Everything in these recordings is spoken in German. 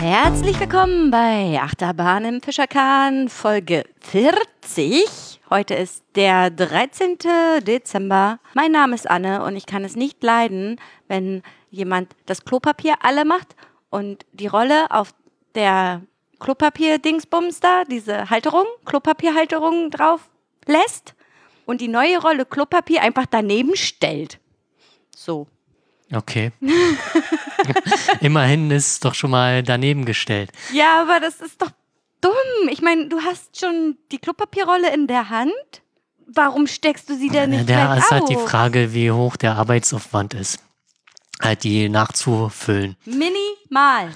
Herzlich willkommen bei Achterbahn im Fischerkahn, Folge 40. Heute ist der 13. Dezember. Mein Name ist Anne und ich kann es nicht leiden, wenn jemand das Klopapier alle macht und die Rolle auf der Klopapier-Dingsbums da, diese Halterung, Klopapierhalterung drauf lässt und die neue Rolle Klopapier einfach daneben stellt. So. Okay. Immerhin ist es doch schon mal daneben gestellt. Ja, aber das ist doch dumm. Ich meine, du hast schon die Klopapierrolle in der Hand. Warum steckst du sie denn nicht Ja, gleich ist halt die Frage, wie hoch der Arbeitsaufwand ist. Halt die nachzufüllen. Minimal.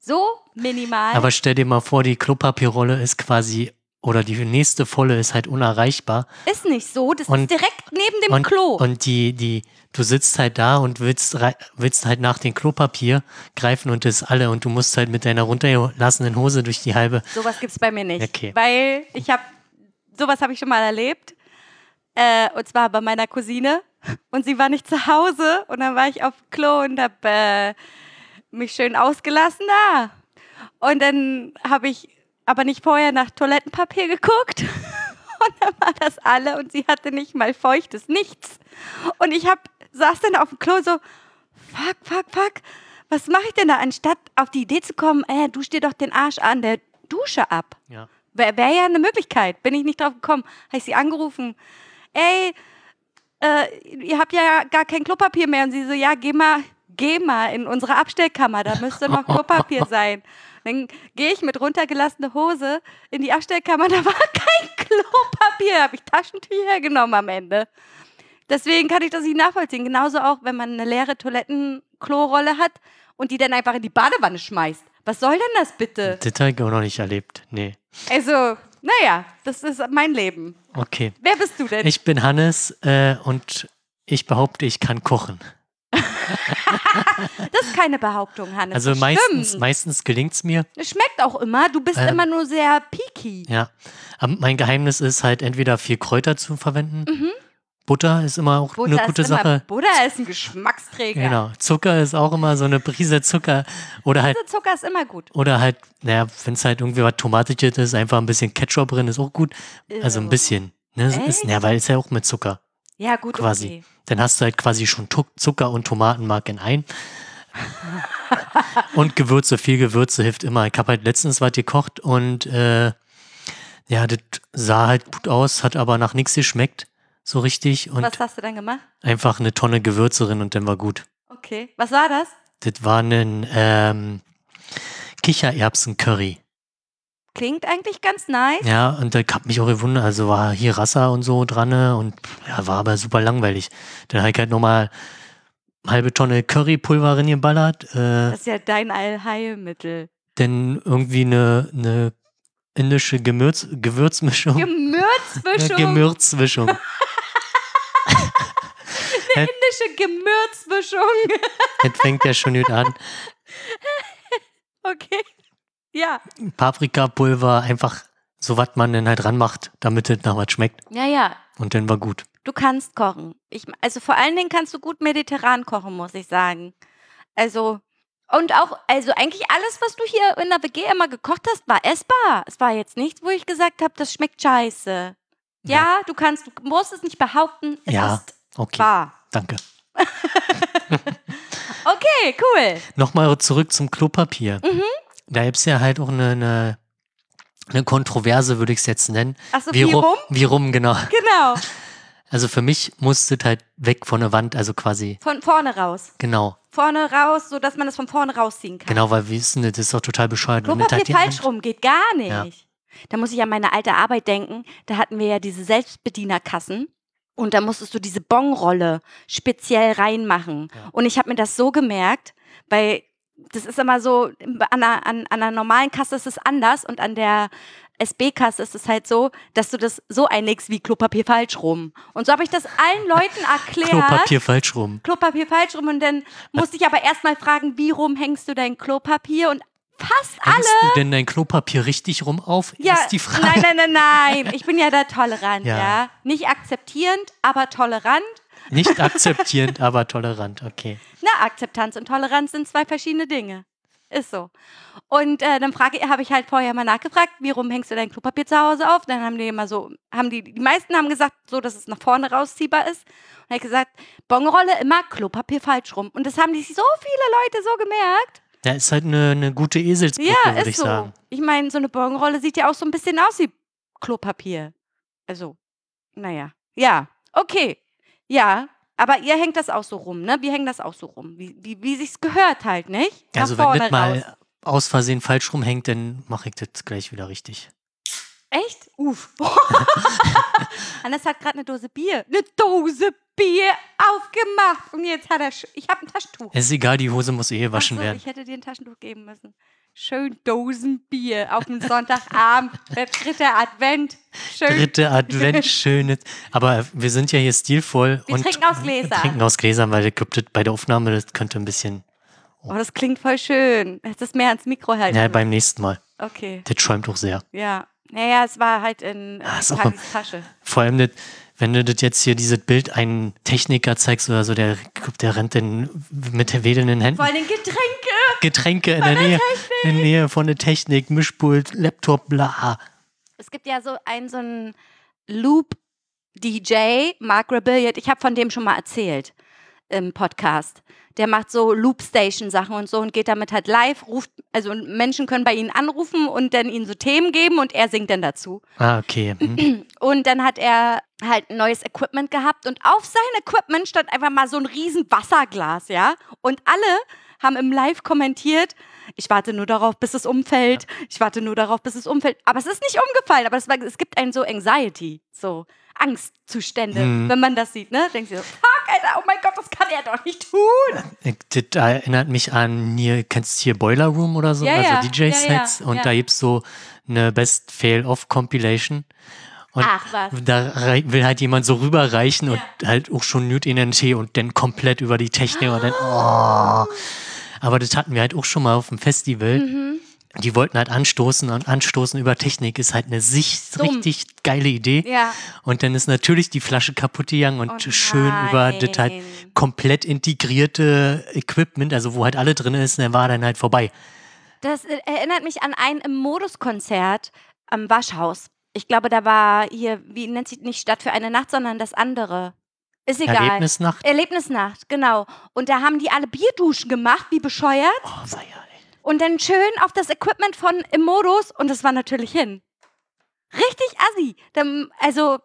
So minimal. Aber stell dir mal vor, die Klopapierrolle ist quasi, oder die nächste volle ist halt unerreichbar. ist nicht so. Das Und- ist direkt neben dem und, Klo. Und die, die, du sitzt halt da und willst, willst halt nach dem Klopapier greifen und das alle und du musst halt mit deiner runtergelassenen Hose durch die halbe. sowas gibt's bei mir nicht. Okay. Weil ich habe, sowas habe ich schon mal erlebt. Äh, und zwar bei meiner Cousine. Und sie war nicht zu Hause. Und dann war ich auf dem Klo und habe äh, mich schön ausgelassen da. Und dann habe ich aber nicht vorher nach Toilettenpapier geguckt. Und dann war das alle und sie hatte nicht mal feuchtes, nichts. Und ich hab, saß dann auf dem Klo so, fuck, fuck, fuck, was mache ich denn da? Anstatt auf die Idee zu kommen, äh, dusch dir doch den Arsch an der Dusche ab. Ja. Wäre wär ja eine Möglichkeit. Bin ich nicht drauf gekommen. Habe ich sie angerufen. Ey, äh, ihr habt ja gar kein Klopapier mehr. Und sie so, ja, geh mal, geh mal in unsere Abstellkammer. Da müsste noch Klopapier sein. Dann gehe ich mit runtergelassener Hose in die Abstellkammer. Da war kein Klopapier. Habe ich Taschentücher genommen am Ende. Deswegen kann ich das nicht nachvollziehen. Genauso auch, wenn man eine leere Toilettenklorolle hat und die dann einfach in die Badewanne schmeißt. Was soll denn das bitte? Das habe ich auch noch nicht erlebt. Nee. Also, naja, das ist mein Leben. Okay. Wer bist du denn? Ich bin Hannes äh, und ich behaupte, ich kann kochen. das ist keine Behauptung, Hannes. Also meistens, stimmt. meistens gelingt es mir. Es schmeckt auch immer. Du bist Ähm. immer nur sehr picky. Ja. Aber mein Geheimnis ist halt entweder viel Kräuter zu verwenden. Mhm. Butter ist immer auch Butter eine gute Sache. Butter ist ein Geschmacksträger. Genau. Zucker ist auch immer so eine Prise Zucker. Oder halt, Dieser Zucker ist immer gut. oder halt, naja, wenn es halt irgendwie was Tomatiges ist, einfach ein bisschen Ketchup drin, ist auch gut. Also ein bisschen. Ne? Echt? Ist, ja, weil es ja auch mit Zucker Ja, gut, quasi. okay. Dann hast du halt quasi schon Zucker und Tomatenmark in ein. und Gewürze, viel Gewürze hilft immer. Ich habe halt letztens was gekocht und äh, ja, das sah halt gut aus, hat aber nach nichts geschmeckt. So richtig. Und Was hast du dann gemacht? einfach eine Tonne Gewürze drin und dann war gut. Okay. Was war das? Das war ein ähm, Kichererbsen-Curry. Klingt eigentlich ganz nice. Ja, und da hab mich auch gewundert, also war hier Rassa und so dran ne, und ja, war aber super langweilig. Dann habe ich halt nochmal halbe Tonne Currypulver reingeballert, äh, Das ist ja dein Allheilmittel. dann irgendwie eine, eine indische Gemürz, Gewürzmischung. Gemürzmischung. Eine Gemürzmischung. Indische Gemürzmischung. das fängt ja schon gut an. Okay. Ja. Paprikapulver, einfach so was man dann halt ranmacht, damit es nach was schmeckt. Ja, ja. Und dann war gut. Du kannst kochen. Ich, also vor allen Dingen kannst du gut mediterran kochen, muss ich sagen. Also, und auch, also eigentlich alles, was du hier in der WG immer gekocht hast, war essbar. Es war jetzt nichts, wo ich gesagt habe, das schmeckt scheiße. Ja, Ja. du kannst, du musst es nicht behaupten, es Ja, ist okay. wahr. Danke. Okay, cool. Nochmal zurück zum Klopapier. Mhm. Da gibt es ja halt auch eine, eine, eine Kontroverse, würde ich es jetzt nennen. Ach so, wie, wie rum, rum? Wie rum, genau. Genau. Also für mich musste es halt weg von der Wand, also quasi, Von vorne raus. genau. Vorne raus, sodass man es von vorne rausziehen kann. Genau, weil wir wissen, das ist doch total bescheuert. das Klopapier halt falsch Hand- rum, geht gar nicht. Ja. Da muss ich an meine alte Arbeit denken. Da hatten wir ja diese Selbstbedienerkassen. Und da musstest du diese Bonrolle speziell reinmachen. Ja. Und ich habe mir das so gemerkt, weil das ist immer so, an einer, an, an einer normalen Kasse ist es anders und an der SB-Kasse ist es halt so, dass du das so einlegst wie Klopapier falsch rum. Und so habe ich das allen Leuten erklärt. Klopapier falsch rum. Klopapier falsch rum. Und dann musste ich aber erstmal fragen, wie rum hängst du dein Klopapier? Und fast alle. Hängst du denn dein Klopapier richtig rum auf? Ja, ist die Frage. nein, nein, nein, nein. Ich bin ja da tolerant, ja. Ja. Nicht akzeptierend, aber tolerant. Nicht akzeptierend, aber tolerant, okay. Na, Akzeptanz und Toleranz sind zwei verschiedene Dinge. Ist so. Und äh, dann frage habe ich halt vorher mal nachgefragt, wie rum hängst du dein Klopapier zu Hause auf? Dann haben die immer so, haben die, die meisten haben gesagt, so, dass es nach vorne rausziehbar ist. Und ich gesagt, Bonrolle immer Klopapier falsch rum. Und das haben sich so viele Leute so gemerkt. Ja, ist halt eine, eine gute Eselsbrücke, Ja, würde ich so. sagen. Ich meine, so eine Bonrolle sieht ja auch so ein bisschen aus wie Klopapier. Also, naja. Ja, okay. Ja, aber ihr hängt das auch so rum, ne? Wir hängen das auch so rum. Wie, wie, wie sich's gehört halt, nicht? Nach Also wenn das mal raus. aus Versehen falsch rumhängt, dann mache ich das gleich wieder richtig. Echt? Uff. Hannes hat gerade eine Dose Bier. Eine Dose Bier aufgemacht. Und jetzt hat er. sch- Ich habe ein Taschentuch. Es ist egal, die Hose muss eh waschen so, werden. Ich hätte dir ein Taschentuch geben müssen. Schön Dosenbier auf dem Sonntagabend. Der dritte Advent. Schön. Dritte Advent, schönes. Aber wir sind ja hier stilvoll. Wir und trinken aus Gläsern. Trinken aus Gläsern, weil ich glaub, das bei der Aufnahme, das könnte ein bisschen. Oh, das klingt voll schön. Hättest das mehr ans Mikro halten. Ja, beim nächsten Mal. okay. Das schäumt auch sehr. Ja. Naja, es war halt in Ah, äh, ist Talis Tasche. Vor allem, das, wenn du das jetzt hier dieses Bild einen Techniker zeigst oder so, der, der rennt dann mit wedelnden Händen. Vor allem Getränke. Getränke in der Nähe, in der Nähe von der Technik, Mischpult, Laptop, bla. Es gibt ja so einen, so einen Loop-DJ, Mark Rebellion. Ich habe von dem schon mal erzählt im Podcast. Der macht so Loop-Station-Sachen und so und geht damit halt live, ruft, also Menschen können bei ihm anrufen und dann ihnen so Themen geben und er singt dann dazu. Ah, okay. Hm. Und dann hat er halt neues Equipment gehabt und auf sein Equipment stand einfach mal so ein riesen Wasserglas, ja? Und alle haben im Live kommentiert, ich warte nur darauf, bis es umfällt. Ich warte nur darauf, bis es umfällt. Aber es ist nicht umgefallen, aber es, war, es gibt einen so Anxiety, so Angstzustände, Mhm. wenn man das sieht, ne? Denkst du so, fuck, Alter, oh mein Gott, das kann er doch nicht tun. Das erinnert mich an, hier, kennst du hier Boiler Room oder so? Ja, also ja, DJ-Sets. ja, und da gibt's so eine Best Fail-Off Compilation. Und Ach, was. da will halt jemand so rüberreichen und halt auch schon Newt in den Tee und dann komplett über die Technik und dann, oh. Aber das hatten wir halt auch schon mal auf dem Festival. Mhm. Die wollten halt anstoßen und anstoßen über Technik ist halt eine sich Dumm. richtig geile Idee. Ja. Und dann ist natürlich die Flasche kaputt gegangen und Oh schön über das halt komplett integrierte Equipment, also wo halt alle drin ist, dann war dann halt vorbei. Das äh, erinnert mich an ein im Modus-Konzert am Waschhaus. Ich glaube, da war hier, wie nennt sich nicht Stadt für eine Nacht, sondern das andere. Ist egal. Erlebnisnacht. Erlebnisnacht, genau. Und da haben die alle Bierduschen gemacht, wie bescheuert. Oh, sei ja. Und dann schön auf das Equipment von im Modus und das war natürlich hin. Richtig assi. Dann, also,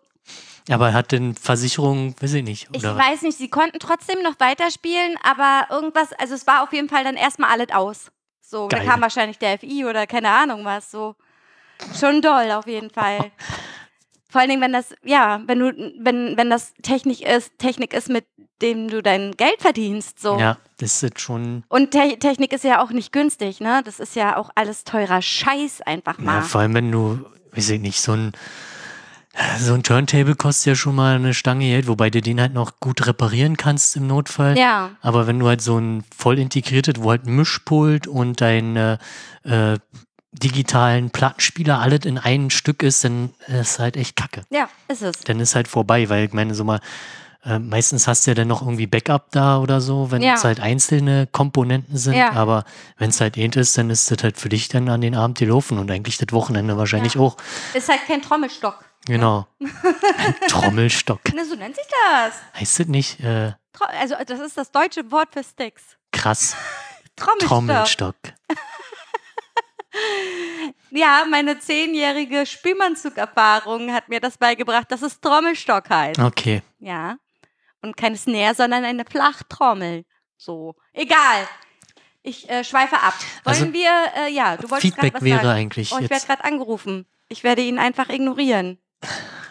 Aber hat denn Versicherung, weiß ich nicht, ich oder? weiß nicht, sie konnten trotzdem noch weiterspielen, aber irgendwas, also es war auf jeden Fall dann erstmal alles aus. So, da Geil. kam wahrscheinlich der FI oder keine Ahnung was, so. Schon doll auf jeden Fall. Vor allen Dingen, wenn das, ja, wenn du, wenn, wenn das Technik ist, Technik ist, mit dem du dein Geld verdienst, so. Ja, das ist schon, Und Te Technik ist ja auch nicht günstig, ne? Das ist ja auch alles teurer Scheiß einfach ja, mal. vor allem wenn du, weiß ich nicht, so ein so ein Turntable kostet ja schon mal eine Stange Geld, wobei du den halt noch gut reparieren kannst im Notfall. Ja. Aber wenn du halt so ein voll integriertes, wo halt Mischpult und dein äh, äh, digitalen Plattenspieler alles in ein Stück ist, dann ist halt echt kacke. Ja, ist es. Dann ist halt vorbei, weil ich meine, so mal, äh, meistens hast du ja dann noch irgendwie Backup da oder so, wenn Ja. es halt einzelne Komponenten sind. Ja. Aber wenn es halt ähnlich ist, dann ist das halt für dich dann an den Abend gelaufen und eigentlich das Wochenende wahrscheinlich Ja. auch. Ist halt kein Trommelstock. Genau. Ein Trommelstock. Ne, so nennt sich das. Heißt das nicht? Äh, also, das ist das deutsche Wort für Sticks. krass. Trommelstock. Trommelstock. Ja, meine zehnjährige Spielmannzug-Erfahrung hat mir das beigebracht, dass es Trommelstock heißt. Okay. Ja. Und keine Snare, sondern eine Flachtrommel. So. Egal. Ich äh, schweife ab. Wollen Also, wir, äh, ja, du wolltest Feedback was wäre sagen. eigentlich Oh, ich werde gerade angerufen. Ich werde ihn einfach ignorieren.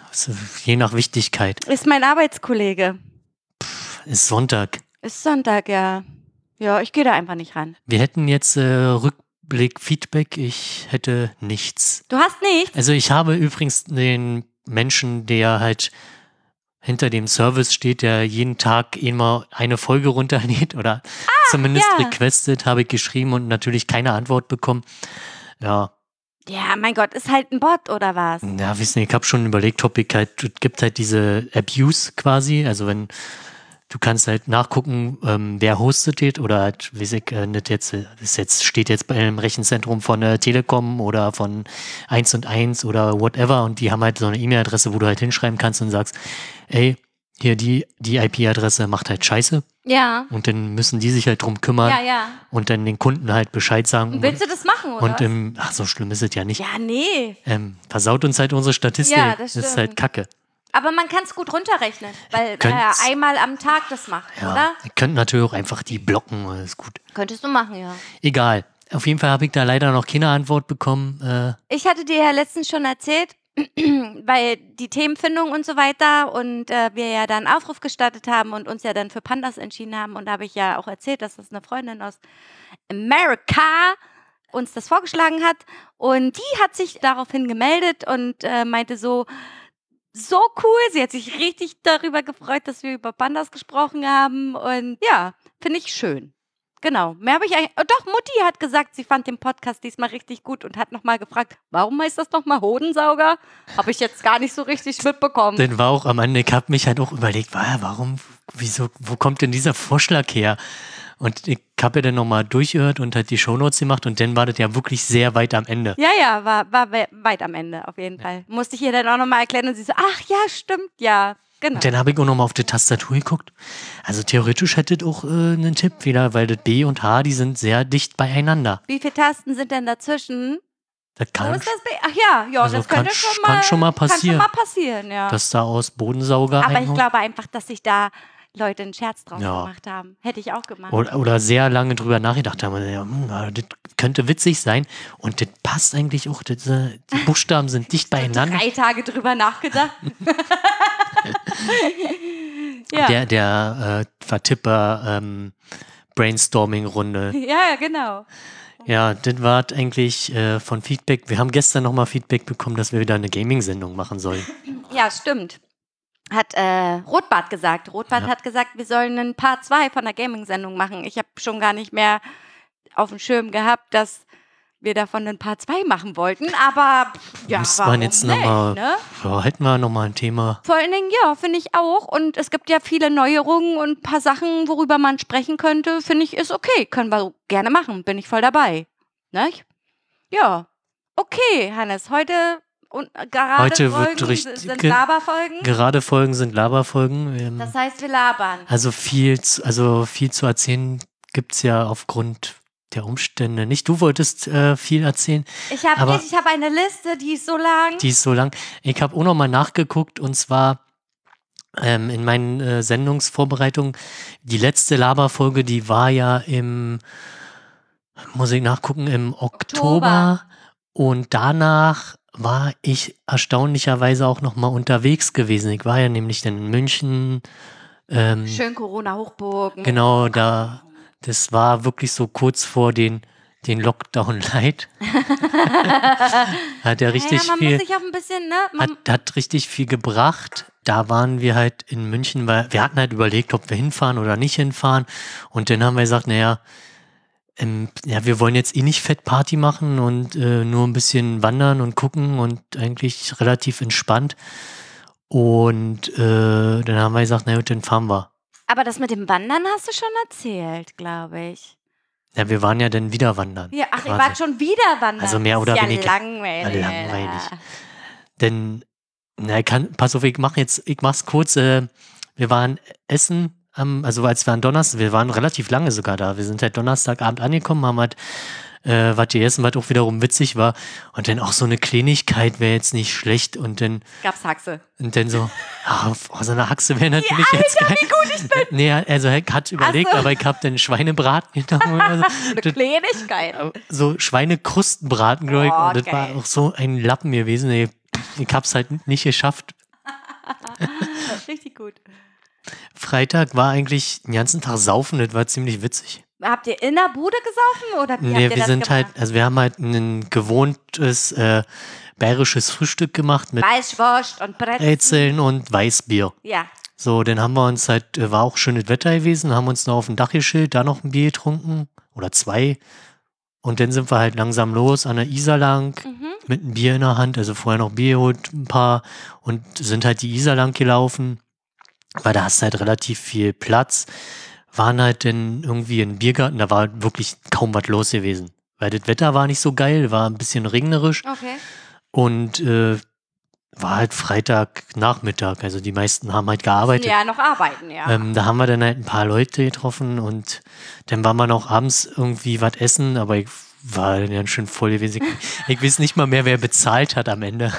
also je nach Wichtigkeit, Ist mein Arbeitskollege. ist Sonntag. Ist Sonntag, ja. Ja, ich gehe da einfach nicht ran. Wir hätten jetzt äh, Rückblick, Feedback, ich hätte nichts. Du hast nichts? Also ich habe übrigens den Menschen, der halt hinter dem Service steht, der jeden Tag immer eine Folge runterlädt oder zumindest Ah, ja. requestet, habe ich geschrieben und natürlich keine Antwort bekommen. Ja, Ja, mein Gott, ist halt ein Bot oder was? ja, wissen Sie, ich habe schon überlegt, ob ich halt, es gibt halt diese Abuse quasi, also wenn du kannst halt nachgucken, ähm, wer hostet das oder halt, wie ich, äh, nicht jetzt, äh, das jetzt steht jetzt bei einem Rechenzentrum von der Telekom oder von 1 und 1 oder whatever und die haben halt so eine E-Mail-Adresse, wo du halt hinschreiben kannst und sagst, ey, hier die, die IP-Adresse macht halt Scheiße Ja. und dann müssen die sich halt drum kümmern Ja, ja. und dann den Kunden halt Bescheid sagen. Und willst du das machen, oder? und im, ach, so schlimm ist es ja nicht. ja, nee. Ähm, versaut uns halt unsere Statistik. Ja, das ist stimmt. halt Kacke. Aber man kann es gut runterrechnen, weil er Könnt's- einmal am Tag das macht, Ja, oder? ihr könnt natürlich auch einfach die blocken, das ist gut. Könntest du machen, ja. Egal. Auf jeden Fall habe ich da leider noch keine Antwort bekommen. Äh, Ich hatte dir ja letztens schon erzählt, weil die Themenfindung und so weiter und äh, wir ja dann Aufruf gestartet haben und uns ja dann für Pandas entschieden haben und da habe ich ja auch erzählt, dass das eine Freundin aus Amerika uns das vorgeschlagen hat und die hat sich daraufhin gemeldet und äh, meinte so, so cool, sie hat sich richtig darüber gefreut, dass wir über Pandas gesprochen haben und ja, finde ich schön. Genau. Mehr habe ich eigentlich. Oh, doch, Mutti hat gesagt, sie fand den Podcast diesmal richtig gut und hat nochmal gefragt, warum heißt das nochmal Hodensauger? Habe ich jetzt gar nicht so richtig mitbekommen. dann war auch am Ende, ich habe mich halt auch überlegt, wa- warum, wieso, wo kommt denn dieser Vorschlag her? Und ich habe ja dann nochmal durchgehört und halt die Shownotes gemacht und dann war das ja wirklich sehr weit am Ende. ja, ja, war, war we- weit am Ende, auf jeden Fall. Musste ich ihr dann auch nochmal erklären und sie so, ach ja, stimmt, ja. Genau. Und dann habe ich auch nochmal auf die Tastatur geguckt. Also theoretisch hättet auch äh, einen Tipp wieder, weil das B und H, die sind sehr dicht beieinander. Wie viele Tasten sind denn dazwischen? Das kann, ist das? Ach ja, ja, Also das kann könnte sch- schon kann mal, schon mal Kann passieren. schon mal passieren, ja. dass da aus Bodensauger Aber ich einhauen. glaube einfach, dass sich da Leute einen Scherz draus Ja. gemacht haben. Hätte ich auch gemacht. Oder, oder sehr lange drüber nachgedacht haben. Ja, hm, das könnte witzig sein. Und das passt eigentlich auch. Das, äh, die Buchstaben sind dicht beieinander. Drei Tage drüber nachgedacht. ja. Der, der äh, Vertipper ähm, Brainstorming-Runde. ja, ja, genau. Ja, das war eigentlich äh, von Feedback. Wir haben gestern nochmal Feedback bekommen, dass wir wieder eine Gaming-Sendung machen sollen. Ja, stimmt. Hat äh, Rotbart gesagt. Rotbart Ja. hat gesagt, wir sollen ein Part 2 von der Gaming-Sendung machen. Ich habe schon gar nicht mehr auf dem Schirm gehabt, dass wir davon ein Part 2 machen wollten. Aber ja, Muss man jetzt nicht, nochmal. ne? Ja, hätten wir nochmal ein Thema. Vor allen Dingen, ja, finde ich auch. Und es gibt ja viele Neuerungen und ein paar Sachen, worüber man sprechen könnte. Finde ich, ist okay. Können wir gerne machen. Bin ich voll dabei. Ne? Ja. Okay, Hannes. Heute und äh, gerade Heute wird Folgen richtig sind ge- Laberfolgen. Gerade Folgen sind Laberfolgen. Ähm, Das heißt, wir labern. Also viel, zu, also viel zu erzählen gibt es ja aufgrund der Umstände nicht. Du wolltest äh, viel erzählen, Ich habe nicht, ich habe eine Liste, die ist so lang. die ist so lang. Ich habe auch noch mal nachgeguckt und zwar ähm, in meinen äh, Sendungsvorbereitungen. Die letzte Laberfolge, die war ja im, muss ich nachgucken, im Oktober. Oktober. Und danach war ich erstaunlicherweise auch noch mal unterwegs gewesen. Ich war ja nämlich dann in München. Ähm, Schön Corona-Hochburgen. Genau, da, das war wirklich so kurz vor den, den Lockdown Light. hat er richtig ja, man viel, bisschen, ne? Hat, hat richtig viel gebracht. Da waren wir halt in München, weil wir hatten halt überlegt, ob wir hinfahren oder nicht hinfahren. Und dann haben wir gesagt, naja, ähm, ja, wir wollen jetzt eh nicht Fettparty machen und äh, nur ein bisschen wandern und gucken und eigentlich relativ entspannt. Und äh, dann haben wir gesagt, na gut, dann fahren wir. aber das mit dem Wandern hast du schon erzählt, glaube ich. Ja, wir waren ja dann wieder wandern. Ja, ach, ihr wart schon wieder wandern. Also mehr oder ja weniger. langweilig. Ja, langweilig. Denn, na, ich kann, pass auf, ich mache jetzt, ich mach's kurz. Äh, wir waren essen, am, also als wir an Donnerstag, wir waren relativ lange sogar da. Wir sind halt Donnerstagabend angekommen, haben halt äh, was gegessen, was auch wiederum witzig war. Und dann auch so eine Kleinigkeit wäre jetzt nicht schlecht. Und dann, Gab's Haxe. und dann so, ah, oh, so eine Haxe wäre natürlich jetzt geil. Wie gut ich bin. Nee, also er hat überlegt, so. aber ich habe dann Schweinebraten genommen. Also, Eine das- Kleinigkeit. so Schweinekrustenbraten, glaube ich. Oh, und das war geil. auch so ein Lappen gewesen. Ey. Ich hab's halt nicht geschafft. Richtig gut. Freitag war eigentlich den ganzen Tag saufen, das war ziemlich witzig. Habt ihr in der Bude gesaufen oder wie Nee, wir sind halt, gemacht? also wir haben halt ein gewohntes äh, bayerisches Frühstück gemacht mit Weißwurst und Brezel. Brezeln und Weißbier. Ja. So, dann haben wir uns halt, äh, war auch schönes Wetter gewesen, haben uns noch auf dem Dach geschillt, da noch ein Bier getrunken oder zwei. Und dann sind wir halt langsam los an der Isar lang Mhm. mit einem Bier in der Hand, also vorher noch Bier geholt, ein paar und sind halt die Isar lang gelaufen, weil da hast du halt relativ viel Platz. Waren halt dann irgendwie im Biergarten, da war wirklich kaum was los gewesen. Weil das Wetter war nicht so geil, war ein bisschen regnerisch Okay. und äh, war halt Freitagnachmittag, also die meisten haben halt gearbeitet. Ja, noch arbeiten, ja. Ähm, da haben wir dann halt ein paar Leute getroffen und dann waren wir noch abends irgendwie was essen, aber ich war dann ganz schön voll gewesen. Ich, ich weiß nicht mal mehr, wer bezahlt hat am Ende.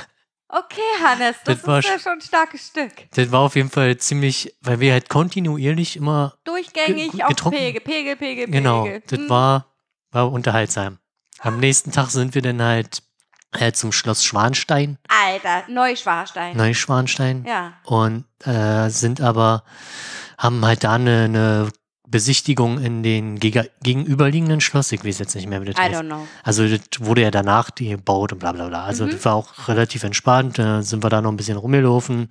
Okay, Hannes, das, das war ist ja sch- schon ein starkes Stück. Das war auf jeden Fall ziemlich, weil wir halt kontinuierlich immer, Durchgängig Ge- auf getrunken. Pegel, Pegel, Pegel, genau, Pegel. das Hm. war, war unterhaltsam. Am nächsten Tag sind wir dann halt äh, zum Schloss Schwanstein, Alter, Neuschwarstein. Neuschwanstein. Ja. und äh, sind aber, haben halt da eine, eine Besichtigung in den gegenüberliegenden Schloss. Ich weiß jetzt nicht mehr, wie das I heißt. Also das wurde ja danach gebaut und bla bla bla. Also Mhm. das war auch relativ entspannt. Da sind wir da noch ein bisschen rumgelaufen.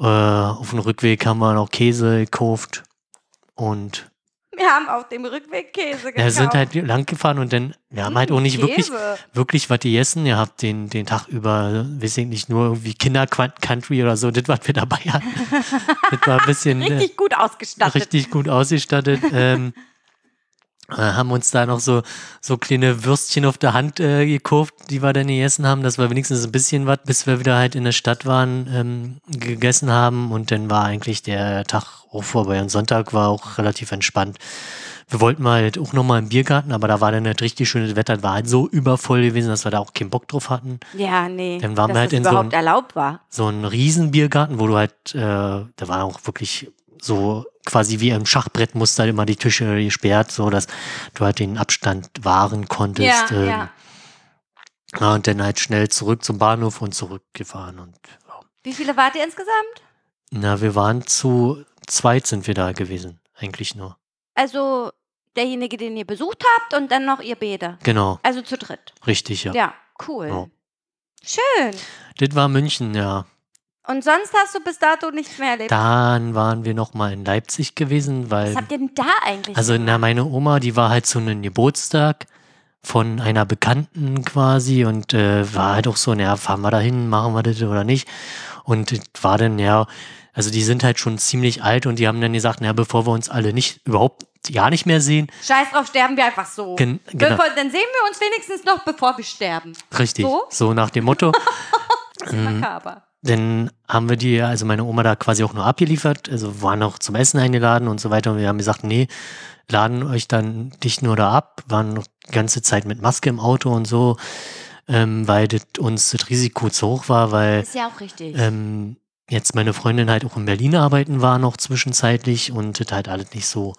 Äh, auf dem Rückweg haben wir noch Käse gekauft und Wir haben auf dem Rückweg Käse gekauft. ja, sind halt lang gefahren und dann, wir haben halt auch nicht wirklich, Käse. wirklich was gegessen. Ihr habt den, den Tag über, weiß ich nicht, nur irgendwie Kinder-Country oder so, das, was wir dabei hatten. das war ein bisschen äh, Richtig gut ausgestattet. richtig gut ausgestattet. ähm, äh, haben uns da noch so, so kleine Würstchen auf der Hand äh, gekauft, die wir dann gegessen haben. Das war wenigstens ein bisschen was, bis wir wieder halt in der Stadt waren, ähm, gegessen haben. Und dann war eigentlich der Tag auch vorbei. Und Sonntag war auch relativ entspannt. Wir wollten mal halt auch nochmal im Biergarten, aber da war dann halt richtig schönes Wetter. Das war halt so übervoll gewesen, dass wir da auch keinen Bock drauf hatten. Ja, nee. Dann waren dass wir halt in so einem- erlaubt war. so ein Riesenbiergarten, wo du halt, äh, da war auch wirklich so quasi wie im Schachbrettmuster immer die Tische gesperrt, so dass du halt den Abstand wahren konntest. Ja, ähm, ja. ja, Und dann halt schnell zurück zum Bahnhof und zurückgefahren. Und ja. Wie viele wart ihr insgesamt? na, wir waren zu zweit sind wir da gewesen, eigentlich nur. Also derjenige, den ihr besucht habt und dann noch ihr beide. Genau, Also zu dritt. richtig, ja. Ja, cool. Ja. Schön. Das war München, ja. Und sonst hast du bis dato nichts mehr erlebt. Dann waren wir noch mal in Leipzig gewesen, weil Was habt ihr denn da eigentlich? Also na, meine Oma, die war halt zu einem Geburtstag von einer Bekannten quasi und äh, war halt auch so, naja, fahren wir da hin, machen wir das oder nicht. Und war dann, ja, also die sind halt schon ziemlich alt und die haben dann gesagt, naja, bevor wir uns alle nicht, überhaupt gar nicht mehr sehen, Scheiß drauf, sterben wir einfach so. Gen- genau. Bevor, dann sehen wir uns wenigstens noch, bevor wir sterben. richtig, So? so, nach dem Motto, Mhm. Makaber. Dann haben wir die, also meine Oma da quasi auch nur abgeliefert, also waren auch zum Essen eingeladen und so weiter und wir haben gesagt, nee, laden euch dann nicht nur da ab, waren noch die ganze Zeit mit Maske im Auto und so, ähm, weil das uns das Risiko zu hoch war, weil Ist ja auch richtig. ähm, jetzt meine Freundin halt auch in Berlin arbeiten war noch zwischenzeitlich und das halt alles nicht so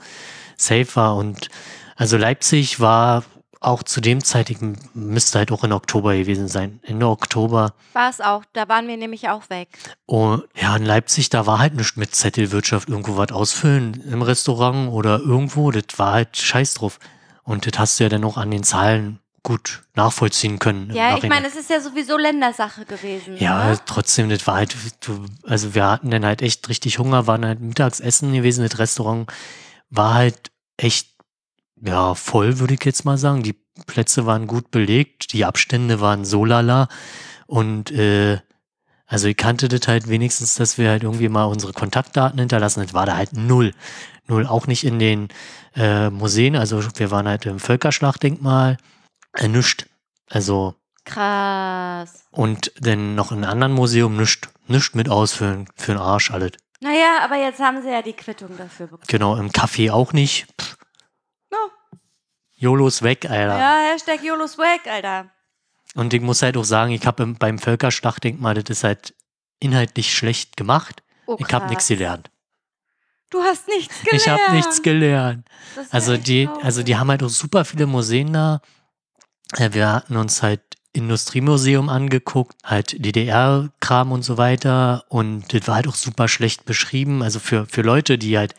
safe war und also Leipzig war auch zu dem Zeitpunkt, müsste halt auch in Oktober gewesen sein, Ende Oktober War es auch. Da waren wir nämlich auch weg. und ja, in Leipzig, da war halt nichts mit Zettelwirtschaft, irgendwo was ausfüllen im Restaurant oder irgendwo. Das war halt scheiß drauf. Und das hast du ja dann auch an den Zahlen gut nachvollziehen können. Ja, ich meine, es ist ja sowieso Ländersache gewesen. Ja, Ne? trotzdem, das war halt, du, also wir hatten dann halt echt richtig Hunger, waren halt Mittagsessen gewesen, das Restaurant war halt echt, ja, voll, würde ich jetzt mal sagen. Die Plätze waren gut belegt, die Abstände waren so lala und, äh, also ich kannte das halt wenigstens, dass wir halt irgendwie mal unsere Kontaktdaten hinterlassen. Das war da halt null. Null. Auch nicht in den äh, Museen. Also wir waren halt im Völkerschlachtdenkmal. Äh, nischt. Also Krass. und dann noch in einem anderen Museum nischt, nischt mit ausfüllen für den Arsch alles. Naja, aber jetzt haben sie ja die Quittung dafür bekommen. Genau, im Café auch nicht. Pff. YOLO's weg, Alter. Ja, Hashtag YOLO's weg, Alter. Und ich muss halt auch sagen, ich habe beim Völkerschlachtdenkmal, das ist halt inhaltlich schlecht gemacht. Oh, ich habe nichts gelernt. Du hast nichts gelernt. Ich habe nichts gelernt. Also die, traurig. also die haben halt auch super viele Museen da. Ja, Wir hatten uns halt Industriemuseum angeguckt, halt DDR-Kram und so weiter. Und das war halt auch super schlecht beschrieben. Also für, für Leute, die halt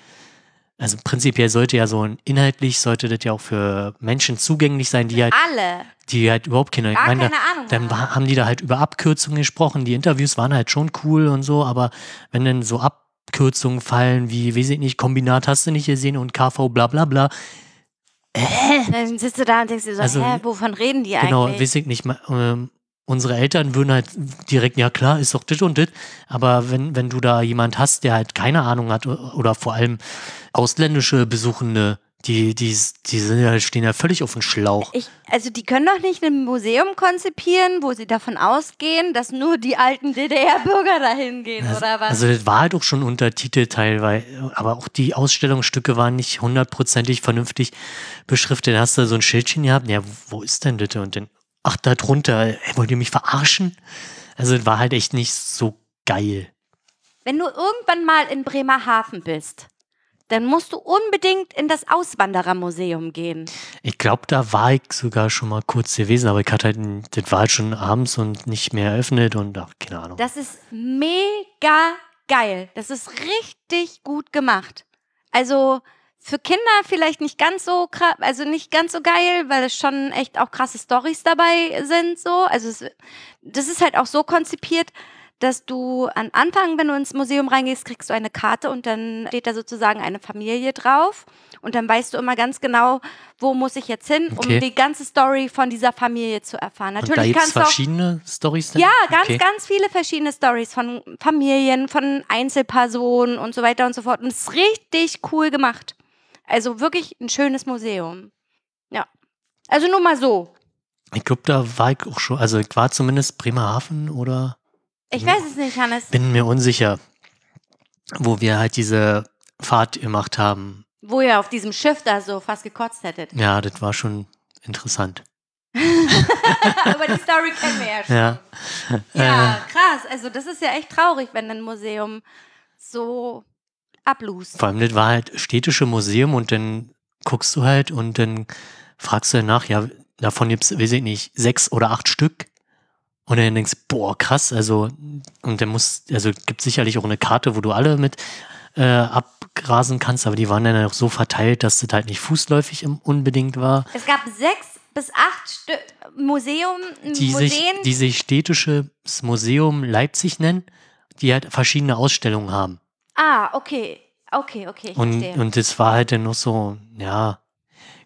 also prinzipiell sollte ja so ein inhaltlich sollte das ja auch für Menschen zugänglich sein, die halt, Alle. die halt überhaupt keine, Gar ich meine, keine Ahnung dann haben. war- haben die da halt über Abkürzungen gesprochen. Die Interviews waren halt schon cool und so, aber wenn dann so Abkürzungen fallen wie, weiß ich nicht, Kombinat hast du nicht gesehen und KV bla bla bla, Dann sitzt du da und denkst dir so, Also, hä, wovon reden die genau, eigentlich? weiß ich nicht, ähm, unsere Eltern würden halt direkt, ja klar, ist doch das und das, aber wenn, wenn du da jemand hast, der halt keine Ahnung hat oder vor allem ausländische Besuchende, die, die, die sind ja, stehen ja völlig auf dem Schlauch. Ich, also die können doch nicht ein Museum konzipieren, wo sie davon ausgehen, dass nur die alten DDR-Bürger dahin gehen, oder was? Also das war halt auch schon untertitelt teilweise, aber auch die Ausstellungsstücke waren nicht hundertprozentig vernünftig beschriftet. Dann hast du so ein Schildchen gehabt, ja, wo ist denn das? Und dann, ach, da drunter, ey, wollt ihr mich verarschen? Also das war halt echt nicht so geil. Wenn du irgendwann mal in Bremerhaven bist, dann musst du unbedingt in das Auswanderermuseum gehen. Ich glaube, da war ich sogar schon mal kurz gewesen, aber ich hatte halt, das war halt schon abends und nicht mehr eröffnet und ach, keine Ahnung. Das ist mega geil. Das ist richtig gut gemacht. Also für Kinder vielleicht nicht ganz so krass, also nicht ganz so geil, weil es schon echt auch krasse Stories dabei sind so. Also es, das ist halt auch so konzipiert, dass du am Anfang, wenn du ins Museum reingehst, kriegst du eine Karte und dann steht da sozusagen eine Familie drauf und dann weißt du immer ganz genau, wo muss ich jetzt hin, Okay. um die ganze Story von dieser Familie zu erfahren. und da Natürlich gibt es kannst verschiedene Storys denn? ja, ganz, okay. ganz viele verschiedene Stories von Familien, von Einzelpersonen und so weiter und so fort. Und es ist richtig cool gemacht. Also wirklich ein schönes Museum. Ja. Also nur mal so. Ich glaube, da war ich auch schon, also ich war zumindest Bremerhaven oder Ich weiß es nicht, Hannes. bin mir unsicher, wo wir halt diese Fahrt gemacht haben. Wo ihr auf diesem Schiff da so fast gekotzt hättet. Ja, das war schon interessant. Aber die Story kennen wir ja schon. Ja. Ja, Äh, krass. Also das ist ja echt traurig, wenn ein Museum so ablust. vor allem, das war halt städtische Museum und dann guckst du halt und dann fragst du danach, ja, davon gibt es, weiß ich nicht, sechs oder acht Stück. Und dann denkst du, boah, krass, also, und dann muss, also gibt sicherlich auch eine Karte, wo du alle mit äh, abgrasen kannst, aber die waren dann auch so verteilt, dass das halt nicht fußläufig im- unbedingt war. Es gab sechs bis acht Stück Museum, die sich, die sich städtisches Museum Leipzig nennen, die halt verschiedene Ausstellungen haben. Ah, okay. Okay, okay, ich Und, verstehe. und das war halt dann noch so, ja,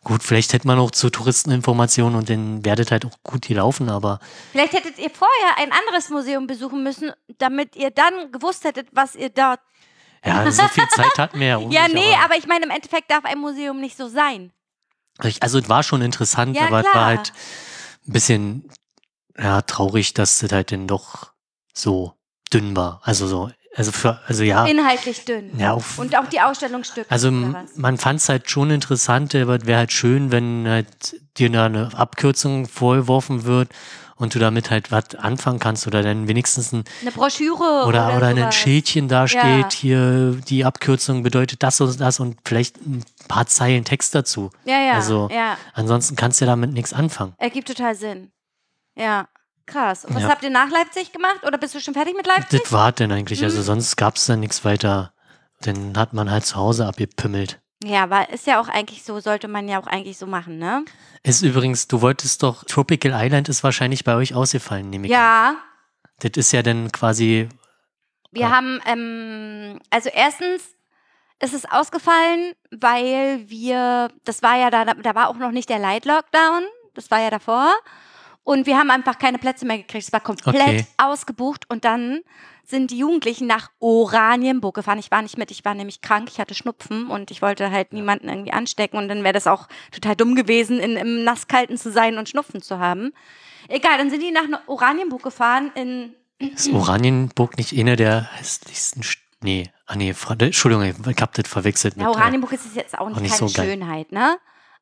gut, vielleicht hätte man auch zu Touristeninformationen und dann werdet halt auch gut gelaufen, aber Vielleicht hättet ihr vorher ein anderes Museum besuchen müssen, damit ihr dann gewusst hättet, was ihr dort. ja, so viel Zeit hatten wir ja Ja, nee, aber, aber ich meine, im Endeffekt darf ein Museum nicht so sein. Also es war schon interessant, Ja, aber es klar. war halt ein bisschen ja, traurig, dass das halt dann doch so dünn war. Also so, also für, also ja, Inhaltlich dünn. ja auf, Und auch die Ausstellungsstücke. Also man fand es halt schon interessant, aber es wäre halt schön, wenn halt dir da eine Abkürzung vorgeworfen wird und du damit halt was anfangen kannst oder dann wenigstens ein Eine Broschüre oder, oder, oder ein. Schildchen da Ja. steht, hier die Abkürzung bedeutet das und das und vielleicht ein paar Zeilen Text dazu. Ja, ja. Also- ja. Ansonsten kannst du damit nichts anfangen. Ergibt total Sinn. Ja. Krass. Und was Ja. habt ihr nach Leipzig gemacht? Oder bist du schon fertig mit Leipzig? Das war denn eigentlich, also Mhm. sonst gab es da nichts weiter. Dann hat man halt zu Hause abgepümmelt. Ja, aber ist ja auch eigentlich so, sollte man ja auch eigentlich so machen, ne? Ist übrigens, du wolltest doch, Tropical Island ist wahrscheinlich bei euch ausgefallen, nehme ich an. Ja, Das ist ja dann quasi Wir Ja. haben, ähm, also erstens ist es ausgefallen, weil wir, das war ja da, da war auch noch nicht der Light Lockdown, das war ja davor. Und wir haben einfach keine Plätze mehr gekriegt. Es war komplett Okay. ausgebucht. Und dann sind die Jugendlichen nach Oranienburg gefahren. Ich war nicht mit, ich war nämlich krank, ich hatte Schnupfen und ich wollte halt niemanden irgendwie anstecken. Und dann wäre das auch total dumm gewesen, in, im Nasskalten zu sein und Schnupfen zu haben. Egal, dann sind die nach Oranienburg gefahren in Ist Oranienburg nicht einer der hässlichsten St Nee, ah nee, Entschuldigung, ich hab das verwechselt Ja, mit. äh, Oranienburg ist jetzt auch nicht, auch nicht keine so. Schönheit, ne?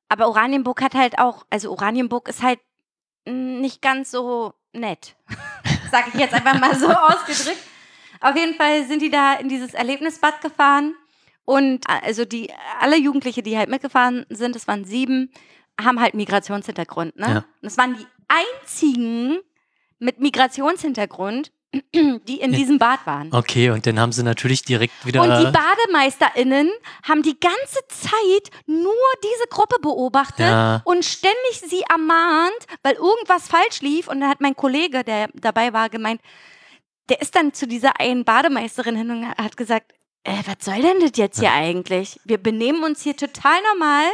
Aber Oranienburg hat halt auch, also Oranienburg ist halt nicht ganz so nett. Sag ich jetzt einfach mal so ausgedrückt. Auf jeden Fall sind die da in dieses Erlebnisbad gefahren und äh, also die alle Jugendliche, die halt mitgefahren sind, das waren sieben, haben halt Migrationshintergrund, ne? Ja. Und das waren die einzigen mit Migrationshintergrund, die in diesem Bad waren. Okay, und dann haben sie natürlich direkt wieder. Und die BademeisterInnen haben die ganze Zeit nur diese Gruppe beobachtet Ja. und ständig sie ermahnt, weil irgendwas falsch lief. Und dann hat mein Kollege, der dabei war, gemeint, der ist dann zu dieser einen Bademeisterin hin und hat gesagt, äh, was soll denn das jetzt hier eigentlich? Wir benehmen uns hier total normal.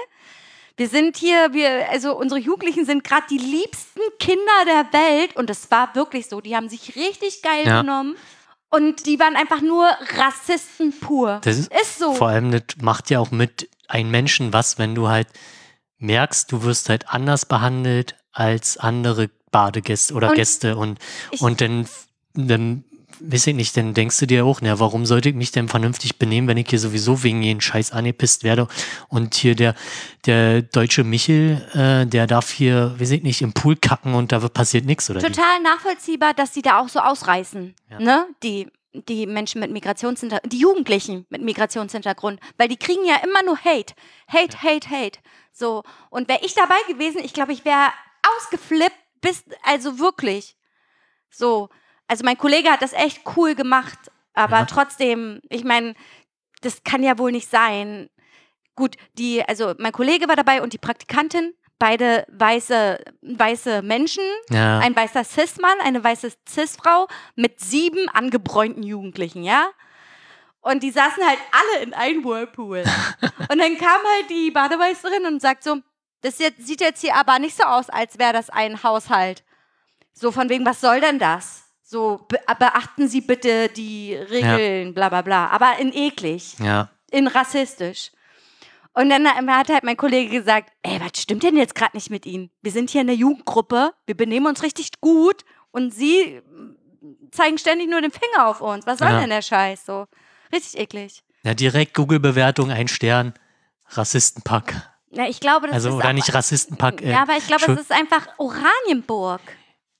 Wir sind hier, wir, also unsere Jugendlichen sind gerade die liebsten Kinder der Welt. Und das war wirklich so. Die haben sich richtig geil Ja. genommen. Und die waren einfach nur Rassisten pur. Das ist, Ist so. Vor allem, das macht ja auch mit einem Menschen was, wenn du halt merkst, du wirst halt anders behandelt als andere Badegäste oder Und Gäste und, und dann, dann, weiß ich nicht, dann denkst du dir auch, na, warum sollte ich mich denn vernünftig benehmen, wenn ich hier sowieso wegen jeden Scheiß angepisst werde und hier der, der deutsche Michel, äh, der darf hier, weiß ich nicht, im Pool kacken und da passiert nichts oder? Total nachvollziehbar, dass die da auch so ausreißen. Ja. Ne? Die, die Menschen mit Migrationshintergrund, die Jugendlichen mit Migrationshintergrund, weil die kriegen ja immer nur Hate. Hate, Hate, Hate. So. Und wäre ich dabei gewesen, ich glaube, ich wäre ausgeflippt, bis, also wirklich. So. Also mein Kollege hat das echt cool gemacht, aber Ja. trotzdem, ich meine, das kann ja wohl nicht sein. Gut, die, also mein Kollege war dabei und die Praktikantin, beide weiße, weiße Menschen, Ja, ein weißer Cis-Mann, eine weiße Cis-Frau mit sieben angebräunten Jugendlichen, ja? Und die saßen halt alle in einem Whirlpool. und dann kam halt die Bademeisterin und sagt so, das jetzt, sieht jetzt hier aber nicht so aus, als wäre das ein Haushalt. So von wegen, was soll denn das? So, be beachten Sie bitte die Regeln, bla bla bla. Aber in eklig ja. in rassistisch. Und dann hat halt mein Kollege gesagt, ey, was stimmt denn jetzt gerade nicht mit Ihnen? Wir sind hier in der Jugendgruppe, wir benehmen uns richtig gut und Sie mm, zeigen ständig nur den Finger auf uns. Was soll Ja. denn der Scheiß so? Richtig eklig. Ja, direkt Google-Bewertung, ein Stern, Rassistenpack. Na, ich glaube, das Also, ist oder auch, nicht Rassistenpack. Äh, Ja, aber ich glaube, es ist einfach Oranienburg.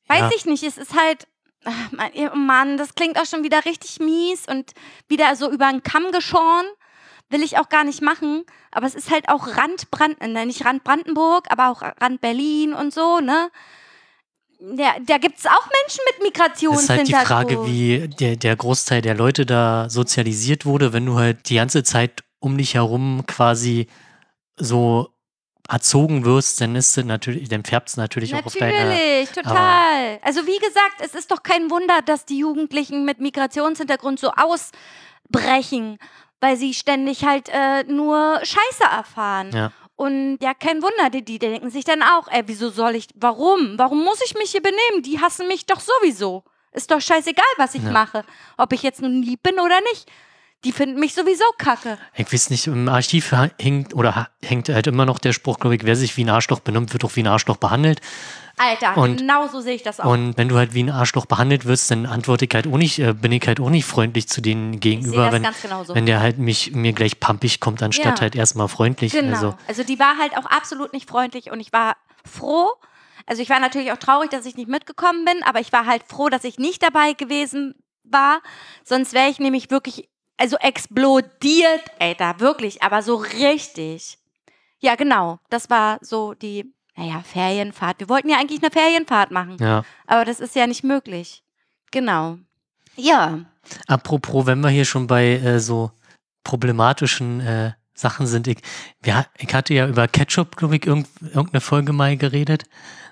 Weiß Ja. ich nicht, es ist halt, ach, Mann, oh Mann, das klingt auch schon wieder richtig mies und wieder so über einen Kamm geschoren. Will ich auch gar nicht machen, aber es ist halt auch Rand Brand, äh, nicht Rand Brandenburg, aber auch Rand Berlin und so, ne? Ja, da gibt es auch Menschen mit Das ist halt die Migrationshintergrund. Frage, wie der, der Großteil der Leute da sozialisiert wurde, wenn du halt die ganze Zeit um dich herum quasi so erzogen wirst, dann ist es natürlich, dann färbt es natürlich, auch auf deine. Natürlich, total. Also wie gesagt, es ist doch kein Wunder, dass die Jugendlichen mit Migrationshintergrund so ausbrechen, weil sie ständig halt äh, nur Scheiße erfahren. Ja. Und ja, kein Wunder, die, die denken sich dann auch, ey, wieso soll ich, warum? Warum muss ich mich hier benehmen? Die hassen mich doch sowieso. Ist doch scheißegal, was ich Ja. mache. Ob ich jetzt nun lieb bin oder nicht. Die finden mich sowieso kacke. Ich weiß nicht, im Archiv hängt oder hängt halt immer noch der Spruch, glaube ich, wer sich wie ein Arschloch benimmt, wird auch wie ein Arschloch behandelt. Alter, Und- genau so sehe ich das auch. Und wenn du halt wie ein Arschloch behandelt wirst, dann antworte ich halt auch nicht, äh, bin ich halt auch nicht freundlich zu denen gegenüber, das wenn, ganz genauso. wenn der halt mich mir gleich pampig kommt, anstatt Ja. halt erstmal freundlich. Genau. Also, Also, die war halt auch absolut nicht freundlich und ich war froh. Also ich war natürlich auch traurig, dass ich nicht mitgekommen bin, aber ich war halt froh, dass ich nicht dabei gewesen war. Sonst wäre ich nämlich wirklich, also explodiert, Alter, wirklich, aber so richtig. Ja, genau. Das war so die, naja, Ferienfahrt. Wir wollten ja eigentlich eine Ferienfahrt machen, ja. aber das ist ja nicht möglich. Genau. Ja. Apropos, wenn wir hier schon bei äh, so problematischen äh, Sachen sind, ich, wir, ich hatte ja über Ketchup, glaube ich, irgend, irgendeine Folge mal geredet.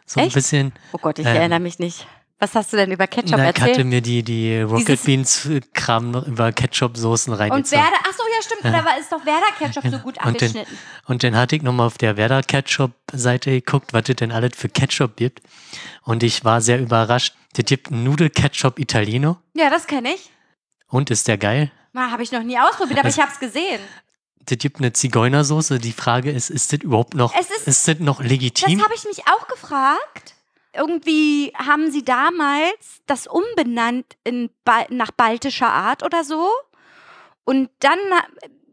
So ein Echt? bisschen. Oh Gott, ich Ähm, erinnere mich nicht. Was hast du denn über Ketchup Na, ich hatte erzählt? mir die, die Rocket Dieses- Beans äh, Kram über Ketchup-Soßen Und reingezogen. Werder, ach so, ja stimmt, da war, ist doch Werder Ketchup so gut Und den- abgeschnitten. Und dann hatte ich nochmal auf der Werder Ketchup-Seite geguckt, was es denn alles für Ketchup gibt. Und ich war sehr überrascht. Es gibt Nudel-Ketchup Italiano. Ja, das kenne ich. Und ist der geil? Habe ich noch nie ausprobiert, aber ich habe es gesehen. Es gibt eine Zigeunersoße. Die Frage ist, ist das überhaupt noch, Es ist- ist das noch Das legitim? habe ich mich auch gefragt. Irgendwie haben sie damals das umbenannt in nach baltischer Art oder so. Und dann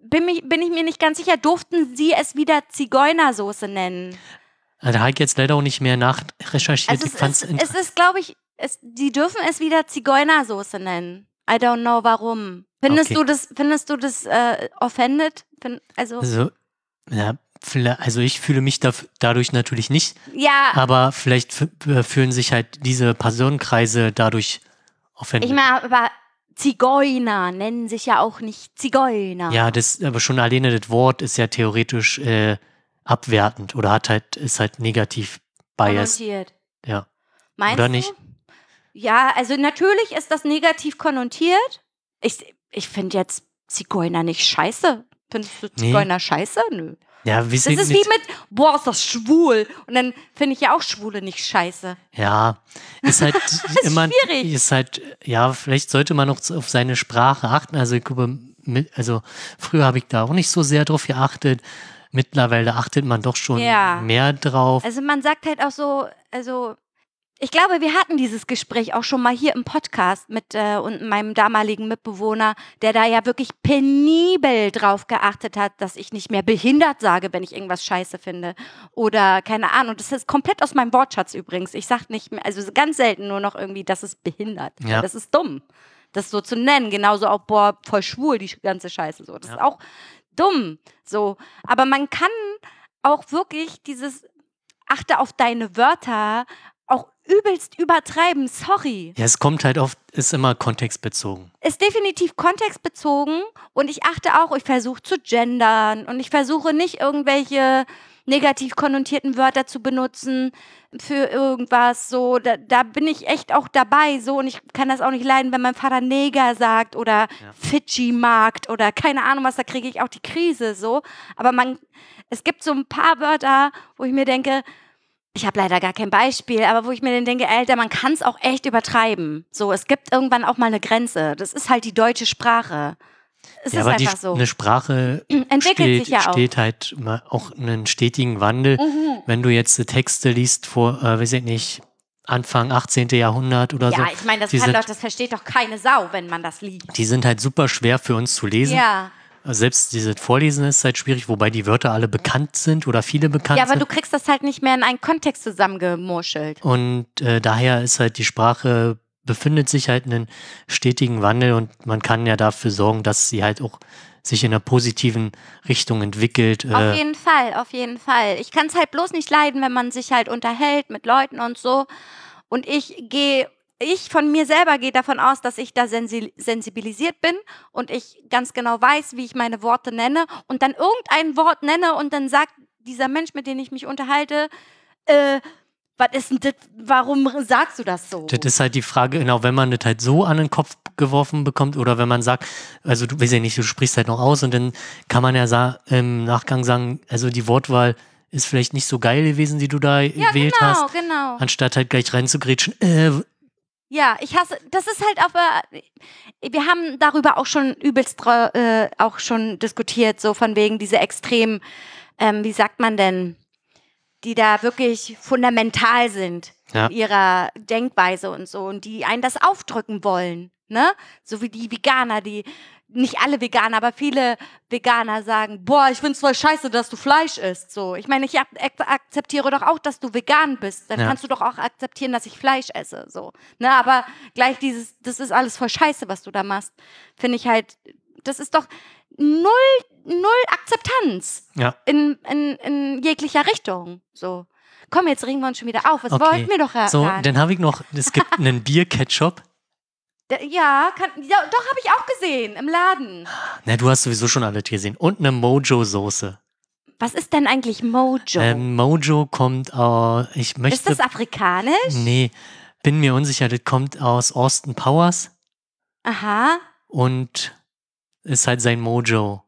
bin, mich, bin ich mir nicht ganz sicher, durften sie es wieder Zigeunersoße nennen. Da habe ich jetzt leider auch nicht mehr nachrecherchiert. Also es ist, es ist glaube ich, es, die dürfen es wieder Zigeunersoße nennen. I don't know warum. Findest Okay. du das, findest du das äh, offended? Fin- Also, also, ja, also ich fühle mich daf- dadurch natürlich nicht, ja, aber vielleicht äh, fühlen sich halt diese Personenkreise dadurch offensiv. Ich meine, aber Zigeuner nennen sich ja auch nicht Zigeuner. ja, das, aber schon alleine das Wort ist ja theoretisch äh, abwertend oder hat halt, ist halt negativ biased. konnotiert. Ja. Meinst Oder du? nicht? Ja, also natürlich ist das negativ konnotiert. Ich, ich finde jetzt Zigeuner nicht scheiße. Findest du Nee. Zigeuner scheiße? Nö. Ja, wie Das ist wie mit, boah, ist das schwul. Und dann finde ich ja auch Schwule nicht scheiße. Ja, ist halt immer, schwierig. ist halt, ja, vielleicht sollte man noch auf seine Sprache achten. Also ich glaube, also früher habe ich da auch nicht so sehr drauf geachtet. Mittlerweile achtet man doch schon Ja. mehr drauf. Also man sagt halt auch so, also ich glaube, wir hatten dieses Gespräch auch schon mal hier im Podcast mit äh, und meinem damaligen Mitbewohner, der da ja wirklich penibel drauf geachtet hat, dass ich nicht mehr behindert sage, wenn ich irgendwas scheiße finde. Oder keine Ahnung. Das ist komplett aus meinem Wortschatz übrigens. Ich sag nicht mehr, also ganz selten nur noch irgendwie, das ist behindert. Ja. Das ist dumm. Das so zu nennen. Genauso auch, boah, voll schwul, die ganze Scheiße. So. Das Ja. ist auch dumm. So. Aber man kann auch wirklich dieses achte auf deine Wörter übelst übertreiben. Sorry. Ja, es kommt halt oft, ist immer kontextbezogen. Ist definitiv kontextbezogen und ich achte auch, ich versuche zu gendern und ich versuche nicht irgendwelche negativ konnotierten Wörter zu benutzen für irgendwas so da, da bin ich echt auch dabei so und ich kann das auch nicht leiden wenn mein Vater Neger sagt oder Fidschi-Markt oder keine Ahnung was da kriege ich auch die Krise so aber man es gibt so ein paar Wörter wo ich mir denke ich habe leider gar kein Beispiel, aber wo ich mir dann denke, Alter, man kann es auch echt übertreiben. So, es gibt irgendwann auch mal eine Grenze. Das ist halt die deutsche Sprache. Es ja, ist aber die, einfach so. eine Sprache Entwickelt steht, sich ja auch. steht halt auch einen stetigen Wandel. Mhm. Wenn du jetzt die Texte liest vor, äh, weiß ich nicht, Anfang 18. Jahrhundert oder so, Ja, ich meine, das die kann sind- doch, das versteht doch keine Sau, wenn man das liest. die sind halt super schwer für uns zu lesen. Ja. Selbst dieses Vorlesen ist halt schwierig, wobei die Wörter alle bekannt sind oder viele bekannt Ja, aber du sind. kriegst das halt nicht mehr in einen Kontext zusammengemurschelt. Und äh, daher ist halt die Sprache befindet sich halt in einem stetigen Wandel und man kann ja dafür sorgen, dass sie halt auch sich in einer positiven Richtung entwickelt. Auf Äh, jeden Fall, auf jeden Fall. Ich kann es halt bloß nicht leiden, wenn man sich halt unterhält mit Leuten und so. Und ich gehe, ich von mir selber gehe davon aus, dass ich da sensi sensibilisiert bin und ich ganz genau weiß, wie ich meine Worte nenne und dann irgendein Wort nenne und dann sagt dieser Mensch, mit dem ich mich unterhalte, äh, was ist denn das, warum sagst du das so? Das ist halt die Frage, genau, wenn man das halt so an den Kopf geworfen bekommt oder wenn man sagt, also du weißt ja nicht, du sprichst halt noch aus und dann kann man ja im Nachgang sagen, also die Wortwahl ist vielleicht nicht so geil gewesen, die du da ja, gewählt genau, hast, genau. anstatt halt gleich reinzugrätschen, äh, Ja, ich hasse, das ist halt aber, wir haben darüber auch schon übelst äh, auch schon diskutiert, so von wegen diese extrem, ähm, wie sagt man denn, die da wirklich fundamental sind Ja. in ihrer Denkweise und so und die einen das aufdrücken wollen, ne? So wie die Veganer, die nicht alle Veganer, aber viele Veganer sagen, boah, ich find's voll scheiße, dass du Fleisch isst. So, ich meine, ich ak ak akzeptiere doch auch, dass du vegan bist. Dann Ja. kannst du doch auch akzeptieren, dass ich Fleisch esse. So, ne? Aber gleich dieses, das ist alles voll scheiße, was du da machst. Finde ich halt, das ist doch null, null Akzeptanz ja. in, in, in jeglicher Richtung. So. Komm, jetzt regen wir uns schon wieder auf. Was Okay. wollten wir doch So, erfahren? dann habe ich noch, es gibt einen Bier-Ketchup. Ja, kann, ja, doch, habe ich auch gesehen im Laden. Na, du hast sowieso schon alles gesehen. Und eine Mojo-Soße. Was ist denn eigentlich Mojo? Ähm, Mojo kommt aus, ich möchte. ist das afrikanisch? Nee, bin mir unsicher, das kommt aus Austin Powers Aha. und ist halt sein Mojo.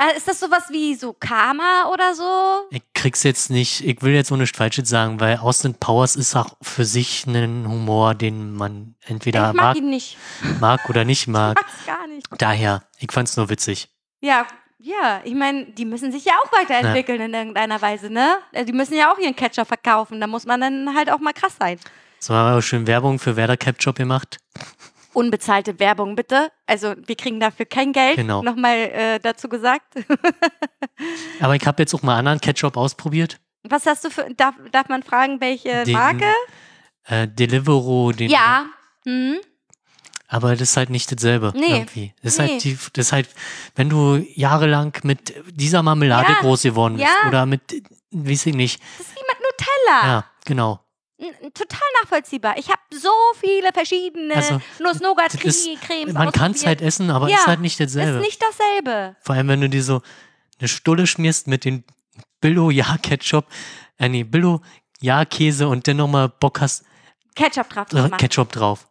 Äh, ist das sowas wie so Karma oder so? Ich krieg's jetzt nicht, ich will jetzt so nichts Falsches sagen, weil Austin Powers ist auch für sich ein Humor, den man entweder ich mag mag, nicht. mag oder nicht Ich mag. mag's gar nicht. Daher, ich fand's nur witzig. Ja, ja, ich meine, die müssen sich ja auch weiterentwickeln in irgendeiner Weise, ne? Äh, Die müssen ja auch ihren Catcher verkaufen. Da muss man dann halt auch mal krass sein. So haben wir auch schön Werbung für Werder Capjob gemacht. Unbezahlte Werbung bitte. Also wir kriegen dafür kein Geld. Genau. Nochmal äh, dazu gesagt. Aber ich habe jetzt auch mal anderen Ketchup ausprobiert. Was hast du für, darf, darf man fragen, welche Den- Marke? Äh, Deliveroo, den, Ja. Hm? aber das ist halt nicht dasselbe Nee. irgendwie. Das ist Nee. halt die, das ist halt, wenn du jahrelang mit dieser Marmelade Ja. groß geworden bist Ja. oder mit, weiß ich nicht, Das ist wie mit Nutella. ja, genau. Total nachvollziehbar. Ich habe so viele verschiedene Also, Nuss-Nougat-Cremes Man kann es halt essen, aber Ja, ist halt nicht dasselbe. Ist nicht dasselbe. Vor allem, wenn du dir so eine Stulle schmierst mit den Billo-Ja-Ketchup, äh, nee, Billo-Ja-Käse und dann nochmal Bock hast, Ketchup drauf äh. Ketchup drauf.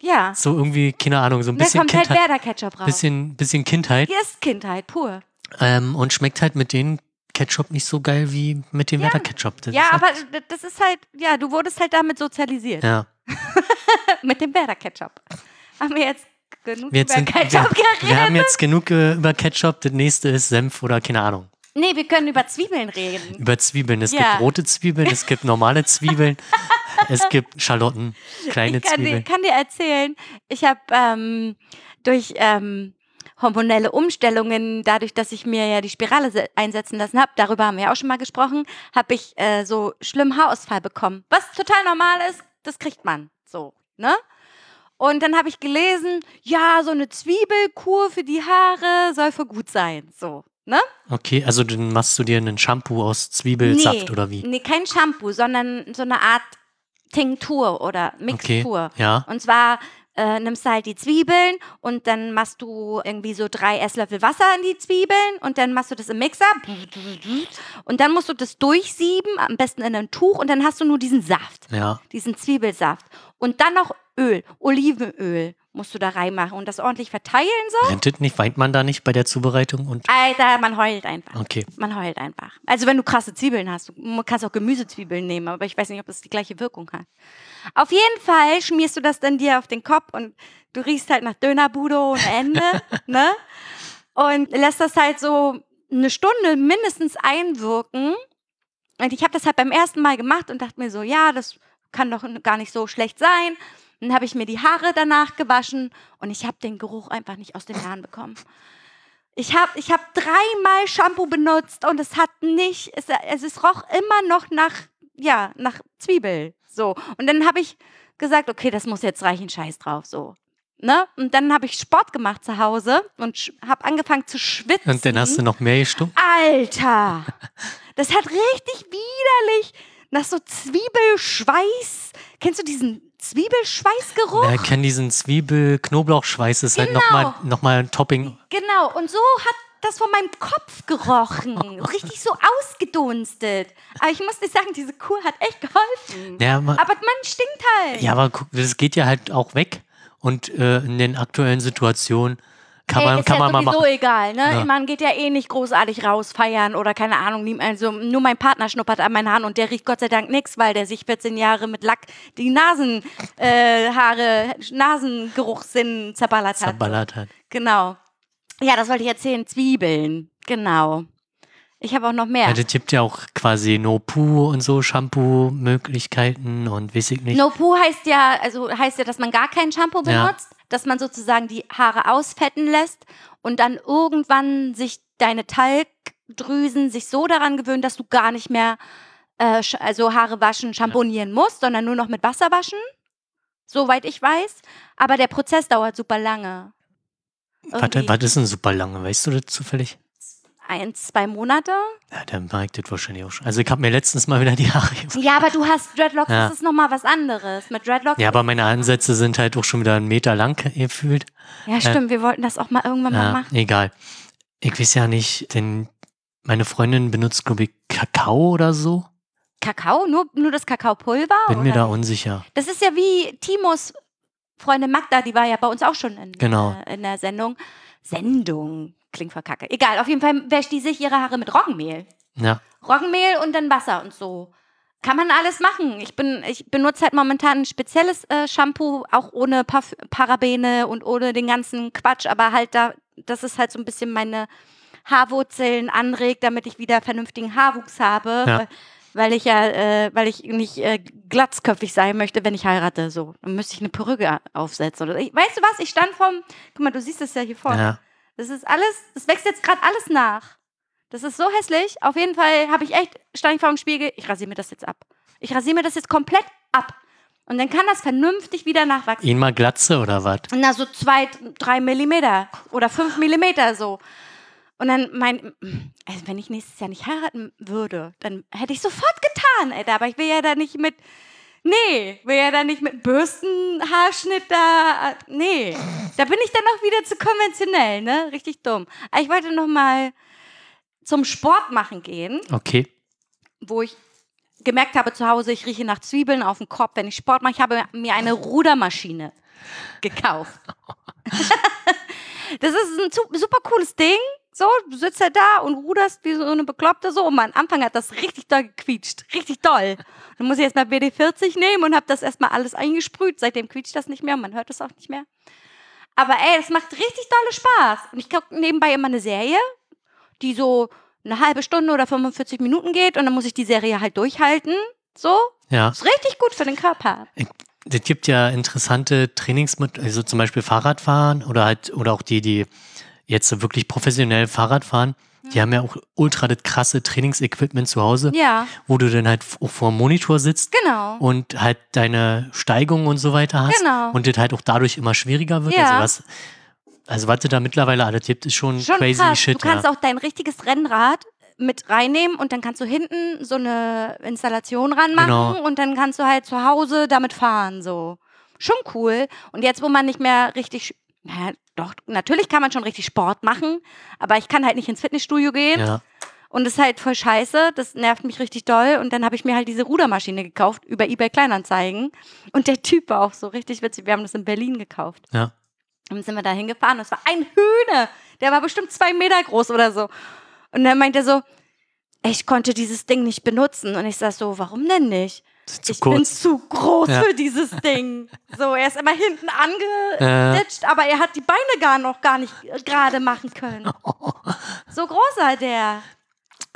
Ja. So irgendwie, keine Ahnung, so ein Da bisschen kommt halt Kindheit. Werder-Ketchup drauf. Bisschen, bisschen Kindheit. Hier ist Kindheit pur. Ähm, und schmeckt halt mit den Ketchup nicht so geil wie mit dem Werder-Ketchup. Das Ja, halt, aber d- das ist halt, ja, du wurdest halt damit sozialisiert. Ja. Mit dem Werder-Ketchup. Haben wir jetzt genug Wir, über sind, wir, Ketchup geredet? wir haben jetzt genug äh, über Ketchup. Das nächste ist Senf oder keine Ahnung. nee, wir können über Zwiebeln reden. Über Zwiebeln. Es Ja. gibt rote Zwiebeln, es gibt normale Zwiebeln, es gibt Schalotten, kleine ich kann dir, Zwiebeln. kann dir erzählen, ich habe ähm, durch ähm, hormonelle Umstellungen, dadurch, dass ich mir ja die Spirale se- einsetzen lassen habe, darüber haben wir ja auch schon mal gesprochen, habe ich äh, so schlimmen Haarausfall bekommen. Was total normal ist, das kriegt man so, ne? Und dann habe ich gelesen, ja, so eine Zwiebelkur für die Haare soll für gut sein, so, ne? Okay, also dann machst du dir einen Shampoo aus Zwiebelsaft nee, oder wie? Nee, kein Shampoo, sondern so eine Art Tinktur oder Okay, Mixtur. ja. Und zwar äh, nimmst du halt die Zwiebeln und dann machst du irgendwie so drei Esslöffel Wasser in die Zwiebeln und dann machst du das im Mixer und dann musst du das durchsieben, am besten in einem Tuch und dann hast du nur diesen Saft, Ja. diesen Zwiebelsaft. Und dann noch Öl, Olivenöl musst du da reinmachen und das ordentlich verteilen so. Rentet nicht, weint man da nicht bei der Zubereitung? Und Alter, man heult einfach. okay. Man heult einfach. Also wenn du krasse Zwiebeln hast, du kannst auch Gemüsezwiebeln nehmen, aber ich weiß nicht, ob das die gleiche Wirkung hat. Auf jeden Fall schmierst du das dann dir auf den Kopf und du riechst halt nach Dönerbude ohne Ende, ne? Und lässt das halt so eine Stunde mindestens einwirken. Und ich habe das halt beim ersten Mal gemacht und dachte mir so, ja, das kann doch gar nicht so schlecht sein. Dann habe ich mir die Haare danach gewaschen und ich habe den Geruch einfach nicht aus den Haaren bekommen. Ich habe ich hab dreimal Shampoo benutzt und es hat nicht, es, es, es roch immer noch nach, ja, nach Zwiebel. So. Und dann habe ich gesagt, okay, das muss jetzt reichen, scheiß drauf, so. Ne? Und dann habe ich Sport gemacht zu Hause und habe angefangen zu schwitzen. Und dann hast du noch mehr gestunken? Alter! Das hat richtig widerlich nach so Zwiebelschweiß. Kennst du diesen Zwiebelschweißgeruch? Ja, ich kenne diesen Zwiebel-Knoblauchschweiß, ist halt Genau. nochmal noch mal ein Topping. Genau, und so hat das von meinem Kopf gerochen. Richtig so ausgedunstet. Aber ich muss dir sagen, diese Kur hat echt geholfen. Ja, aber, Aber man stinkt halt. ja, aber guck, das geht ja halt auch weg. Und äh, in den aktuellen Situationen kann Ey, man, ist kann ja man mal sowieso machen. egal, ne? Ja. Man geht ja eh nicht großartig raus feiern oder keine Ahnung. Also nur mein Partner schnuppert an meinen Haaren und der riecht Gott sei Dank nichts, weil der sich 14 Jahre mit Lack die Nasenhaare, äh, Haare, Nasengeruchssinn zerballert hat. Zerballert hat. Genau. Ja, das wollte ich erzählen. Zwiebeln. Genau. Ich habe auch noch mehr. Ja, das gibt ja auch quasi No-Poo und so Shampoo-Möglichkeiten und weiß ich nicht. No Poo heißt ja, also heißt ja, dass man gar kein Shampoo Ja. benutzt, dass man sozusagen die Haare ausfetten lässt und dann irgendwann sich deine Talgdrüsen sich so daran gewöhnen, dass du gar nicht mehr äh, also Haare waschen, schamponieren musst, sondern nur noch mit Wasser waschen. Soweit ich weiß. Aber der Prozess dauert super lange. Warte, Irgendwie was ist denn super lange? Weißt du das zufällig? Eins, zwei Monate. Ja, dann mag ich das wahrscheinlich auch schon. Also ich habe mir letztens mal wieder die Haare gemacht. Ja, aber du hast Dreadlocks, Ja. das ist nochmal was anderes. Mit Dreadlocks. Ja, aber meine Ansätze sind halt auch schon wieder einen Meter lang gefühlt. Ja, stimmt, wir wollten das auch mal irgendwann mal Ja, machen. egal. Ich weiß ja nicht, denn meine Freundin benutzt, glaube ich, Kakao oder so. Kakao? Nur, nur das Kakaopulver? Bin mir oder? da unsicher. Das ist ja wie Timos Freundin Magda, die war ja bei uns auch schon in, Genau. äh, in der Sendung. Sendung klingt verkacke. Egal, auf jeden Fall wäscht die sich ihre Haare mit Roggenmehl. Ja, Roggenmehl und dann Wasser und so. Kann man alles machen. Ich, bin, ich benutze halt momentan ein spezielles äh, Shampoo, auch ohne Parf Parabene und ohne den ganzen Quatsch, aber halt da, das ist halt so ein bisschen meine Haarwurzeln anregt, damit ich wieder vernünftigen Haarwuchs habe. Ja. Weil, weil ich ja, äh, weil ich nicht äh, glatzköpfig sein möchte, wenn ich heirate. So, dann müsste ich eine Perücke aufsetzen. Oder ich, weißt du was? Ich stand vom, guck mal, du siehst das ja hier vorne. ja. Das ist alles, das wächst jetzt gerade alles nach. Das ist so hässlich. Auf jeden Fall habe ich echt, ich vor dem Spiegel, ich rasiere mir das jetzt ab. Ich rasiere mir das jetzt komplett ab. Und dann kann das vernünftig wieder nachwachsen. Ihn mal Glatze oder was? Na, so zwei, drei Millimeter oder fünf Millimeter so. Und dann mein, also wenn ich nächstes Jahr nicht heiraten würde, dann hätte ich sofort getan, Alter. Aber ich will ja da nicht mit, Nee, will ja dann nicht mit Bürstenhaarschnitt da. Nee, da bin ich dann auch wieder zu konventionell, ne? Richtig dumm. Aber ich wollte noch mal zum Sport machen gehen, Okay. wo ich gemerkt habe zu Hause, ich rieche nach Zwiebeln auf dem Kopf, wenn ich Sport mache. Ich habe mir eine Rudermaschine gekauft. das ist ein super cooles Ding. So, du sitzt halt da und ruderst wie so eine Bekloppte so. Und am Anfang hat das richtig doll gequietscht. Richtig doll. Dann muss ich jetzt mal BD40 nehmen und habe das erstmal alles eingesprüht. Seitdem quietscht das nicht mehr und man hört es auch nicht mehr. Aber ey, es macht richtig dolle Spaß. Und ich gucke nebenbei immer eine Serie, die so eine halbe Stunde oder 45 Minuten geht. Und dann muss ich die Serie halt durchhalten. So. Ja. Ist richtig gut für den Körper. Es gibt ja interessante Trainingsmittel, also zum Beispiel Fahrradfahren oder halt, oder auch die, die jetzt wirklich professionell Fahrrad fahren, die haben ja auch ultra das krasse Trainingsequipment zu Hause, Ja, wo du dann halt auch vor dem Monitor sitzt genau. und halt deine Steigung und so weiter hast Genau. und das halt auch dadurch immer schwieriger wird. Ja. Also, was, also was du da mittlerweile alles gibt, ist schon, Schon crazy krass. shit. du kannst ja. auch dein richtiges Rennrad mit reinnehmen und dann kannst du hinten so eine Installation ranmachen Genau. und dann kannst du halt zu Hause damit fahren, so. Schon cool. Und jetzt, wo man nicht mehr richtig, naja, doch, natürlich kann man schon richtig Sport machen, aber ich kann halt nicht ins Fitnessstudio gehen ja. und das ist halt voll scheiße, das nervt mich richtig doll und dann habe ich mir halt diese Rudermaschine gekauft über eBay Kleinanzeigen und der Typ war auch so richtig witzig, wir haben das in Berlin gekauft. Ja. Und dann sind wir da hingefahren und es war ein Hühner. Der war bestimmt zwei Meter groß oder so. Und dann meint er so, ich konnte dieses Ding nicht benutzen. Und ich sag so, warum denn nicht? Zu ich bin kurz. zu groß Ja. für dieses Ding. So, er ist immer hinten angeditscht, aber er hat die Beine gar noch gar nicht äh, gerade machen können. So groß war der.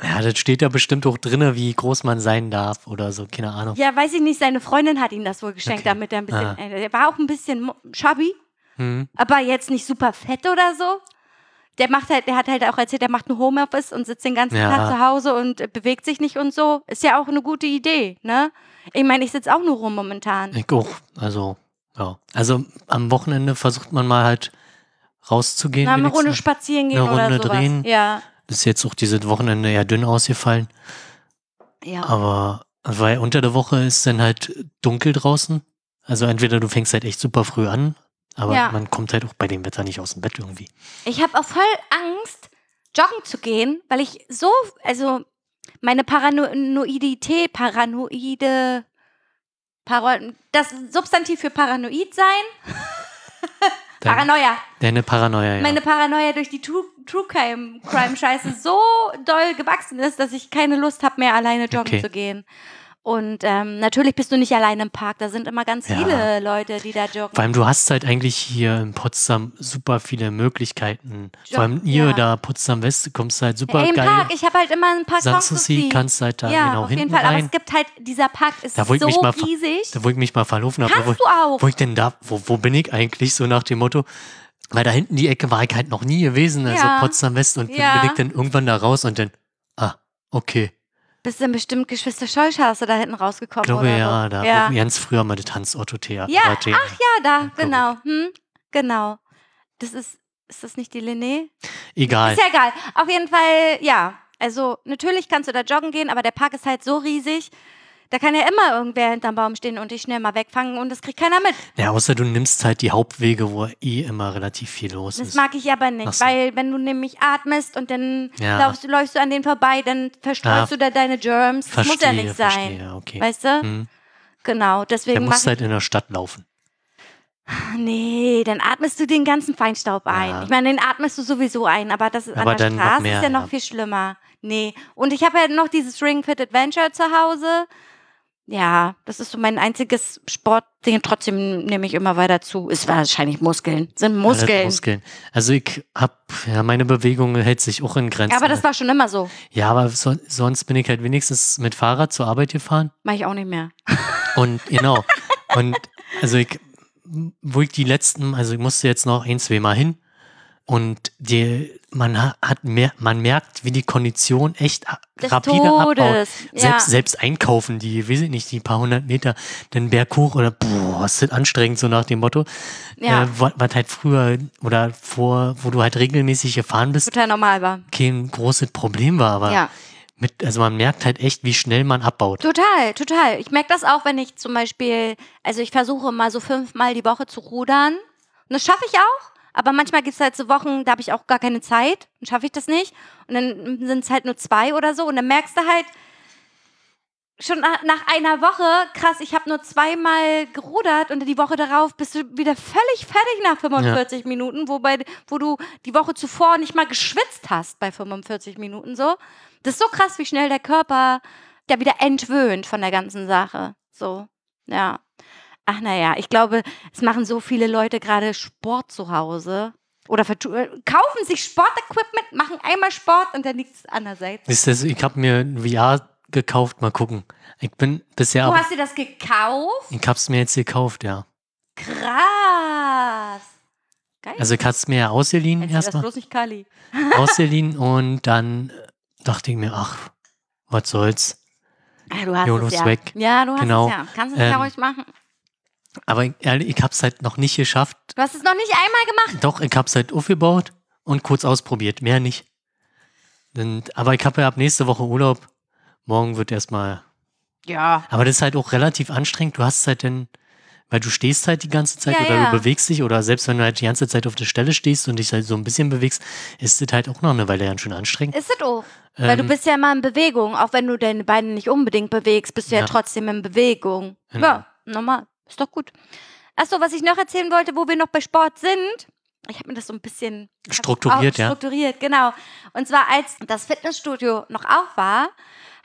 Ja, das steht ja bestimmt auch drinne, wie groß man sein darf oder so, keine Ahnung. Ja, weiß ich nicht, seine Freundin hat ihm das wohl geschenkt, Okay. damit er ein bisschen, Ah. äh, der war auch ein bisschen chubby, Hm. aber jetzt nicht super fett oder so. Der macht halt, der hat halt auch erzählt, der macht ein Homeoffice und sitzt den ganzen Ja. Tag zu Hause und äh, bewegt sich nicht und so. Ist ja auch eine gute Idee, ne? Ich meine, ich sitze auch nur rum momentan. Ich auch. Also, ja. Also am Wochenende versucht man mal halt rauszugehen. Na, eine Runde spazieren gehen Eine oder Runde sowas. drehen. Ja, Das ist jetzt auch dieses Wochenende eher dünn ausgefallen. ja. Aber weil unter der Woche ist dann halt dunkel draußen. Also entweder du fängst halt echt super früh an, aber Ja. man kommt halt auch bei dem Wetter nicht aus dem Bett irgendwie. Ich habe auch voll Angst, joggen zu gehen, weil ich so, also meine Paranoidität, paranoide, Para, das Substantiv für paranoid sein, Dein, Paranoia. deine Paranoia, ja. Meine Paranoia durch die True, True Crime, Crime Scheiße so doll gewachsen ist, dass ich keine Lust habe mehr alleine joggen Okay. zu gehen. Und ähm, natürlich bist du nicht alleine im Park, da sind immer ganz Ja. viele Leute, die da joggen. Vor allem, du hast halt eigentlich hier in Potsdam super viele Möglichkeiten. Jo- Vor allem ihr ja. da, Potsdam West, du kommst halt super Ey, Im geil. Park, ich habe halt immer ein paar Sanssouci kannst halt da ja, genau auf jeden Fall. Aber rein. es gibt halt, dieser Park ist Da so mal riesig. Da wo ich mich mal verlaufen habe. Kannst wo, du auch. wo ich denn da, wo, wo bin ich eigentlich, so nach dem Motto, weil da hinten die Ecke war ich halt noch nie gewesen, also Ja. Potsdam West und Ja. bin ich dann irgendwann da raus und dann, ah, okay. Bist dann bestimmt Geschwister Scheuschhasse da hinten rausgekommen Ich glaube oder ja, so. da ja. ganz früher mal das Hans-Otto-Theater. Ja, ach ja, da, genau. Hm, genau. Das ist, ist das nicht die Linné? Egal. Ist ja egal. Auf jeden Fall, ja. Also, natürlich kannst du da joggen gehen, aber der Park ist halt so riesig. Da kann ja immer irgendwer hinterm Baum stehen und dich schnell mal wegfangen und das kriegt keiner mit. Ja, außer du nimmst halt die Hauptwege, wo eh immer relativ viel los Das ist. mag ich aber nicht, so. weil wenn du nämlich atmest und dann Ja. läufst, du, läufst du an denen vorbei, dann verstreust Ja. du da deine Germs. Das muss ja Verstehe, nicht sein. verstehe, okay. Weißt du? Hm. Genau, Der deswegen muss mach halt in der Stadt laufen. Nee, dann atmest du den ganzen Feinstaub ein. Ja. Ich meine, den atmest du sowieso ein, aber das ist Aber an der dann Straße mehr, ist ja noch ja. viel schlimmer. Nee. Und ich habe ja noch dieses Ring Fit Adventure zu Hause. Ja, das ist so mein einziges Sportding. Trotzdem nehme ich immer weiter zu. Ist wahrscheinlich Muskeln. Sind Muskeln. Muskeln. Also ich hab, ja, meine Bewegung hält sich auch in Grenzen. Aber das war schon immer so. ja, aber so, sonst bin ich halt wenigstens mit Fahrrad zur Arbeit gefahren. Mache ich auch nicht mehr. Und genau. Und also ich, wo ich die letzten, also ich musste jetzt noch ein, zwei Mal hin. Und die, man ha- hat mehr, man merkt, wie die Kondition echt Des rapide abbaut. Todes, ja. Selbst, selbst einkaufen, die, weiß ich nicht, die paar hundert Meter, den Berg hoch oder boah, ist das anstrengend, so nach dem Motto. Ja. Äh, was was halt früher oder vor, wo du halt regelmäßig gefahren bist, Total normal war. kein großes Problem war, aber Ja. mit, also man merkt halt echt, wie schnell man abbaut. Total, total. Ich merke das auch, wenn ich zum Beispiel, also ich versuche mal so fünfmal die Woche zu rudern. Und das schaffe ich auch. Aber manchmal gibt es halt so Wochen, da habe ich auch gar keine Zeit. Dann schaffe ich das nicht. Und dann sind es halt nur zwei oder so. Und dann merkst du halt, schon nach einer Woche, krass, ich habe nur zweimal gerudert und die Woche darauf bist du wieder völlig fertig nach 45 ja. Minuten, wobei, wo du die Woche zuvor nicht mal geschwitzt hast bei 45 Minuten so. Das ist so krass, wie schnell der Körper der wieder entwöhnt von der ganzen Sache. So, ja. Ach naja, ich glaube, es machen so viele Leute gerade Sport zu Hause. Oder kaufen sich Sportequipment, machen einmal Sport und dann liegt es andererseits. Ich habe mir ein VR gekauft, mal gucken. Ich bin bisher. Du hast dir das gekauft? Ich hab's mir jetzt gekauft, ja. Krass. Geil. Also ich hab's mir ja ausgeliehen erstmal. Das bloß nicht Kali. ausgeliehen und dann dachte ich mir, ach, was soll's. Ja, du hast Jolos es ja. weg. Ja, du hast genau. es ja. Kannst du es ähm, ja ruhig machen. Aber ehrlich, ich hab's halt noch nicht geschafft. Du hast es noch nicht einmal gemacht? Doch, ich hab's halt aufgebaut und kurz ausprobiert, mehr nicht. Und, aber ich habe ja ab nächste Woche Urlaub morgen wird erstmal. Ja. Aber das ist halt auch relativ anstrengend. Du hast halt dann, weil du stehst halt die ganze Zeit ja, oder ja. du bewegst dich oder selbst wenn du halt die ganze Zeit auf der Stelle stehst und dich halt so ein bisschen bewegst, ist das halt auch noch eine Weile ganz schön anstrengend. Ist es auch. Ähm, weil du ähm, bist ja immer in Bewegung. Auch wenn du deine Beine nicht unbedingt bewegst, bist du ja, ja trotzdem in Bewegung. Genau. Ja, normal. Ist doch gut. Achso, was ich noch erzählen wollte, wo wir noch bei Sport sind. Ich habe mir das so ein bisschen strukturiert, ja. Strukturiert, genau. Und zwar als das Fitnessstudio noch auf war,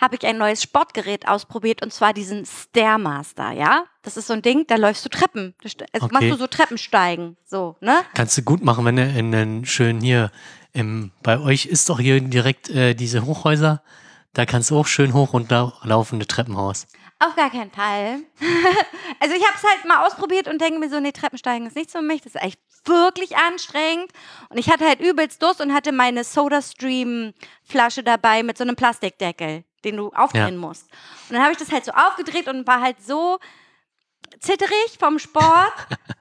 habe ich ein neues Sportgerät ausprobiert und zwar diesen Stairmaster, ja? Das ist so ein Ding, da läufst du Treppen. Also okay. machst du so Treppensteigen, so, ne? Kannst du gut machen, wenn du in den schönen hier im, bei euch ist doch hier direkt äh, diese Hochhäuser. Da kannst du auch schön hoch und da laufende Treppenhaus. Auf gar keinen Fall. also ich habe es halt mal ausprobiert und denke mir so, nee, Treppensteigen ist nichts für mich. Das ist echt wirklich anstrengend. Und ich hatte halt übelst Durst und hatte meine SodaStream Flasche dabei mit so einem Plastikdeckel den du aufdrehen ja. musst. Und dann habe ich das halt so aufgedreht und war halt so zitterig vom Sport,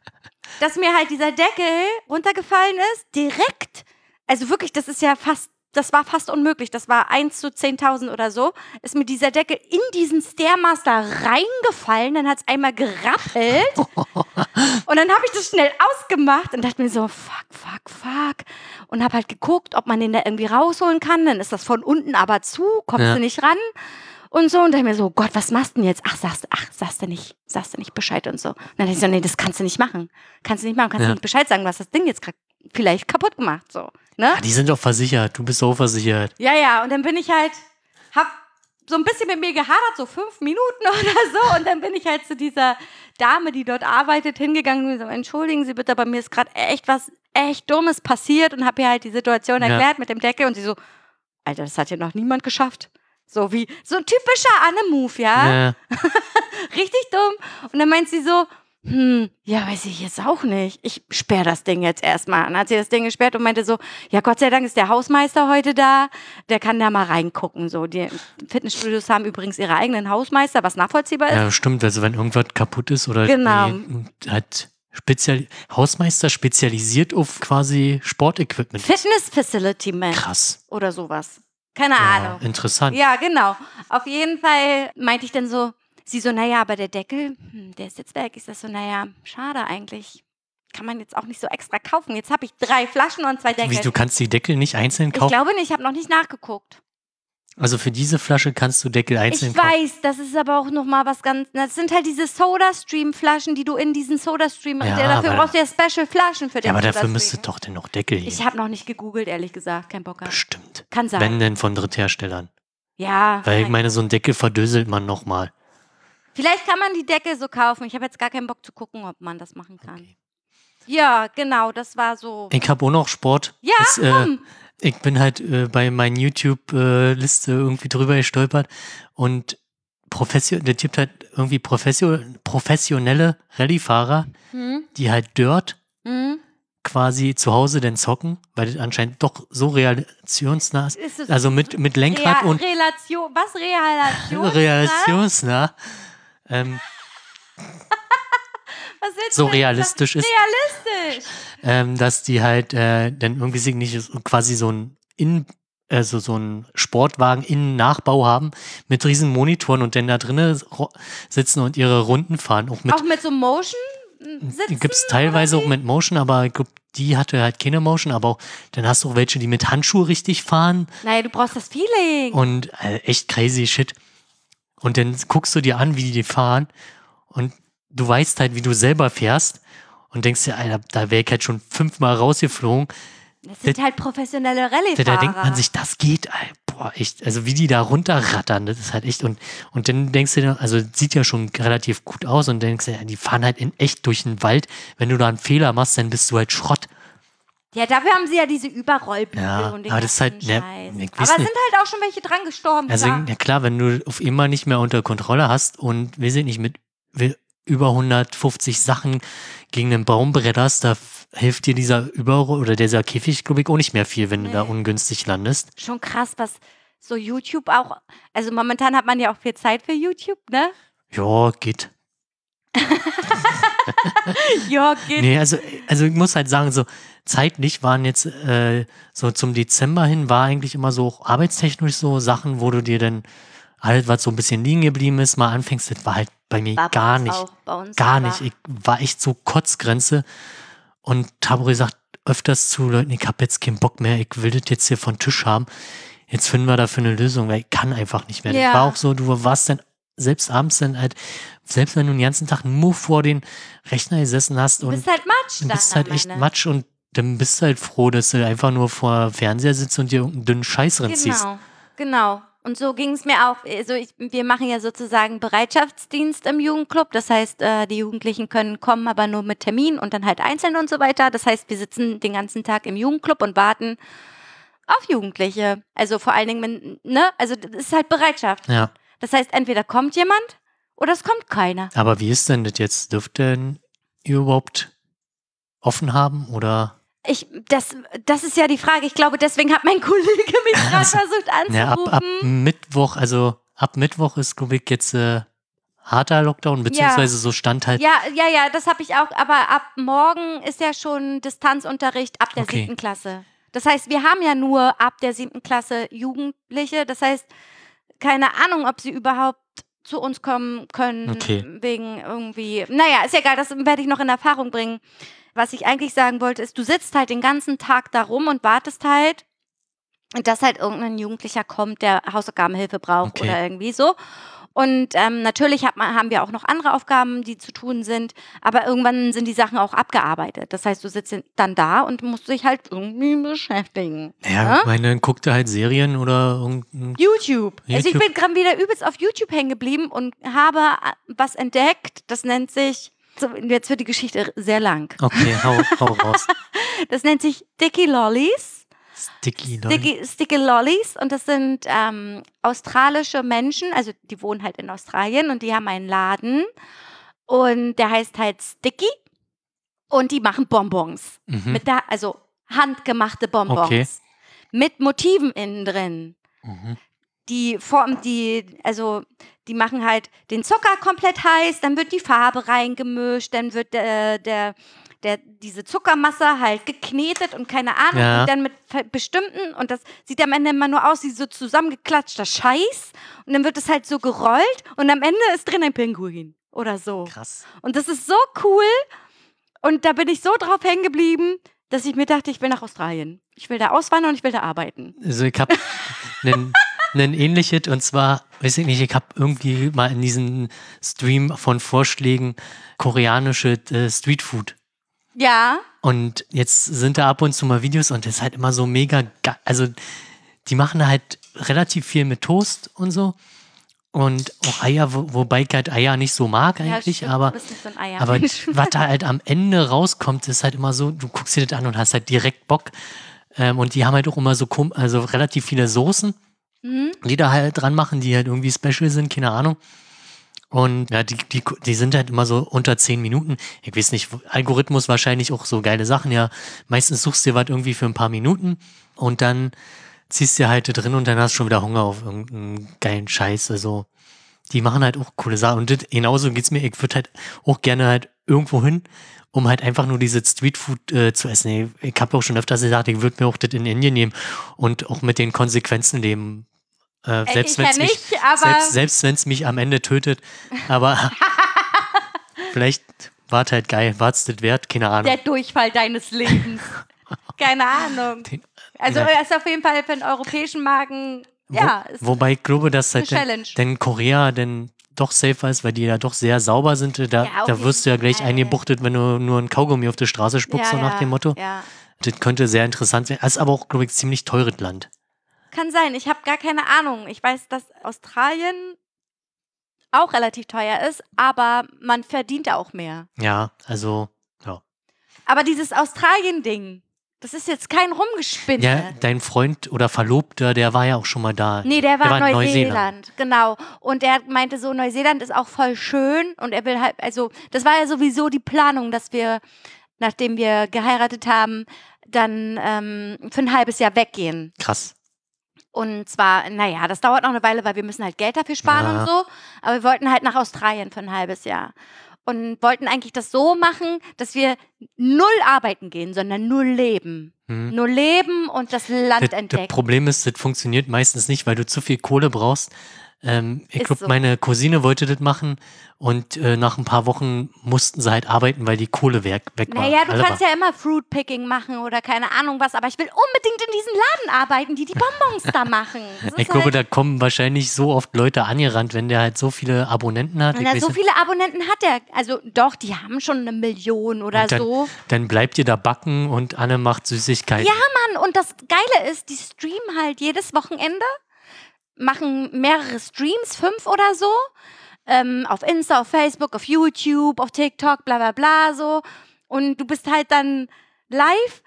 dass mir halt dieser Deckel runtergefallen ist, direkt. Also wirklich, das ist ja fast, das war fast unmöglich. Das war 1 zu 10.000 oder so. Ist mir dieser Deckel in diesen Stairmaster reingefallen. Dann hat es einmal gerappelt. und dann habe ich das schnell ausgemacht und dachte mir so, fuck, fuck, fuck und habe halt geguckt, ob man den da irgendwie rausholen kann. Dann ist das von unten aber zu, kommst ja. du nicht ran und so. Und dann mir so, Gott, was machst du denn jetzt? Ach, sagst, ach, sagst du nicht, sagst du nicht Bescheid und so. Und dann dachte ich so, nee, das kannst du nicht machen. Kannst du nicht machen, kannst ja. du nicht Bescheid sagen, was das Ding jetzt gerade vielleicht kaputt gemacht, so. Ne? Ja, die sind doch versichert, du bist so versichert. Ja, ja, und dann bin ich halt, hab so ein bisschen mit mir gehadert, so fünf Minuten oder so. Und dann bin ich halt zu dieser Dame, die dort arbeitet, hingegangen und so, entschuldigen Sie bitte, bei mir ist gerade echt was echt Dummes passiert und habe ihr halt die Situation erklärt ja. mit dem Deckel und sie so, Alter, das hat ja noch niemand geschafft. So wie, so ein typischer Anne-Move, ja? ja. Richtig dumm. Und dann meint sie so, hm, ja, weiß ich jetzt auch nicht. Ich sperre das Ding jetzt erstmal. Dann hat sie das Ding gesperrt und meinte so, ja, Gott sei Dank ist der Hausmeister heute da. Der kann da mal reingucken. So, die Fitnessstudios haben übrigens ihre eigenen Hausmeister, was nachvollziehbar ist. Ja, stimmt. Also wenn irgendwas kaputt ist oder genau. hat Spezial Hausmeister spezialisiert auf quasi Sportequipment. Fitness Facility Man. Krass. Oder sowas. Keine ja, Ahnung. Interessant. Ja, genau. Auf jeden Fall meinte ich dann so, sie so, naja, aber der Deckel, hm, der ist jetzt weg. Ich sag so, naja, schade eigentlich. Kann man jetzt auch nicht so extra kaufen. Jetzt habe ich drei Flaschen und zwei Deckel. Wie, du kannst die Deckel nicht einzeln kaufen? Ich glaube nicht, ich habe noch nicht nachgeguckt. Also für diese Flasche kannst du Deckel einzeln Ich weiß, das ist aber auch nochmal was ganz. Das sind halt diese Soda-Stream-Flaschen, die du in diesen Soda-Stream. Ja, dafür brauchst du ja Special-Flaschen für den Ja, aber dafür müsste doch denn noch Deckel hier. Ich habe noch nicht gegoogelt, ehrlich gesagt. Kein Bock. Bestimmt. Kann sein. Wenn denn von Drittherstellern. Ja. Weil ich meine, so ein Deckel verdöselt man nochmal. Vielleicht kann man die Deckel so kaufen. Ich habe jetzt gar keinen Bock zu gucken, ob man das machen kann. Okay. Ja, genau, das war so. Ich habe auch noch Sport. Ja, das, äh, ich bin halt äh, bei meinen YouTube-Liste irgendwie drüber gestolpert und Profession, der gibt halt irgendwie Profession, professionelle Rallyefahrer, hm. die halt Dirt hm. quasi zu Hause denn zocken, weil das anscheinend doch so relationsnah ist. ist also mit, mit Lenkrad Rea und. Relation, was relationsnah? relationsnah. Ähm, so realistisch ist. Realistisch. Ähm, dass die halt äh, dann irgendwie sich nicht quasi so ein in also so einen Sportwagen in Nachbau haben mit riesen Monitoren und dann da drinnen sitzen und ihre Runden fahren. Auch mit Auch mit so Motion sitzen? gibt es teilweise auch mit Motion, aber die hatte halt keine Motion, aber auch, dann hast du auch welche, die mit Handschuhe richtig fahren Naja, du brauchst das Feeling. und äh, echt crazy shit. Und dann guckst du dir an, wie die fahren und du weißt halt, wie du selber fährst und denkst dir, Alter, da wäre ich halt schon fünfmal rausgeflogen. Das sind halt professionelle Da, Rallye-Fahrer. da denkt man sich, das geht, Alter. boah, echt, also wie die da runterrattern, das ist halt echt und, und dann denkst du dir, also sieht ja schon relativ gut aus und denkst dir, die fahren halt in echt durch den Wald. Wenn du da einen Fehler machst, dann bist du halt Schrott. Ja, dafür haben sie ja diese Überrollbügel Ja, und den aber das ist halt- ne, Scheiß. ich Aber sind halt auch schon welche dran gestorben. Also, klar. ja klar, wenn du auf immer nicht mehr unter Kontrolle hast und wir sind nicht mit über 150 Sachen gegen einen Baum bretterst, da hilft dir dieser Über- oder dieser Käfig, glaube ich, auch nicht mehr viel, wenn du da Nee. ungünstig landest. Schon krass, was so YouTube auch. Also momentan hat man ja auch viel Zeit für YouTube, ne? Ja, geht. Ja, geht. Nee, also, also ich muss halt sagen, so zeitlich waren jetzt äh, so zum Dezember hin war eigentlich immer so auch arbeitstechnisch so Sachen, wo du dir dann alles, was so ein bisschen liegen geblieben ist, mal anfängst, das war halt bei mir War bei gar uns nicht. Auch, bei Gar nicht. Ich war echt so Kotzgrenze und habe gesagt öfters zu Leuten, ich habe jetzt keinen Bock mehr, ich will das jetzt hier von Tisch haben. Jetzt finden wir dafür eine Lösung, weil ich kann einfach nicht mehr. Ja. Das war auch so, du warst dann selbst abends dann halt, selbst wenn du den ganzen Tag nur vor den Rechner gesessen hast Du und bist halt Matsch du bist halt echt. Matsch und dann bist du halt froh, dass du einfach nur vor Fernseher sitzt und dir irgendeinen dünnen Scheiß reinziehst. Genau, genau. Und so ging es mir auch. Also ich, wir machen ja sozusagen Bereitschaftsdienst im Jugendclub. Das heißt, äh, die Jugendlichen können kommen, aber nur mit Termin und dann halt einzeln und so weiter. Das heißt, wir sitzen den ganzen Tag im Jugendclub und warten auf Jugendliche. Also vor allen Dingen, ne? Also das ist halt Bereitschaft. Ja, Das heißt, entweder kommt jemand oder es kommt keiner. aber wie ist denn das jetzt? Dürft denn ihr überhaupt offen haben oder? Ich, das, das ist ja die Frage. Ich glaube, deswegen hat mein Kollege mich gerade versucht Ja, ab, ab anzurufen. Mittwoch, also ab Mittwoch ist, glaube ich, jetzt äh, harter Lockdown, beziehungsweise so stand halt. Ja, ja, ja, das habe ich auch. Aber ab morgen ist ja schon Distanzunterricht ab der Okay. siebten Klasse. Das heißt, wir haben ja nur ab der siebten Klasse Jugendliche. Das heißt, keine Ahnung, ob sie überhaupt zu uns kommen können Okay. wegen irgendwie. Naja, ist ja egal, das werde ich noch in Erfahrung bringen. Was ich eigentlich sagen wollte, ist, du sitzt halt den ganzen Tag da rum und wartest halt, dass halt irgendein Jugendlicher kommt, der Hausaufgabenhilfe braucht Okay. oder irgendwie so. Und ähm, natürlich man, haben wir auch noch andere Aufgaben, die zu tun sind, aber irgendwann sind die Sachen auch abgearbeitet. Das heißt, du sitzt dann da und musst dich halt irgendwie beschäftigen. Ja, Ja? ich meine, dann guckt er halt Serien oder irgendein. YouTube. Also ich YouTube. bin gerade wieder übelst auf YouTube hängen geblieben und habe äh, was entdeckt. Das nennt sich, jetzt wird die Geschichte sehr lang. Okay, hau, hau raus. Das nennt sich Dicky Lollies. Sticky, Lolli. Sticky, Sticky Lollies und das sind ähm, australische Menschen, also die wohnen halt in Australien und die haben einen Laden und der heißt halt Sticky und die machen Bonbons. Mhm. Mit da, also handgemachte Bonbons. Okay. Mit Motiven innen drin. Mhm. Die Form, die, also die machen halt den Zucker komplett heiß, dann wird die Farbe reingemischt, dann wird der, der, der diese Zuckermasse halt geknetet und keine Ahnung, Ja. und dann mit bestimmten, und das sieht am Ende immer nur aus wie so zusammengeklatschter Scheiß, und dann wird es halt so gerollt und am Ende ist drin ein Pinguin oder so. Krass. Und das ist so cool. Und da bin ich so drauf hängen geblieben, dass ich mir dachte, ich will nach Australien. Ich will da auswandern und ich will da arbeiten. Also ich habe einen, einen ähnliches und zwar, weiß ich nicht, ich habe irgendwie mal in diesem Stream von Vorschlägen koreanische äh, Streetfood. Ja. Und jetzt sind da ab und zu mal Videos und das ist halt immer so mega geil. Also die machen halt relativ viel mit Toast und so. Und auch Eier, wo, wobei ich halt Eier nicht so mag eigentlich, stimmt, aber so ein Eier. aber was da halt am Ende rauskommt, ist halt immer so, du guckst dir das an und hast halt direkt Bock. Ähm, und die haben halt auch immer so, also relativ viele Soßen, Mhm. die da halt dran machen, die halt irgendwie special sind, keine Ahnung. Und ja, die, die, die sind halt immer so unter zehn Minuten. Ich weiß nicht, Algorithmus wahrscheinlich auch so geile Sachen. Ja, meistens suchst du dir was irgendwie für ein paar Minuten und dann ziehst du halt drin und dann hast du schon wieder Hunger auf irgendeinen geilen Scheiß. Also die machen halt auch coole Sachen. Und das, genauso geht's mir. Ich würde halt auch gerne halt irgendwo hin, um halt einfach nur diese Streetfood äh, zu essen. Ich, ich habe auch schon öfters gesagt, ich würde mir auch das in Indien nehmen und auch mit den Konsequenzen leben. Äh, selbst ich wenn ja es mich, selbst, selbst wenn's mich am Ende tötet. Aber vielleicht war es halt geil. War es das wert? Keine Ahnung. der Durchfall deines Lebens. Keine Ahnung. Den- Also Ja. ist auf jeden Fall für den europäischen Magen, ja, ist Wo, wobei ich glaube, dass halt denn, denn Korea denn doch safer ist, weil die ja doch sehr sauber sind. Da, Ja, da wirst du ja gleich Fall. eingebuchtet, wenn du nur ein Kaugummi auf die Straße spuckst, so nach dem Motto. Ja. Das könnte sehr interessant sein. Das ist aber auch, glaube ich, ziemlich teures Land. Kann sein, ich habe gar keine Ahnung. Ich weiß, dass Australien auch relativ teuer ist, aber man verdient auch mehr. Ja, also, ja. Aber dieses Australien-Ding, das ist jetzt kein Rumgespinne. Ja, dein Freund oder Verlobter, der war ja auch schon mal da. Nee, der war, Der war in Neuseeland. Neuseeland. genau. Und er meinte so, Neuseeland ist auch voll schön und er will halt, also das war ja sowieso die Planung, dass wir, nachdem wir geheiratet haben, dann ähm, für ein halbes Jahr weggehen. Krass. Und zwar, naja, das dauert noch eine Weile, weil wir müssen halt Geld dafür sparen Ja. und so. Aber wir wollten halt nach Australien für ein halbes Jahr. Und wollten eigentlich das so machen, dass wir null arbeiten gehen, sondern nur leben. Hm. Nur leben und das Land Das, das entdecken. Problem ist, das funktioniert meistens nicht, weil du zu viel Kohle brauchst. Ähm, ich glaube, so. meine Cousine wollte das machen und äh, nach ein paar Wochen mussten sie halt arbeiten, weil die Kohle weg, weg war. Naja, du Alle kannst war. ja immer Fruitpicking machen oder keine Ahnung was, aber ich will unbedingt in diesen Laden arbeiten, die die Bonbons da machen. Ich glaube, halt, da kommen wahrscheinlich so oft Leute angerannt, wenn der halt so viele Abonnenten hat. Na, so viele Abonnenten hat er. Also doch, die haben schon eine Million oder dann, so. dann bleibt ihr da backen und Anne macht Süßigkeiten. Ja, Mann, und das Geile ist, die streamen halt jedes Wochenende, machen mehrere Streams, fünf oder so, ähm, auf Insta, auf Facebook, auf YouTube, auf TikTok, bla bla bla so. Und du bist halt dann live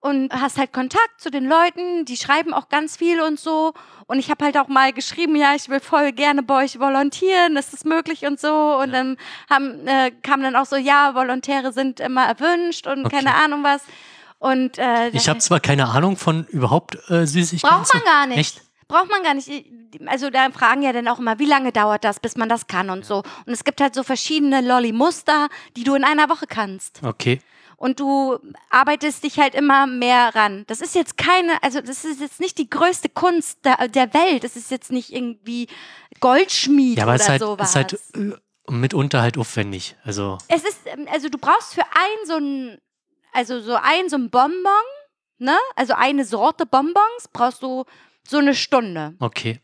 und hast halt Kontakt zu den Leuten, die schreiben auch ganz viel und so. Und ich habe halt auch mal geschrieben, ja, ich will voll gerne bei euch volontieren, ist das möglich und so. Und dann haben, äh, kam dann auch so, ja, Volontäre sind immer erwünscht und Okay. keine Ahnung was. Und äh, Ich habe zwar keine Ahnung von überhaupt äh, Süßigkeiten. Braucht man gar nicht. Echt? Braucht man gar nicht. Also da fragen ja dann auch immer, wie lange dauert das, bis man das kann und so. Und es gibt halt so verschiedene Lolli-Muster, die du in einer Woche kannst. Okay. Und du arbeitest dich halt immer mehr ran. Das ist jetzt keine, also das ist jetzt nicht die größte Kunst der, der Welt. Das ist jetzt nicht irgendwie Goldschmied Ja, aber oder es ist halt, sowas. ist halt äh, mitunter halt aufwendig. Also, Es ist, ähm, also du brauchst für ein so ein, also so ein so ein Bonbon, ne? Also eine Sorte Bonbons brauchst du so eine Stunde. okay.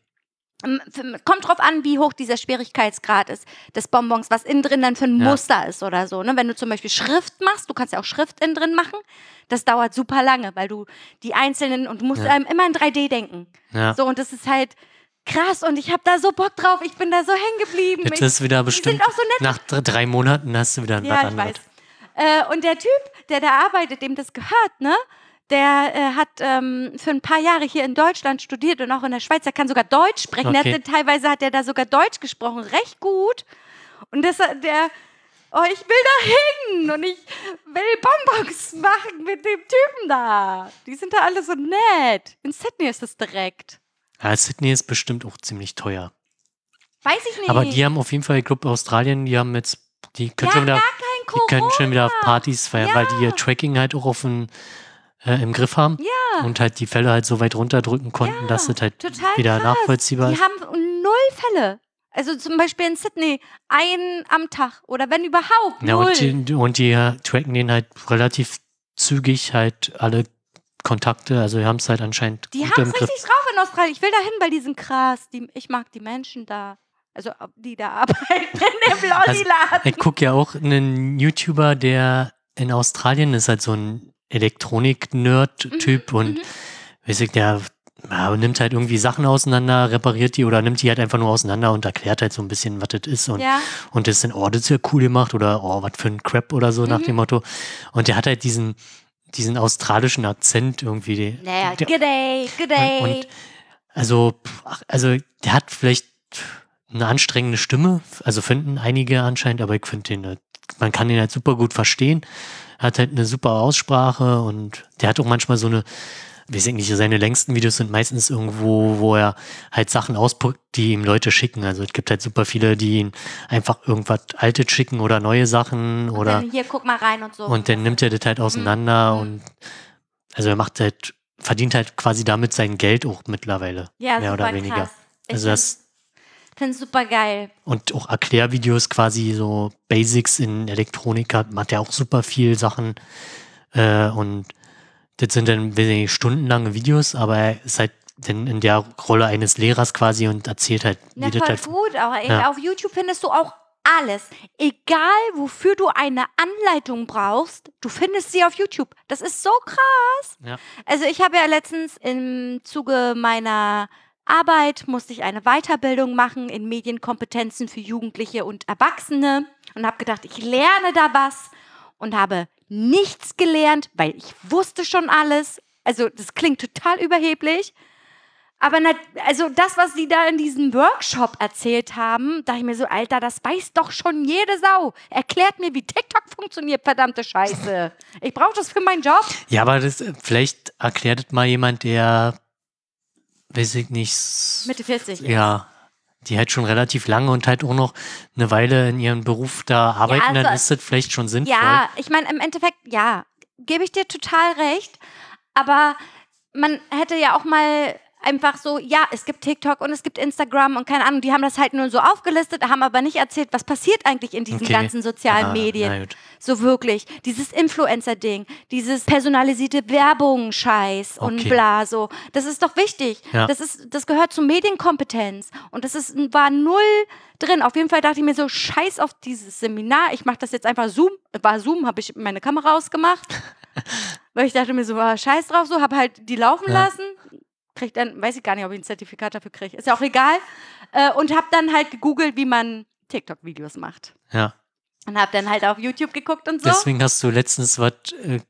Ähm, Kommt drauf an, wie hoch dieser Schwierigkeitsgrad ist des Bonbons, was innen drin dann für ein Ja. Muster ist oder so. Ne? Wenn du zum Beispiel Schrift machst, du kannst ja auch Schrift innen drin machen, das dauert super lange, weil du die einzelnen und du musst Ja. ähm, immer in 3D denken. Ja. So, und das ist halt krass und ich habe da so Bock drauf. Ich bin da so hängen geblieben. Jetzt ist wieder bestimmt, auch so nett. nach dr- drei Monaten hast du wieder ein Ja, Blatt ich weiß. Äh, und der Typ, der da arbeitet, dem das gehört, ne? Der äh, hat ähm, für ein paar Jahre hier in Deutschland studiert und auch in der Schweiz. Der kann sogar Deutsch sprechen. Okay. hat, teilweise hat er da sogar Deutsch gesprochen, recht gut. Und das, der, oh, ich will da hin und ich will Bonbons machen mit dem Typen da. Die sind da alle so nett. In Sydney ist das direkt. Ja, Sydney ist bestimmt auch ziemlich teuer. Weiß ich nicht. Aber die haben auf jeden Fall, ich glaube, Australien, die haben jetzt, die können, ja, schon, wieder, die können schon wieder auf Partys feiern, weil die ihr Ja. Tracking halt auch auf den, äh, im Griff haben Ja. und halt die Fälle halt so weit runterdrücken konnten, Ja, dass das halt wieder krass. nachvollziehbar Die ist. haben null Fälle. Also zum Beispiel in Sydney einen am Tag oder wenn überhaupt Ja, null. und die, und die äh, tracken den halt relativ zügig halt alle Kontakte, also die haben es halt anscheinend Die haben es richtig drauf in Australien. Ich will da hin, weil die sind krass. Die, ich mag die Menschen da. Also die da arbeiten in dem Also, Lolliladen. Ich gucke ja auch einen YouTuber, der in Australien ist halt so ein Elektronik-Nerd-Typ Mhm, und weiß ich, der ja, nimmt halt irgendwie Sachen auseinander, repariert die oder nimmt die halt einfach nur auseinander und erklärt halt so ein bisschen, was das ist und, ja, und das dann, oh, das ist ja cool gemacht oder oh, was für ein Crap oder so nach Mhm. dem Motto. Und der hat halt diesen, diesen australischen Akzent irgendwie. naja, der, good day, good day. und, und also, also der hat vielleicht eine anstrengende Stimme, also finden einige anscheinend, aber ich finde den, halt- man kann den halt super gut verstehen. Hat halt eine super Aussprache und der hat auch manchmal so eine, weiß ich nicht, seine längsten Videos sind meistens irgendwo, wo er halt Sachen auspackt, die ihm Leute schicken. Also es gibt halt super viele, die ihn einfach irgendwas Altes schicken oder neue Sachen oder. Hier, guck mal rein und so. Und dann nimmt er das halt auseinander Mhm. und also er macht halt, verdient halt quasi damit sein Geld auch mittlerweile. ja, mehr oder weniger. krass. Also das finde es super geil. und auch Erklärvideos quasi so Basics in Elektronik hat, macht er auch super viel Sachen. Äh, und das sind dann ich nicht, stundenlange Videos, aber er ist halt dann in der Rolle eines Lehrers quasi und erzählt halt, Ja, voll halt gut. Ey, Ja. auf YouTube findest du auch alles. Egal, wofür du eine Anleitung brauchst, du findest sie auf YouTube. Das ist so krass. Ja. Also ich habe ja letztens im Zuge meiner Arbeit musste ich eine Weiterbildung machen in Medienkompetenzen für Jugendliche und Erwachsene und habe gedacht, ich lerne da was und habe nichts gelernt, weil ich wusste schon alles. Also das klingt total überheblich. Aber na, also das, was sie da in diesem Workshop erzählt haben, dachte ich mir so, Alter, das weiß doch schon jede Sau. Erklärt mir, wie TikTok funktioniert, verdammte Scheiße. Ich brauche das für meinen Job. Ja, aber das, äh, vielleicht erklärt mal jemand, der, weiß ich nicht, Mitte 40. ja, die halt schon relativ lange und halt auch noch eine Weile in ihrem Beruf da arbeiten, also- dann ist das vielleicht schon sinnvoll. Ja, ich meine, im Endeffekt, ja, gebe ich dir total recht. Aber man hätte ja auch mal einfach so, ja, es gibt TikTok und es gibt Instagram und keine Ahnung, die haben das halt nur so aufgelistet, haben aber nicht erzählt, was passiert eigentlich in diesen Okay. ganzen sozialen Ah, Medien. So wirklich. Dieses Influencer-Ding, dieses personalisierte Werbung-Scheiß und Okay. bla, so. Das ist doch wichtig. Ja. Das, ist, das gehört zur Medienkompetenz. Und das ist, war null drin. Auf jeden Fall dachte ich mir so, scheiß auf dieses Seminar. Ich mache das jetzt einfach Zoom. War Zoom, habe ich meine Kamera ausgemacht. weil ich dachte mir so, ah, scheiß drauf, so. Habe halt die laufen Ja. lassen. Krieg dann, weiß ich gar nicht, ob ich ein Zertifikat dafür kriege. Ist ja auch egal. Äh, und habe dann halt gegoogelt, wie man TikTok-Videos macht. Ja. Und habe dann halt auf YouTube geguckt und so. Deswegen hast du letztens was. Äh,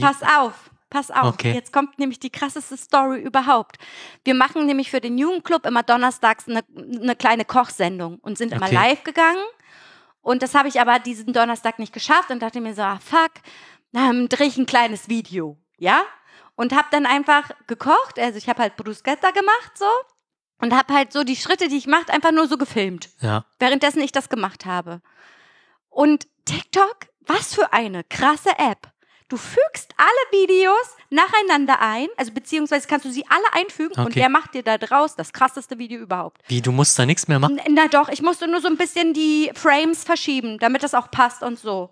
Pass auf, pass auf. Okay. Jetzt kommt nämlich die krasseste Story überhaupt. Wir machen nämlich für den Jugendclub immer donnerstags eine, eine kleine Kochsendung und sind immer Okay. live gegangen. Und das habe ich aber diesen Donnerstag nicht geschafft und dachte mir so, ah, fuck, dann drehe ich ein kleines Video, ja? Und habe dann einfach gekocht, also ich habe halt Bruschetta gemacht so und habe halt so die Schritte, die ich mache, einfach nur so gefilmt ja. währenddessen ich das gemacht habe. Und TikTok, was für eine krasse App. Du fügst alle Videos nacheinander ein, also beziehungsweise kannst du sie alle einfügen und Okay. der macht dir da draus das krasseste Video überhaupt. Wie, du musst da nichts mehr machen? N- Na doch, ich musste nur so ein bisschen die Frames verschieben, damit das auch passt und so.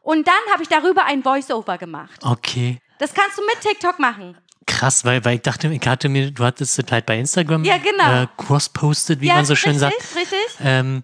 Und dann habe ich darüber ein Voice-Over gemacht. Okay. Das kannst du mit TikTok machen. Krass, weil, weil ich dachte, ich hatte mir, du hattest das halt bei Instagram Ja, genau. äh, cross-posted, wie ja, man so schön richtig, sagt. richtig. Ähm,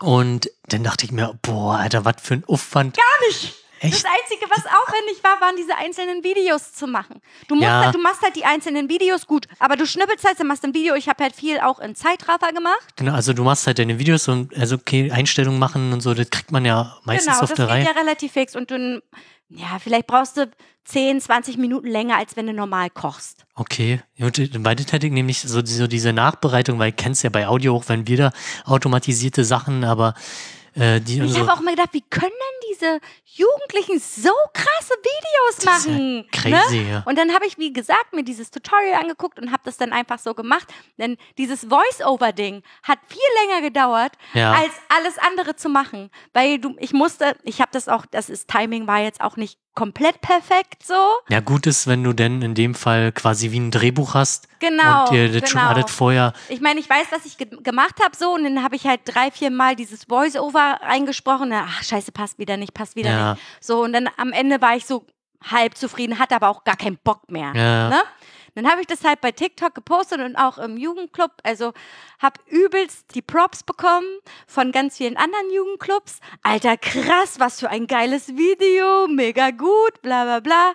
und dann dachte ich mir, boah, Alter, was für ein Aufwand. Gar nicht. Echt? Das Einzige, was aufwendig war, waren diese einzelnen Videos zu machen. Du, musst Ja. halt, du machst halt die einzelnen Videos gut, aber du schnippelst halt, du machst ein Video. Ich habe halt viel auch in Zeitraffer gemacht. Genau, also du machst halt deine Videos und also okay, Einstellungen machen und so, das kriegt man ja meistens genau, auf das der geht Reihe. ja relativ fix. Und du, ja, vielleicht brauchst du 10, 20 Minuten länger, als wenn du normal kochst. Okay, und bei das hätte ich nämlich so, so diese Nachbereitung, weil ich kenn's ja bei Audio auch, wenn wir da automatisierte Sachen, aber äh, die Ich habe auch immer gedacht, wie können denn diese Jugendlichen so krasse Videos Das ist ja machen? crazy, ne? ja. Und dann habe ich, wie gesagt, mir dieses Tutorial angeguckt und habe das dann einfach so gemacht. Denn dieses Voice-Over-Ding hat viel länger gedauert, Ja. als alles andere zu machen. Weil du, ich musste, ich habe das auch, das ist, Timing war jetzt auch nicht komplett perfekt so. ja gut ist, wenn du denn in dem Fall quasi wie ein Drehbuch hast Genau, und dir das schon genau. alles vorher, Ich meine, ich weiß, was ich ge gemacht habe so und dann habe ich halt drei, vier Mal dieses Voice-Over eingesprochen. Ach, scheiße, passt wieder nicht, passt wieder Ja. nicht. So, und dann am Ende war ich so halb zufrieden, hatte aber auch gar keinen Bock mehr. Ja. Ne? Dann habe ich das halt bei TikTok gepostet und auch im Jugendclub. Also habe übelst die Props bekommen von ganz vielen anderen Jugendclubs. Alter, krass, was für ein geiles Video, mega gut, bla bla bla.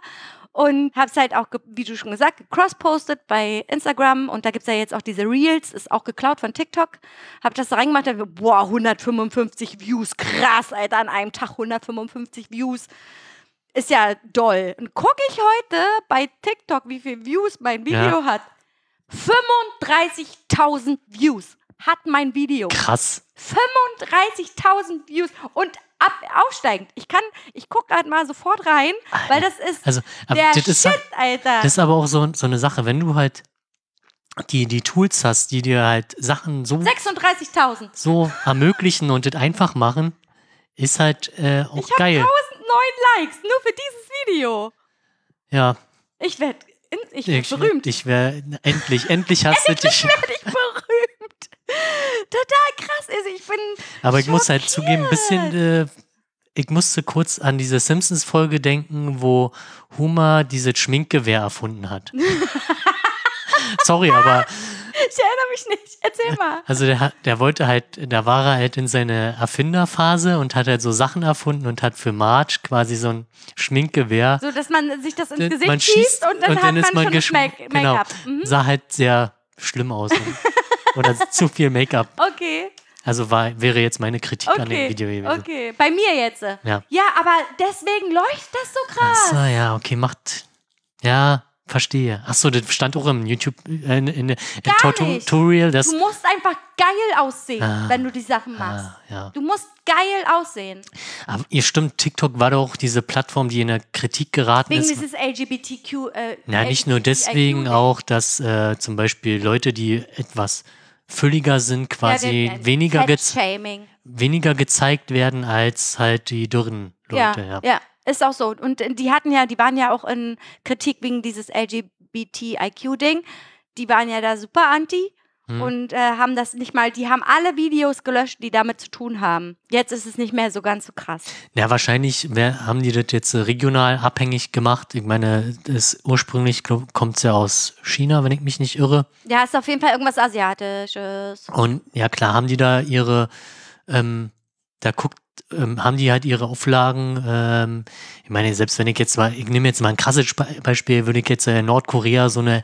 Und habe es halt auch, wie du schon gesagt, cross-postet bei Instagram. Und da gibt es ja jetzt auch diese Reels, ist auch geklaut von TikTok. Habe das da reingemacht, da, boah, 155 Views, krass, Alter, an einem Tag 155 Views. Ist ja doll. Und gucke ich heute bei TikTok, wie viele Views mein Video Ja. hat. 35.000 Views hat mein Video. krass. 35.000 Views. Und ab, aufsteigend. Ich kann, ich gucke halt mal sofort rein, weil das ist Also, aber der das ist, Shit, Alter. das ist aber auch so, so eine Sache, wenn du halt die, die Tools hast, die dir halt Sachen so, 36.000. so ermöglichen und das einfach machen, ist halt äh, auch Ich geil. 1009 Likes nur für dieses Video. Ja, Ich werde ich werd ich, berühmt. ich wäre endlich, endlich hast du dich. werde ich berühmt. Total krass. Also ich bin Aber ich muss halt zugeben, ein bisschen, äh, ich musste kurz an diese Simpsons-Folge denken, wo Homer dieses Schminkgewehr erfunden hat. Sorry, aber Ich erinnere mich nicht. Erzähl mal. also der, der wollte halt, da war er halt in seiner Erfinderphase und hat halt so Sachen erfunden und hat für Marge quasi so ein Schminkgewehr. So, dass man sich das ins Dann- Gesicht man schießt schießt und dann hat man, schon das geschm- Make- genau, Make-up. Mhm. sah halt sehr schlimm aus. und- Oder zu viel Make-up. Okay, Also war, wäre jetzt meine Kritik an dem okay, Video gewesen. okay. Bei mir jetzt. Ja. Ja, aber deswegen läuft das so krass. Achso, ja, okay, macht. Ja, verstehe. Achso, das stand auch im YouTube, äh, in, in, in Gar Tuto- nicht. Tutorial, das. Du musst einfach geil aussehen, Ah. wenn du die Sachen machst. Ah, ja. Du musst geil aussehen. Aber ihr stimmt, TikTok war doch diese Plattform, die in der Kritik geraten Wegen ist. dieses LGBTQ. Äh, Ja, nicht nur deswegen auch, dass äh, zum Beispiel Leute, die etwas fülliger sind, quasi Ja, weniger, gez Fat-Shaming. weniger gezeigt werden als halt die dürren Leute. Ja, Ja, ja, ist auch so. Und die hatten ja, die waren ja auch in Kritik wegen dieses LGBTIQ-Ding. Die waren ja da super anti Hm. und äh, haben das nicht mal, die haben alle Videos gelöscht, die damit zu tun haben. Jetzt ist es nicht mehr so ganz so krass. Ja, wahrscheinlich haben die das jetzt regional abhängig gemacht. Ich meine, das ursprünglich kommt es ja aus China, wenn ich mich nicht irre. Ja, ist auf jeden Fall irgendwas Asiatisches. Und ja, klar haben die da ihre, ähm, da guckt, ähm, haben die halt ihre Auflagen. Ähm, ich meine, selbst wenn ich jetzt mal, ich nehme jetzt mal ein krasses Beispiel, würde ich jetzt äh, in Nordkorea so eine, äh,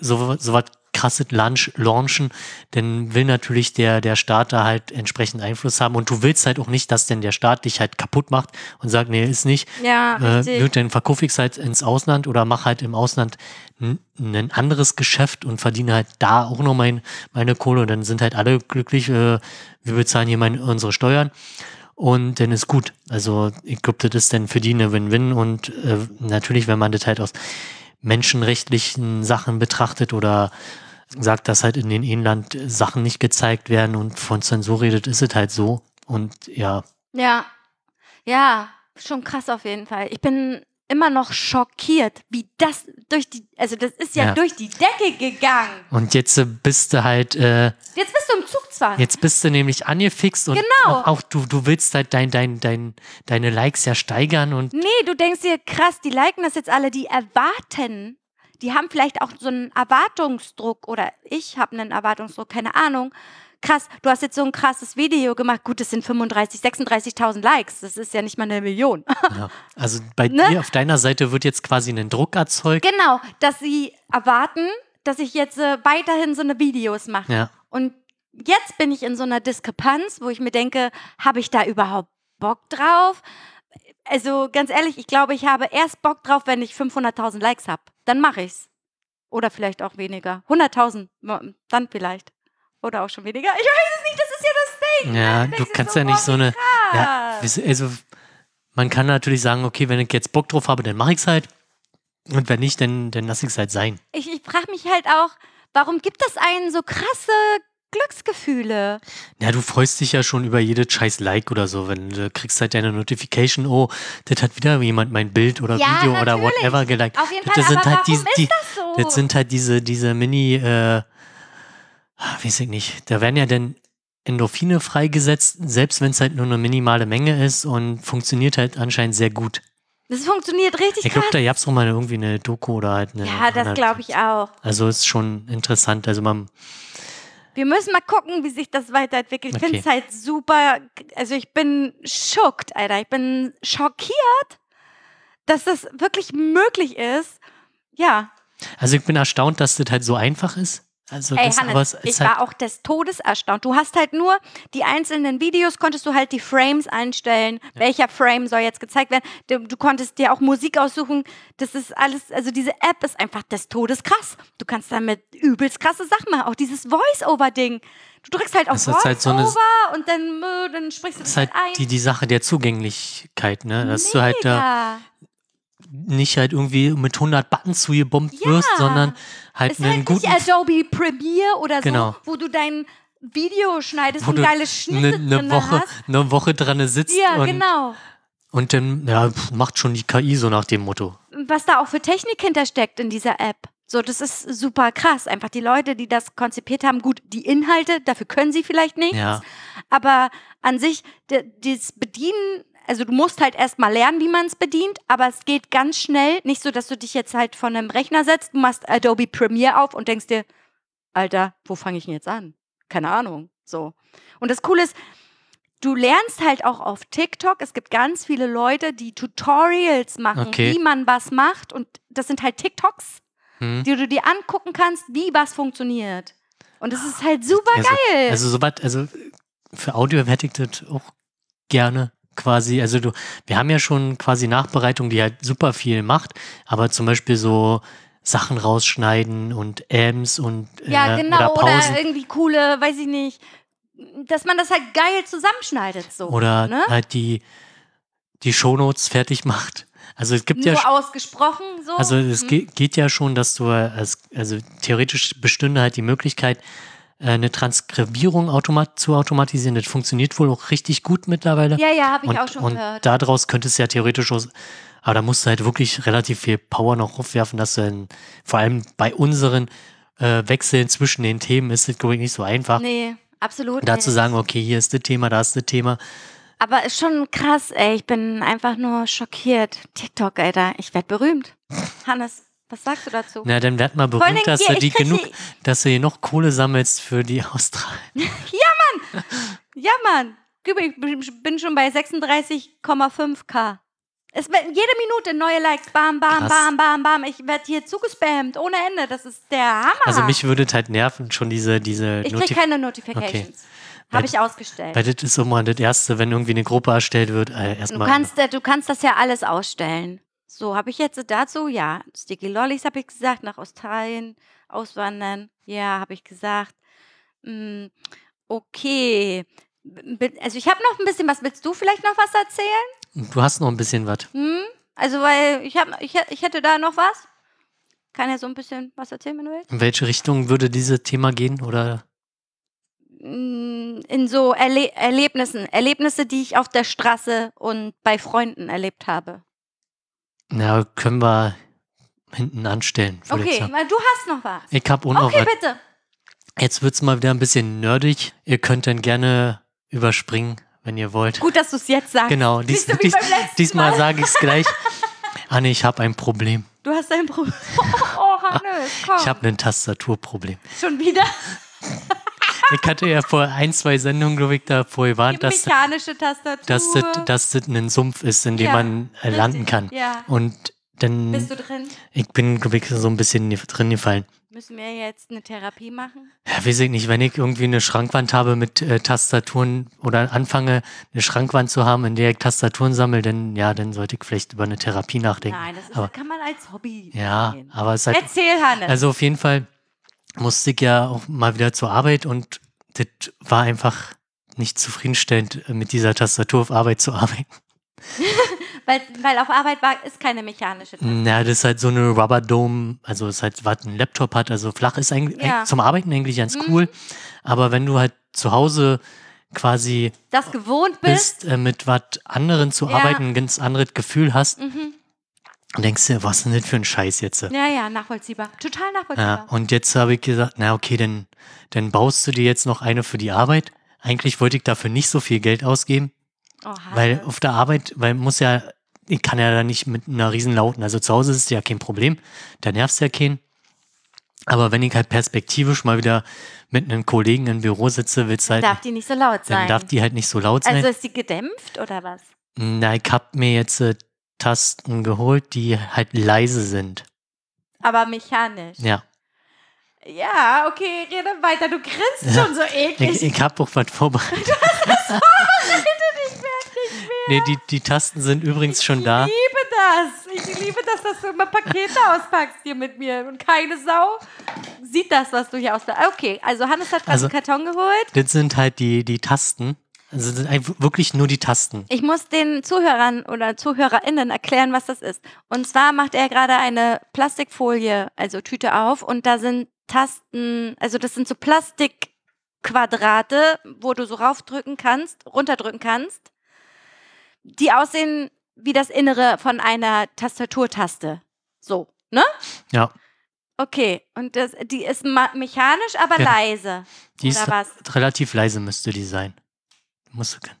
so, so was krasses Launch, launchen, dann will natürlich der, der Staat da halt entsprechend Einfluss haben und du willst halt auch nicht, dass denn der Staat dich halt kaputt macht und sagt, nee, ist nicht. Ja, Äh, gut, dann verkaufe ich es halt ins Ausland oder mache halt im Ausland ein anderes Geschäft und verdiene halt da auch noch mein, meine Kohle. Und dann sind halt alle glücklich, äh, wir bezahlen hier meine, unsere Steuern und dann ist gut. Also ich glaube, das ist dann für die eine Win-Win und äh, natürlich, wenn man das halt aus menschenrechtlichen Sachen betrachtet oder sagt, dass halt in den Inland Sachen nicht gezeigt werden und von Zensur redet, ist es halt so. Und ja, Ja, ja, schon krass auf jeden Fall. Ich bin immer noch schockiert, wie das durch die, also das ist ja, Ja. durch die Decke gegangen. und jetzt äh, bist du halt äh, Jetzt bist du im Zugzwang. Jetzt bist du nämlich angefixt und Genau. auch, auch du, du willst halt dein, dein, dein, deine Likes ja steigern und Nee, du denkst dir, krass, die liken das jetzt alle, die erwarten. Die haben vielleicht auch so einen Erwartungsdruck oder ich habe einen Erwartungsdruck, keine Ahnung. Krass, du hast jetzt so ein krasses Video gemacht. Gut, das sind 35, 36.000 Likes. Das ist ja nicht mal eine Million. ja, also bei Ne? dir auf deiner Seite wird jetzt quasi ein Druck erzeugt. genau, dass sie erwarten, dass ich jetzt äh, weiterhin so eine Videos mache. Ja, Und jetzt bin ich in so einer Diskrepanz, wo ich mir denke, habe ich da überhaupt Bock drauf? Also ganz ehrlich, ich glaube, ich habe erst Bock drauf, wenn ich 500.000 Likes habe. Dann mache ich's. Oder vielleicht auch weniger. 100.000, mo- dann vielleicht. Oder auch schon weniger. Ich weiß es nicht, das ist ja das Ding. ja du kannst so, ja nicht so eine. Ja, also man kann natürlich sagen, okay, wenn ich jetzt Bock drauf habe, dann mache ich es halt. Und wenn nicht, dann, dann lasse ich es halt sein. Ich, ich frage mich halt auch, warum gibt es einen so krasse Glücksgefühle? Ja, du freust dich ja schon über jedes scheiß Like oder so, wenn du kriegst halt deine Notification, oh, das hat wieder jemand mein Bild oder Ja, Video oder natürlich. whatever geliked. Auf jeden Das Fall, sind halt warum die, das so? Das sind halt diese, diese Mini, äh, weiß ich nicht, da werden ja dann Endorphine freigesetzt, selbst wenn es halt nur eine minimale Menge ist und funktioniert halt anscheinend sehr gut. das funktioniert richtig Ich glaube, da gab es auch mal irgendwie eine Doku oder halt eine. Ja, das glaube ich auch. Also ist schon interessant. Also man, Wir müssen mal gucken, wie sich das weiterentwickelt. Ich Okay. finde es halt super. Also ich bin schockt, Alter. Ich bin schockiert, dass das wirklich möglich ist. Ja, also ich bin erstaunt, dass das halt so einfach ist. Also Ey, das, Hannes, ich halt, war auch des Todes erstaunt. Du hast halt nur die einzelnen Videos, konntest du halt die Frames einstellen. Welcher Frame soll jetzt gezeigt werden? Du, du konntest dir auch Musik aussuchen. Das ist alles, also diese App ist einfach des Todes krass. Du kannst damit übelst krasse Sachen machen. Auch dieses Voice-Over-Ding. Du drückst halt auf ist halt so Voice-Over und dann, äh, dann sprichst du das das halt ein. die, die Sache der Zugänglichkeit, ne? Dass du halt da Mega. Nicht halt irgendwie mit 100 Buttons zugebombt Ja. wirst, sondern halt ist einen halt guten nicht Adobe Premiere oder Genau. so, wo du dein Video schneidest wo und du geile eine Schnitte ne drin Woche, hast. eine Woche dran sitzt Ja, und, genau. und dann ja, macht schon die KI so nach dem Motto. was da auch für Technik hintersteckt in dieser App. So, das ist super krass. Einfach die Leute, die das konzipiert haben, gut, die Inhalte, dafür können sie vielleicht nichts. Ja. Aber an sich, das Bedienen, also du musst halt erstmal lernen, wie man es bedient, aber es geht ganz schnell. Nicht so, dass du dich jetzt halt von einem Rechner setzt, du machst Adobe Premiere auf und denkst dir, Alter, wo fange ich denn jetzt an? Keine Ahnung. So. Und das Coole ist, du lernst halt auch auf TikTok. Es gibt ganz viele Leute, die Tutorials machen, Okay. wie man was macht. Und das sind halt TikToks, Hm. die du dir angucken kannst, wie was funktioniert. Und das ist halt super Also, geil. also soweit, also für Audio hätte ich das auch gerne quasi. Also du, wir haben ja schon quasi Nachbereitung, die halt super viel macht, aber zum Beispiel so Sachen rausschneiden und Amps und ja, äh, genau. oder Oder, Pausen irgendwie coole, weiß ich nicht, dass man das halt geil zusammenschneidet. So, oder ne? halt die, die Shownotes fertig macht. Also es gibt Nur ja ausgesprochen so. Also es Hm. ge geht ja schon, dass du, äh, als, also theoretisch bestünde halt die Möglichkeit, äh, eine Transkribierung automat zu automatisieren. Das funktioniert wohl auch richtig gut mittlerweile. Ja, ja, habe ich und, auch schon und gehört. daraus könnte es ja theoretisch aus, aber da musst du halt wirklich relativ viel Power noch aufwerfen, dass du dann, vor allem bei unseren äh, Wechseln zwischen den Themen ist es, glaube ich, nicht so einfach. Nee, absolut. Da zu nicht. sagen, okay, hier ist das Thema, da ist das Thema. Aber ist schon krass, ey. Ich bin einfach nur schockiert. TikTok, Alter. Ich werde berühmt. Hannes, was sagst du dazu? Na, dann werd mal berühmt, dass du die genug, hier- dass du hier noch Kohle sammelst für die Australien. Ja, Mann. Guck mal, Ich bin schon bei 36,5k. Es wird jede Minute neue Likes. Bam, bam, Krass. bam, bam, bam. Ich werde hier zugespammt ohne Ende. Das ist der Hammer. Also mich würde halt nerven, schon diese, diese ich krieg Notif keine Notifications. Weil- Habe ich ausgestellt. Weil das ist immer das Erste, wenn irgendwie eine Gruppe erstellt wird, äh, Du erstmal. kannst, äh, du kannst das ja alles ausstellen. So, habe ich jetzt dazu? Ja. Sticky Lollies habe ich gesagt, nach Australien auswandern. Ja, habe ich gesagt. Hm, okay. Also ich habe noch ein bisschen was. Willst du vielleicht noch was erzählen? Du hast noch ein bisschen was. Hm? Also, weil ich, hab, ich, hä- ich hätte da noch was. Kann ja so ein bisschen was erzählen, wenn du willst. In welche Richtung würde dieses Thema gehen? Oder Mm, In so Erle Erlebnissen. Erlebnisse, die ich auf der Straße und bei Freunden erlebt habe. Na, können wir hinten anstellen, Okay, weil du hast noch was. Ich habe auch noch Okay, was. bitte. Jetzt wird's mal wieder ein bisschen nerdig. Ihr könnt dann gerne überspringen, wenn ihr wollt. Gut, dass du es jetzt sagst. Genau, dies, du, dies, diesmal Mal? sage ich es gleich. Anne, ich habe ein Problem. Du hast ein Problem. Oh, Hannes, komm. Ich habe ein Tastaturproblem. Schon wieder Ich hatte ja vor ein, zwei Sendungen, glaube ich, davor gewarnt, dass, dass, das, dass das ein Sumpf ist, in dem Ja, man äh, landen kann. ja. Und dann, Bist du drin? ich bin, glaube ich, so ein bisschen drin gefallen. Müssen wir jetzt eine Therapie machen? Ja, weiß ich nicht, wenn ich irgendwie eine Schrankwand habe mit äh, Tastaturen oder anfange, eine Schrankwand zu haben, in der ich Tastaturen sammle, dann, ja, dann sollte ich vielleicht über eine Therapie nachdenken. Nein, das ist, aber, kann man als Hobby ja, sehen. aber es ist halt, Erzähl, Hannes. also auf jeden Fall musste ich ja auch mal wieder zur Arbeit und das war einfach nicht zufriedenstellend, äh, mit dieser Tastatur auf Arbeit zu arbeiten. weil, weil auf Arbeit war, ist keine mechanische Tastatur. Na, das ist halt so eine Rubber Dome, also es ist halt, was ein Laptop hat, also flach ist eigentlich Ja. Mhm. zum Arbeiten eigentlich ganz cool. Aber wenn du halt zu Hause quasi Das gewohnt bist. bist, äh, mit was anderen zu Ja. arbeiten, ein ganz anderes Gefühl hast, Mhm. Und denkst dir, was ist denn das für ein Scheiß jetzt? Ja, ja, nachvollziehbar. Total Ja, nachvollziehbar. und jetzt habe ich gesagt, na okay, dann, dann baust du dir jetzt noch eine für die Arbeit. Eigentlich wollte ich dafür nicht so viel Geld ausgeben, Oh, weil auf der Arbeit, weil muss ja, ich kann ja da nicht mit einer riesen lauten, also zu Hause ist es ja kein Problem, da nervst ja keinen. Aber wenn ich halt perspektivisch mal wieder mit einem Kollegen im Büro sitze, willst du halt, darf die nicht so laut sein. dann darf die halt nicht so laut sein. also ist die gedämpft oder was? Na, ich hab mir jetzt äh, Tasten geholt, die halt leise sind. Aber mechanisch. Ja. Ja, okay, rede weiter. Du grinst schon so eklig. Ich, ich habe auch was vorbereitet. ich merke nicht mehr. Nee, die, die Tasten sind übrigens schon da. Ich liebe das. Ich liebe das, dass du immer Pakete auspackst hier mit mir. Und keine Sau sieht das, was du hier auspackst. Okay, also Hannes hat gerade Also- einen Karton geholt. Das sind halt die, die Tasten. Also das sind einfach wirklich nur die Tasten. Ich muss den Zuhörern oder ZuhörerInnen erklären, was das ist. Und zwar macht er gerade eine Plastikfolie, also Tüte auf, und da sind Tasten, also das sind so Plastikquadrate, wo du so raufdrücken kannst, runterdrücken kannst, die aussehen wie das Innere von einer Tastaturtaste. So, ne? Ja, Okay, und das, die ist mechanisch, aber Genau. leise. die ist was? relativ leise, müsste die sein. Können.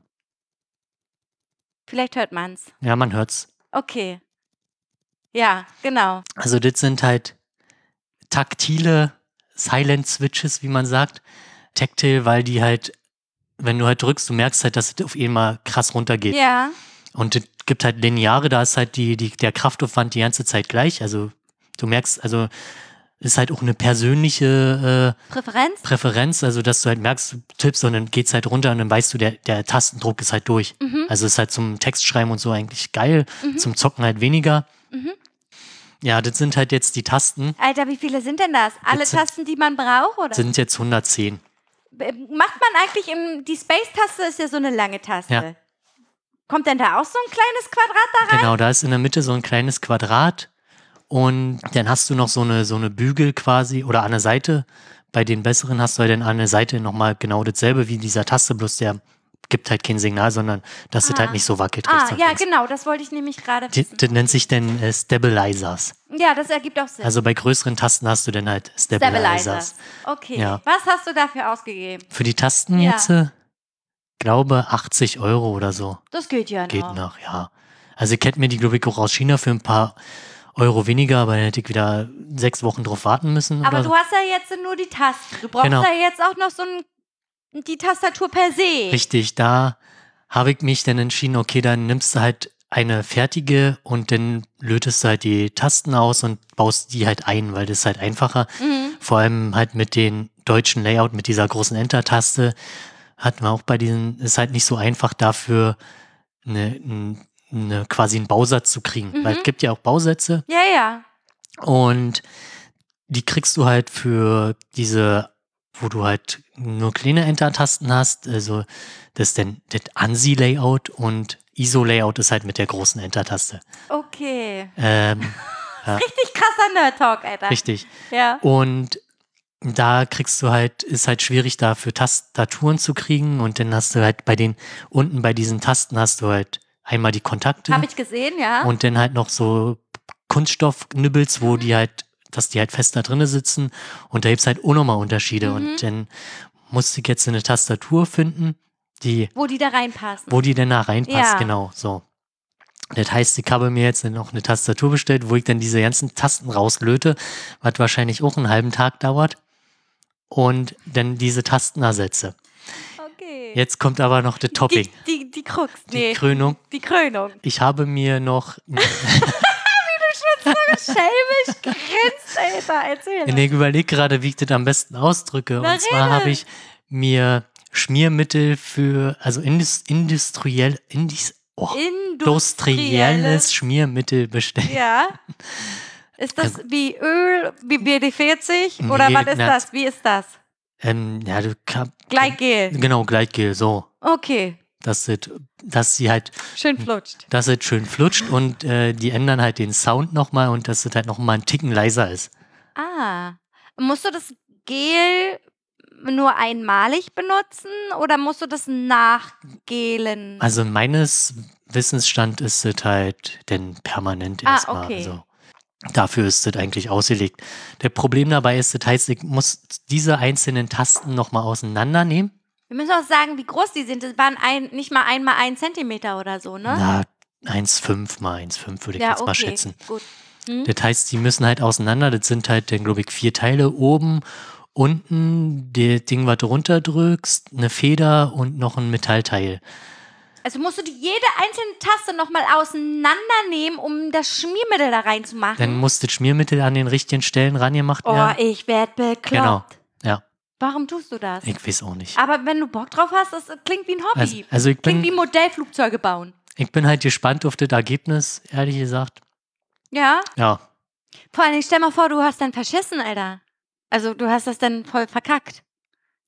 Vielleicht hört man's. Ja, man hört's. Okay. Ja, genau. Also das sind halt taktile Silent Switches, wie man sagt. Tactile, weil die halt, wenn du halt drückst, du merkst halt, dass es auf einmal krass runtergeht. Ja. Und es gibt halt Lineare, da ist halt die, die, der Kraftaufwand die ganze Zeit gleich. Also du merkst, also ist halt auch eine persönliche äh, Präferenz? Präferenz, also dass du halt merkst, du tippst und dann geht's halt runter und dann weißt du, der, der Tastendruck ist halt durch. Mhm. Also ist halt zum Textschreiben und so eigentlich geil, zum Zocken halt weniger. Mhm. Ja, das sind halt jetzt die Tasten, Alter, wie viele sind denn das? Alle Jetzt Tasten, die man braucht, oder? sind jetzt 110. B- Macht man eigentlich im, die Space-Taste ist ja so eine lange Taste. Ja. Kommt denn da auch so ein kleines Quadrat da rein? Genau, da ist in der Mitte so ein kleines Quadrat und dann hast du noch so eine, so eine Bügel quasi oder an der Seite. Bei den besseren hast du halt dann an der Seite nochmal genau dasselbe wie dieser Taste, bloß der gibt halt kein Signal, sondern dass es Ah. halt nicht so wackelt. Ah, ja, links. genau, das wollte ich nämlich gerade wissen. Das nennt sich dann äh, Stabilizers. Ja, das ergibt auch Sinn. Also bei größeren Tasten hast du dann halt Stabilizers. Stabilizers. Okay. Ja. Was hast du dafür ausgegeben? Für die Tasten Ja. jetzt, äh, glaube 80 Euro oder so. Das geht ja Geht noch. noch, ja. Also ich hätte mir die, glaube ich, auch aus China für ein paar Euro weniger, aber dann hätte ich wieder sechs Wochen drauf warten müssen. Aber du so. hast ja jetzt nur die Tasten. Du brauchst Genau. ja jetzt auch noch so ein, die Tastatur per se. Richtig, da habe ich mich dann entschieden, okay, dann nimmst du halt eine fertige und dann lötest du halt die Tasten aus und baust die halt ein, weil das ist halt einfacher. Mhm. Vor allem halt mit den deutschen Layout, mit dieser großen Enter-Taste, hat man auch bei diesen, ist halt nicht so einfach dafür, eine, ein- eine, quasi einen Bausatz zu kriegen. Mhm. Weil es gibt ja auch Bausätze Ja, ja. und die kriegst du halt für diese, wo du halt nur kleine Enter-Tasten hast, also das ist dann das ANSI-Layout und ISO-Layout ist halt mit der großen Enter-Taste. Okay. Ähm, Richtig krasser Nerd-Talk, Alter. richtig. Ja. Und da kriegst du halt, ist halt schwierig dafür Tastaturen zu kriegen und dann hast du halt bei den, unten bei diesen Tasten hast du halt einmal die Kontakte Habe ich gesehen, ja. und dann halt noch so Kunststoffknüppels, Mhm. wo die halt, dass die halt fest da drinnen sitzen und da gibt's halt auch nochmal Unterschiede Mhm. und dann musste ich jetzt eine Tastatur finden, die, wo die da reinpassen. wo die denn da reinpasst, Ja. genau, so. Das heißt, ich habe mir jetzt noch eine Tastatur bestellt, wo ich dann diese ganzen Tasten rauslöte, was wahrscheinlich auch einen halben Tag dauert und dann diese Tasten ersetze. Okay. Jetzt kommt aber noch der die, Topping, die, die Krux. die Nee, Krönung. die Krönung. Ich habe mir noch Schelmisch grinst, Alter. Erzähl. Nee, ich überlege gerade, wie ich das am besten ausdrücke. Na, und zwar habe ich mir Schmiermittel für, also indus, industriell, indis, oh, industrielles Schmiermittel bestellt. Ja. Ist das wie Öl, wie BD40? Oder Nee, was ist na- das? Wie ist das? Ähm, ja, du. Gleitgel. Genau, Gleitgel, so. Okay. Dass, das, dass sie halt, Schön flutscht. dass es schön flutscht und äh, die ändern halt den Sound nochmal und dass es halt nochmal einen Ticken leiser ist. Ah. Musst du das Gel nur einmalig benutzen oder musst du das nachgelen? Also meines Wissensstand ist es halt denn permanent Ah, erstmal. okay. So. Dafür ist es eigentlich ausgelegt. Der Problem dabei ist, das heißt, ich muss diese einzelnen Tasten nochmal auseinandernehmen. Wir müssen auch sagen, wie groß die sind. Das waren ein, nicht mal einmal ein Zentimeter oder so, ne? Na, 1,5 mal 1,5 würde ich jetzt mal schätzen. Gut. Hm? Das heißt, die müssen halt auseinander. Das sind halt dann, glaube ich, vier Teile. Oben, unten, das Ding, was du runterdrückst, eine Feder und noch ein Metallteil. Also musst du die jede einzelne Taste nochmal auseinandernehmen, um das Schmiermittel da reinzumachen. Dann muss das Schmiermittel an den richtigen Stellen rangemacht oh, werden. ich werd bekloppt. Genau. Ja, Warum tust du das? ich weiß auch nicht. Aber wenn du Bock drauf hast, das klingt wie ein Hobby. Also, also ich, klingt wie bin, Modellflugzeuge bauen. ich bin halt gespannt auf das Ergebnis, ehrlich gesagt. Ja? Ja, Vor allem, stell mal vor, du hast dann verschissen, Alter. Also du hast das dann voll verkackt.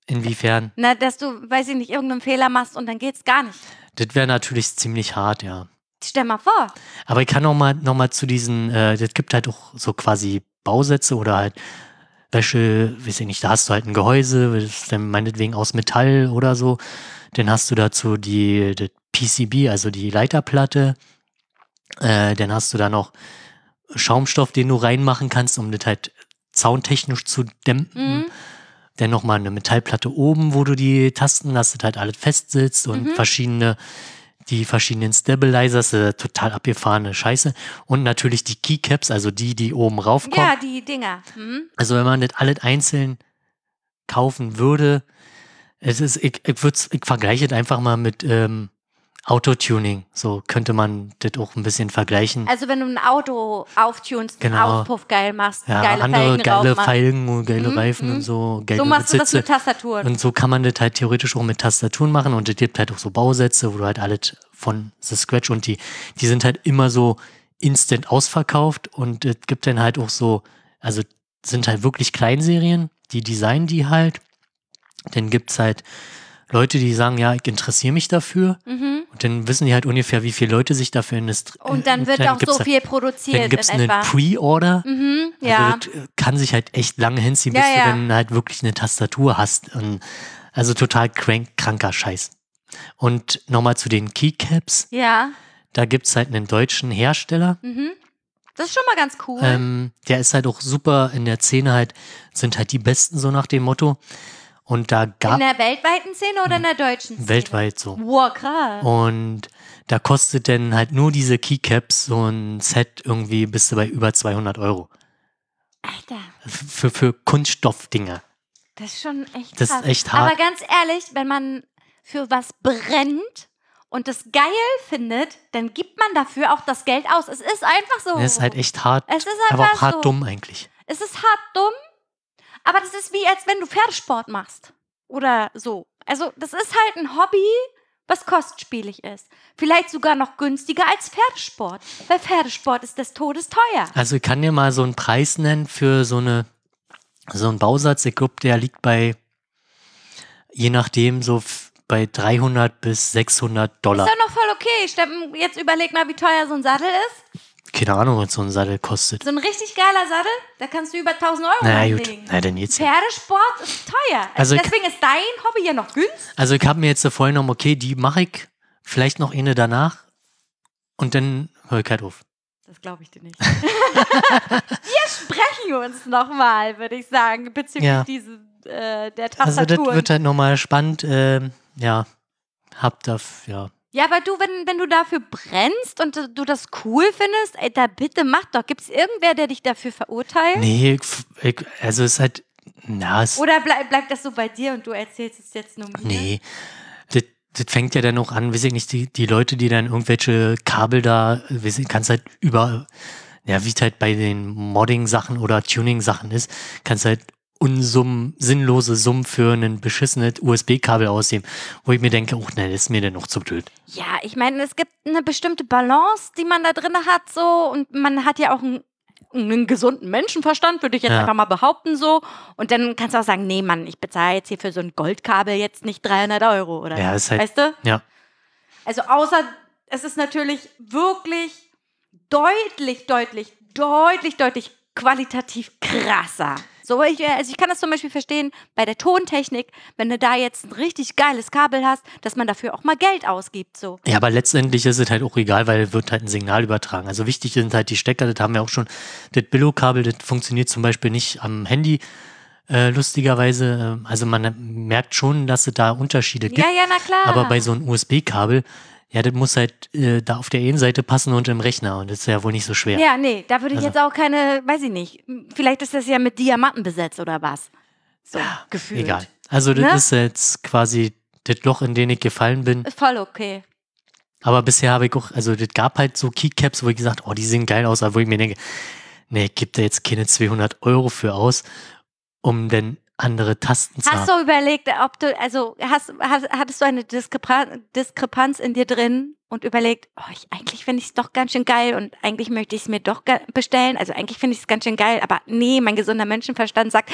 inwiefern? Na, dass du, weiß ich nicht, irgendeinen Fehler machst und dann geht's gar nicht. Das wäre natürlich ziemlich hart, ja. Stell mal vor. Aber ich kann noch mal, noch mal zu diesen, äh, das gibt halt auch so quasi Bausätze oder halt Wäsche, weiß ich nicht, da hast du halt ein Gehäuse, das ist dann meinetwegen aus Metall oder so. Dann hast du dazu die, das PCB, also die Leiterplatte. Äh, dann hast du da noch Schaumstoff, den du reinmachen kannst, um das halt zauntechnisch zu dämpfen. Mhm. Dann nochmal eine Metallplatte oben, wo du die Tasten, dass das halt alles fest sitzt und Mhm. verschiedene, die verschiedenen Stabilizers, äh, total abgefahrene Scheiße. Und natürlich die Keycaps, also die, die oben raufkommen. Ja, die Dinger. Mhm. Also wenn man das alles einzeln kaufen würde, es ist, ich, ich, ich vergleiche das einfach mal mit ähm, Autotuning. So könnte man das auch ein bisschen vergleichen. Also wenn du ein Auto auftunst, einen Genau. Auspuff geil machst, ja, geile andere Felgen geile. Felgen und geile Mhm, Reifen mhm. und so, geile So machst du das Sitze. mit Tastaturen. Und so kann man das halt theoretisch auch mit Tastaturen machen und es gibt halt auch so Bausätze, wo du halt alles von The Scratch und die, die sind halt immer so instant ausverkauft und es gibt dann halt auch so, also sind halt wirklich Kleinserien, die designen die halt. Dann gibt's halt Leute, die sagen, ja, ich interessiere mich dafür Mhm. Und dann wissen die halt ungefähr, wie viele Leute sich dafür interessieren. Und dann wird auch so viel produziert Dann gibt's in einen. Pre-Order. Mhm, Also ja. äh, kann sich halt echt lange hinziehen, Ja, bis ja. du dann halt wirklich eine Tastatur hast. Und also total crank, kranker Scheiß. Und nochmal zu den Keycaps. Ja. Da gibt's halt einen deutschen Hersteller. Mhm. Das ist schon mal ganz cool. Ähm, der ist halt auch super in der Szene halt, sind halt die Besten so nach dem Motto. Und da in gab der weltweiten Szene oder in der deutschen Szene? weltweit so. Wow, krass. Und da kostet dann halt nur diese Keycaps so ein Set irgendwie bist du bei über 200 Euro. Alter, Für, für Kunststoffdinger. das ist schon echt Das ist krass. echt hart. Aber ganz ehrlich, wenn man für was brennt und das geil findet, dann gibt man dafür auch das Geld aus. Es ist einfach so. Das ist halt echt hart. Es ist aber einfach auch hart so. dumm eigentlich. Es ist hart dumm, aber das ist wie, als wenn du Pferdesport machst. Oder so. Also, das ist halt ein Hobby, was kostspielig ist. Vielleicht sogar noch günstiger als Pferdesport. Weil Pferdesport ist des Todes teuer. Also ich kann dir mal so einen Preis nennen für so eine so einen Bausatz. Ich glaube, der liegt bei je nachdem so bei 300 bis 600 Dollar. Ist ja noch voll okay. Steppen, jetzt überleg mal, wie teuer so ein Sattel ist. Keine Ahnung, was so ein Sattel kostet. So ein richtig geiler Sattel, da kannst du über 1000 Euro Na gut, reinlegen. na dann jetzt. Pferdesport ist teuer. Also ich- Deswegen ist dein Hobby ja noch günstig. Also ich habe mir jetzt vorhin noch, okay, die mache ich, vielleicht noch eine danach und dann höre ich halt auf. Das glaube ich dir nicht. Wir sprechen uns nochmal, würde ich sagen, bezüglich Ja. diese, äh, der Also das wird halt nochmal spannend. ähm, ja, hab da, ja. Ja, aber du, wenn, wenn du dafür brennst und du, das cool findest, ey, da bitte mach doch. Gibt es irgendwer, der dich dafür verurteilt? Nee, ich, also es ist halt, na, es, Oder bleib, bleibt das so bei dir und du erzählst es jetzt nur mir? Nee. Das, das fängt ja dann auch an, weiß ich nicht, die, die Leute, die dann irgendwelche Kabel da, weiß ich, kannst halt über, ja, wie es halt bei den Modding-Sachen oder Tuning-Sachen ist, kannst halt Unsummen, sinnlose Summen für ein beschissenes USB-Kabel ausgeben, wo ich mir denke, oh nein, das ist mir denn noch zu blöd. Ja, ich meine, es gibt eine bestimmte Balance, die man da drin hat, so. Und man hat ja auch einen, einen gesunden Menschenverstand, würde ich jetzt Ja. einfach mal behaupten, so. Und dann kannst du auch sagen, nee, Mann, ich bezahle jetzt hier für so ein Goldkabel jetzt nicht 300 Euro, oder? Ja, ist halt- Weißt du? Ja. Also, außer, es ist natürlich wirklich deutlich, deutlich, deutlich, deutlich qualitativ krasser. So, ich, also ich kann das zum Beispiel verstehen bei der Tontechnik, wenn du da jetzt ein richtig geiles Kabel hast, dass man dafür auch mal Geld ausgibt, so. Ja, aber letztendlich ist es halt auch egal, weil wird halt ein Signal übertragen. Also wichtig sind halt die Stecker, das haben wir auch schon. Das Billo-Kabel, das funktioniert zum Beispiel nicht am Handy, äh, lustigerweise. Ähm, Also man merkt schon, dass es da Unterschiede gibt. Ja, ja, na klar. Aber bei so einem USB-Kabel, ja, das muss halt äh, da auf der einen Seite passen und im Rechner. Und das ist ja wohl nicht so schwer. Ja, nee, da würde ich Also- jetzt auch keine, weiß ich nicht. Vielleicht ist das ja mit Diamanten besetzt oder was. So, gefühlt. Egal. Also das Ne? ist jetzt quasi das Loch, in dem ich gefallen bin. Ist voll okay. Aber bisher habe ich auch, also es gab halt so Keycaps, wo ich gesagt, oh, die sehen geil aus, aber wo ich mir denke, nee, gib da jetzt keine 200 Euro für aus, um denn andere Tasten zu Hast du überlegt, ob du, also hast, hast, hattest du eine Diskrepan Diskrepanz in dir drin und überlegt, oh, ich, eigentlich finde ich es doch ganz schön geil und eigentlich möchte ich es mir doch bestellen. Also eigentlich finde ich es ganz schön geil, aber nee, mein gesunder Menschenverstand sagt,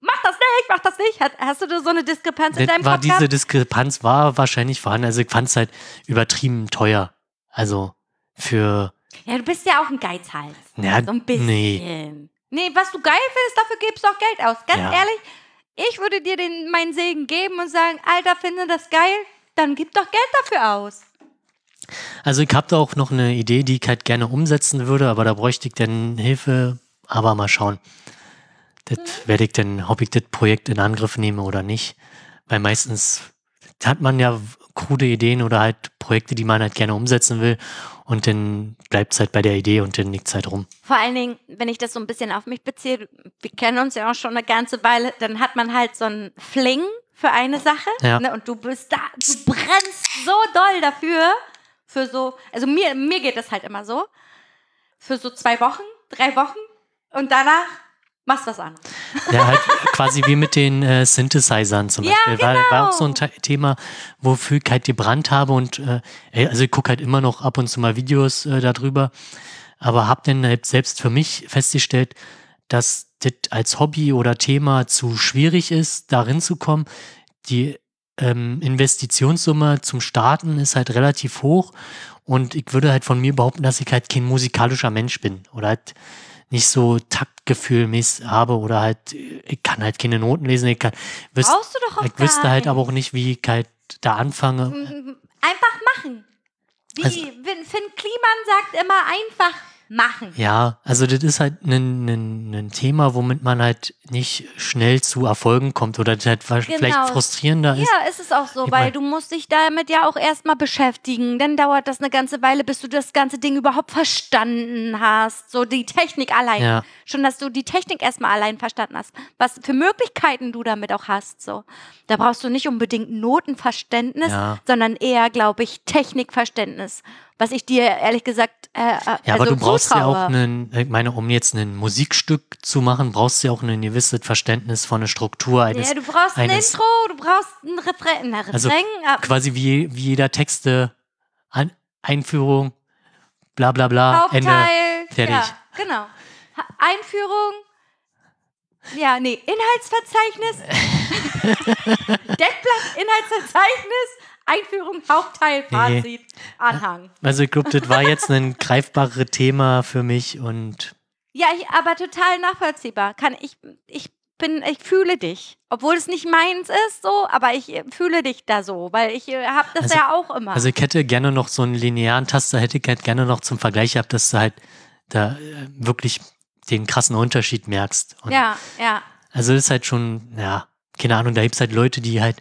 mach das nicht, mach das nicht. Hat, hast du so eine Diskrepanz in Das deinem war Kopf diese? Diskrepanz war wahrscheinlich vorhanden. Also ich fand es halt übertrieben teuer. Also für, Ja, du bist ja auch ein Geizhals. ja, So ein bisschen. nee. Nee. was du geil findest, dafür gibst du auch Geld aus. Ganz Ja. ehrlich, ich würde dir den, meinen Segen geben und sagen, Alter, finde das geil, dann gib doch Geld dafür aus. Also ich habe da auch noch eine Idee, die ich halt gerne umsetzen würde, aber da bräuchte ich dann Hilfe. Aber mal schauen. Das Mhm. werde ich dann, ob ich das Projekt in Angriff nehme oder nicht. Weil meistens hat man ja krude Ideen oder halt Projekte, die man halt gerne umsetzen will. Und dann bleibt es halt bei der Idee und dann liegt es halt rum. Vor allen Dingen, wenn ich das so ein bisschen auf mich beziehe, wir kennen uns ja auch schon eine ganze Weile, dann hat man halt so einen Fling für eine Sache. Ja. Ne, und du bist da, du brennst so doll dafür, für so, also mir, mir geht das halt immer so, für so zwei Wochen, drei Wochen und danach machst was anderes. Ja, halt quasi wie mit den äh, Synthesizern zum Ja, Beispiel. War, war auch so ein genau. Thema, wofür ich halt gebrannt habe und äh, also ich gucke halt immer noch ab und zu mal Videos äh, darüber, aber habe dann halt selbst für mich festgestellt, dass das als Hobby oder Thema zu schwierig ist, darin zu kommen. Die ähm, Investitionssumme zum Starten ist halt relativ hoch und ich würde halt von mir behaupten, dass ich halt kein musikalischer Mensch bin oder halt nicht so taktgefühlmäßig habe oder halt, ich kann halt keine Noten lesen, ich, kann, wüs Brauchst du doch auch ich wüsste halt nicht. aber auch nicht, wie ich halt da anfange. Einfach machen. Wie Also- Finn Finn Kliman sagt immer einfach machen. Ja, also das ist halt ein, ein, ein Thema, womit man halt nicht schnell zu Erfolgen kommt oder das halt wa- vielleicht Genau. frustrierender ist. Ja, ist es auch so, Ich weil mein- du musst dich damit ja auch erstmal beschäftigen. Dann dauert das eine ganze Weile, bis du das ganze Ding überhaupt verstanden hast. So die Technik allein. Ja. Schon, dass du die Technik erstmal allein verstanden hast. Was für Möglichkeiten du damit auch hast. So. Da brauchst du nicht unbedingt Notenverständnis, Ja. sondern eher, glaube ich, Technikverständnis. Was ich dir ehrlich gesagt. Äh, äh, Ja, aber also du brauchst ja zutraue. auch einen, ich meine, um jetzt ein Musikstück zu machen, brauchst du ja auch ein gewisses Verständnis von der Struktur eines. Ja, du brauchst ein Intro, du brauchst ein Refrain. Na, Refrain Also, äh, Quasi wie, wie jeder Texte, An Einführung, bla bla bla, Ende. Hauptteil. fertig. Ja, genau. Einführung. Ja, nee, Inhaltsverzeichnis. Deckblatt, Inhaltsverzeichnis, Einführung, Hauptteil, Fazit, Anhang. Also ich glaube, das war jetzt ein greifbares Thema für mich und Ja, ich, aber total nachvollziehbar. Kann ich, ich bin, ich fühle dich. Obwohl es nicht meins ist, so, aber ich äh, fühle dich da so, weil ich äh, habe das Also- ja auch immer. Also ich hätte gerne noch so einen linearen Taster, hätte ich halt gerne noch zum Vergleich gehabt, dass du halt da äh, wirklich den krassen Unterschied merkst. Und ja, ja. Also das ist halt schon, ja, keine Ahnung, da gibt es halt Leute, die halt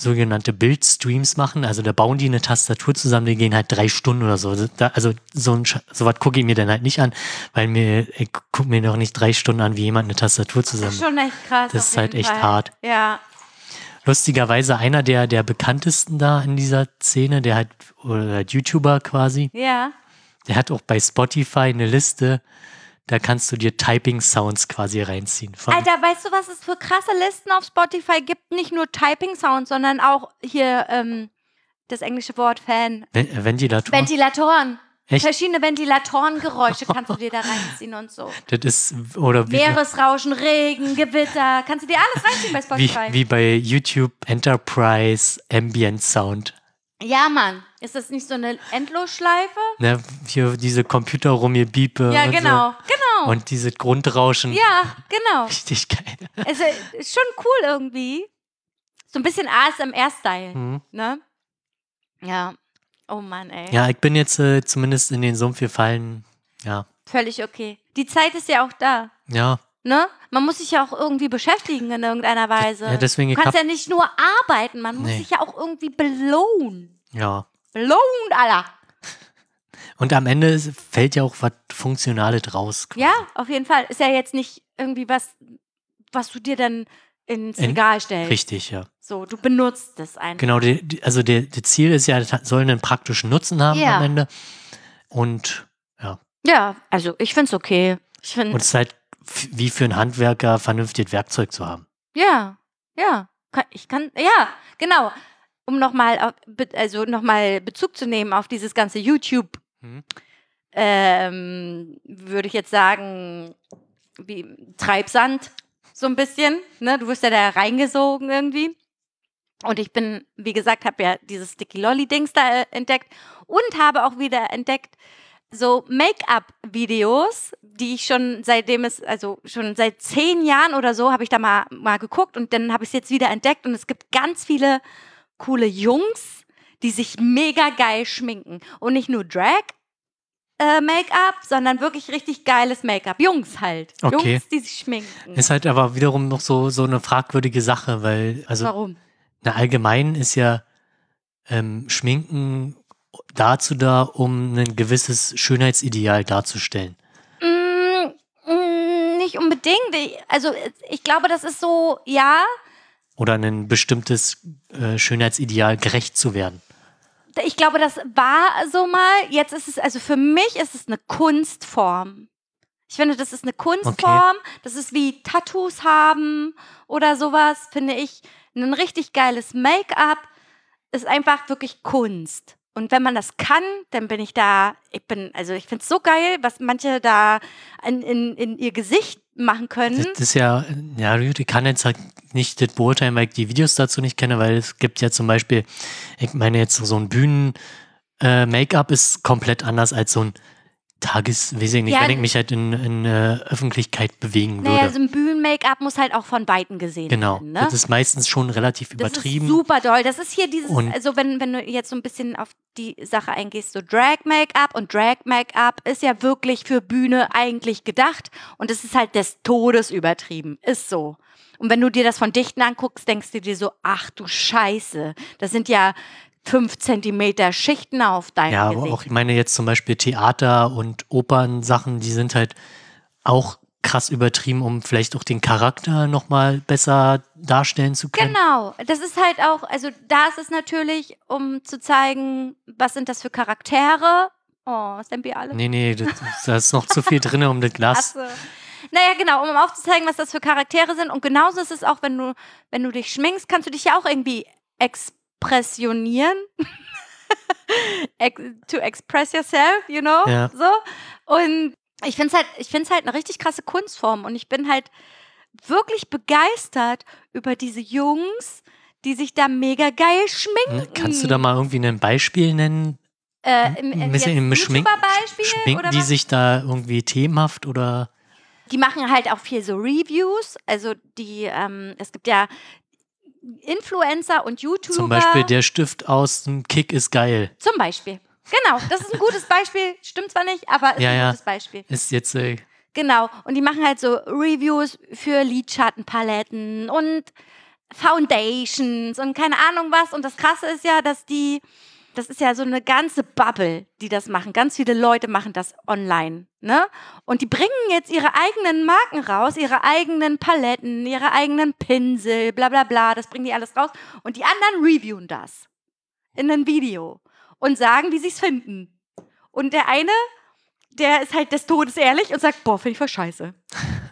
sogenannte Bildstreams machen. Also da bauen die eine Tastatur zusammen, die gehen halt drei Stunden oder so. Da, also so ein Sch- sowas gucke ich mir dann halt nicht an, weil mir, ich gucke mir noch nicht drei Stunden an, wie jemand eine Tastatur Das zusammen ist schon echt krass. Das ist halt echt Fall. hart. Ja. Lustigerweise einer der, der bekanntesten da in dieser Szene, der hat, oder YouTuber quasi, Ja. der hat auch bei Spotify eine Liste, da kannst du dir Typing-Sounds quasi reinziehen. Von, Alter, weißt du, was es für krasse Listen auf Spotify gibt? Nicht nur Typing-Sounds, sondern auch hier ähm, das englische Wort Fan. Ven- Ventilator. Ventilatoren. Echt? Verschiedene Ventilatorengeräusche kannst du dir da reinziehen und so. das ist, oder wie, Meeresrauschen, Regen, Gewitter. Kannst du dir alles reinziehen bei wie, Spotify. wie bei YouTube Enterprise Ambient Sound. Ja, Mann. Ist das nicht so eine Endlosschleife? Ne, hier diese Computer rumgebiepe Ja, und genau. Genau. So. Und diese Grundrauschen. ja, genau. Richtig geil. Es ist schon cool irgendwie. So ein bisschen ASMR-Style, Mhm. ne? Ja. Oh Mann, ey. Ja, ich bin jetzt äh, zumindest in den Sumpf gefallen. Ja, Völlig okay. Die Zeit ist ja auch da. ja. Ne? Man muss sich ja auch irgendwie beschäftigen in irgendeiner Weise. ja, deswegen, du kannst ja nicht nur arbeiten, man muss Nee. sich ja auch irgendwie belohnen. Ja. Belohnt, Alter. Und am Ende fällt ja auch was Funktionales draus. Ja, auf jeden Fall. Ist ja jetzt nicht irgendwie was, was du dir dann ins In- Regal stellst. Richtig, ja. So, du benutzt es einfach. Genau, die, die, also der, der Ziel ist ja, soll einen praktischen Nutzen haben Ja. am Ende. Und ja, Ja, also ich find's okay. Ich und finde, es ist halt wie für einen Handwerker vernünftiges Werkzeug zu haben. ja, ja, ich kann, ja, genau. Um nochmal, also nochmal Bezug zu nehmen auf dieses ganze YouTube, Mhm. ähm, würde ich jetzt sagen, wie Treibsand, so ein bisschen. Ne? Du wirst ja da reingesogen irgendwie. Und ich bin, wie gesagt, habe ja dieses Sticky Lolly-Dings da äh, entdeckt und habe auch wieder entdeckt, so Make-up-Videos, die ich schon seitdem es, also schon seit zehn Jahren oder so, habe ich da mal, mal geguckt und dann habe ich es jetzt wieder entdeckt und es gibt ganz viele coole Jungs, die sich mega geil schminken. Und nicht nur Drag. Äh, Make-up, sondern wirklich richtig geiles Make-up. Jungs halt. Okay. Jungs, die sich schminken. Ist halt aber wiederum noch so, so eine fragwürdige Sache, weil, also Warum? na, allgemein ist ja ähm, Schminken dazu da, um ein gewisses Schönheitsideal darzustellen. Mm, mm, nicht unbedingt. Also ich glaube, das ist so, ja, Oder ein bestimmtes äh, Schönheitsideal gerecht zu werden. ich glaube, das war so mal. Jetzt ist es, also für mich ist es eine Kunstform. Ich finde, das ist eine Kunstform. Das ist wie Tattoos haben oder sowas, finde ich. Ein richtig geiles Make-up ist einfach wirklich Kunst. Und wenn man das kann, dann bin ich da, ich bin, also ich finde es so geil, was manche da in, in, in ihr Gesicht machen können. Das, ist ja, ja, ich kann jetzt halt nicht das beurteilen, weil ich die Videos dazu nicht kenne, weil es gibt ja zum Beispiel, ich meine jetzt so ein Bühnen-Make-up ist komplett anders als so ein Tages, weiß ich nicht, Ja, wenn ich mich halt in, in äh, Öffentlichkeit bewegen würde. Naja, so ein Bühnen-Make-up muss halt auch von Weitem gesehen genau. werden. Ne? Das ist meistens schon relativ Das übertrieben. ist super doll. Das ist hier dieses, Und- also wenn, wenn du jetzt so ein bisschen auf die Sache eingehst, so Drag-Make-up und Drag-Make-up ist ja wirklich für Bühne eigentlich gedacht und es ist halt des Todes übertrieben. Ist so. Und wenn du dir das von Dichten anguckst, denkst du dir so, ach du Scheiße, das sind ja fünf Zentimeter Schichten auf deinem Ja, aber Gesicht. auch, ich meine jetzt zum Beispiel Theater und Opernsachen, die sind halt auch krass übertrieben, um vielleicht auch den Charakter nochmal besser darstellen zu können. Genau, das ist halt auch, also da ist es natürlich, um zu zeigen, was sind das für Charaktere. Oh, sind wir alle? Nee, nee, da ist noch zu viel drin, um das Glas. Achso. Naja, genau, um aufzuzeigen, was das für Charaktere sind. Und genauso ist es auch, wenn du, wenn du dich schminkst, kannst du dich ja auch irgendwie expressionieren. Ex to express yourself, you know? Ja. So. Und ich finde es halt, ich find's halt eine richtig krasse Kunstform. Und ich bin halt wirklich begeistert über diese Jungs, die sich da mega geil schminken. Hm, Kannst du da mal irgendwie ein Beispiel nennen? äh, im, Ein bisschen im Schmink- Beispiel Schminken oder die sich da irgendwie themenhaft oder? Die machen halt auch viel so Reviews. Also die, ähm, es gibt ja Influencer und YouTuber. Zum Beispiel der Stift aus dem Kick ist geil. Zum Beispiel. Genau, das ist ein gutes Beispiel. Stimmt zwar nicht, aber ist Ja, ein ja. gutes Beispiel. Ist jetzt äh, Genau. Und die machen halt so Reviews für Lidschattenpaletten und Foundations und keine Ahnung was. Und das Krasse ist ja, dass die, das ist ja so eine ganze Bubble, die das machen. Ganz viele Leute machen das online. Ne? Und die bringen jetzt ihre eigenen Marken raus, ihre eigenen Paletten, ihre eigenen Pinsel, bla bla bla. Das bringen die alles raus. Und die anderen reviewen das in einem Video und sagen, wie sie es finden. Und der eine, der ist halt des Todes ehrlich und sagt, boah, finde ich voll scheiße.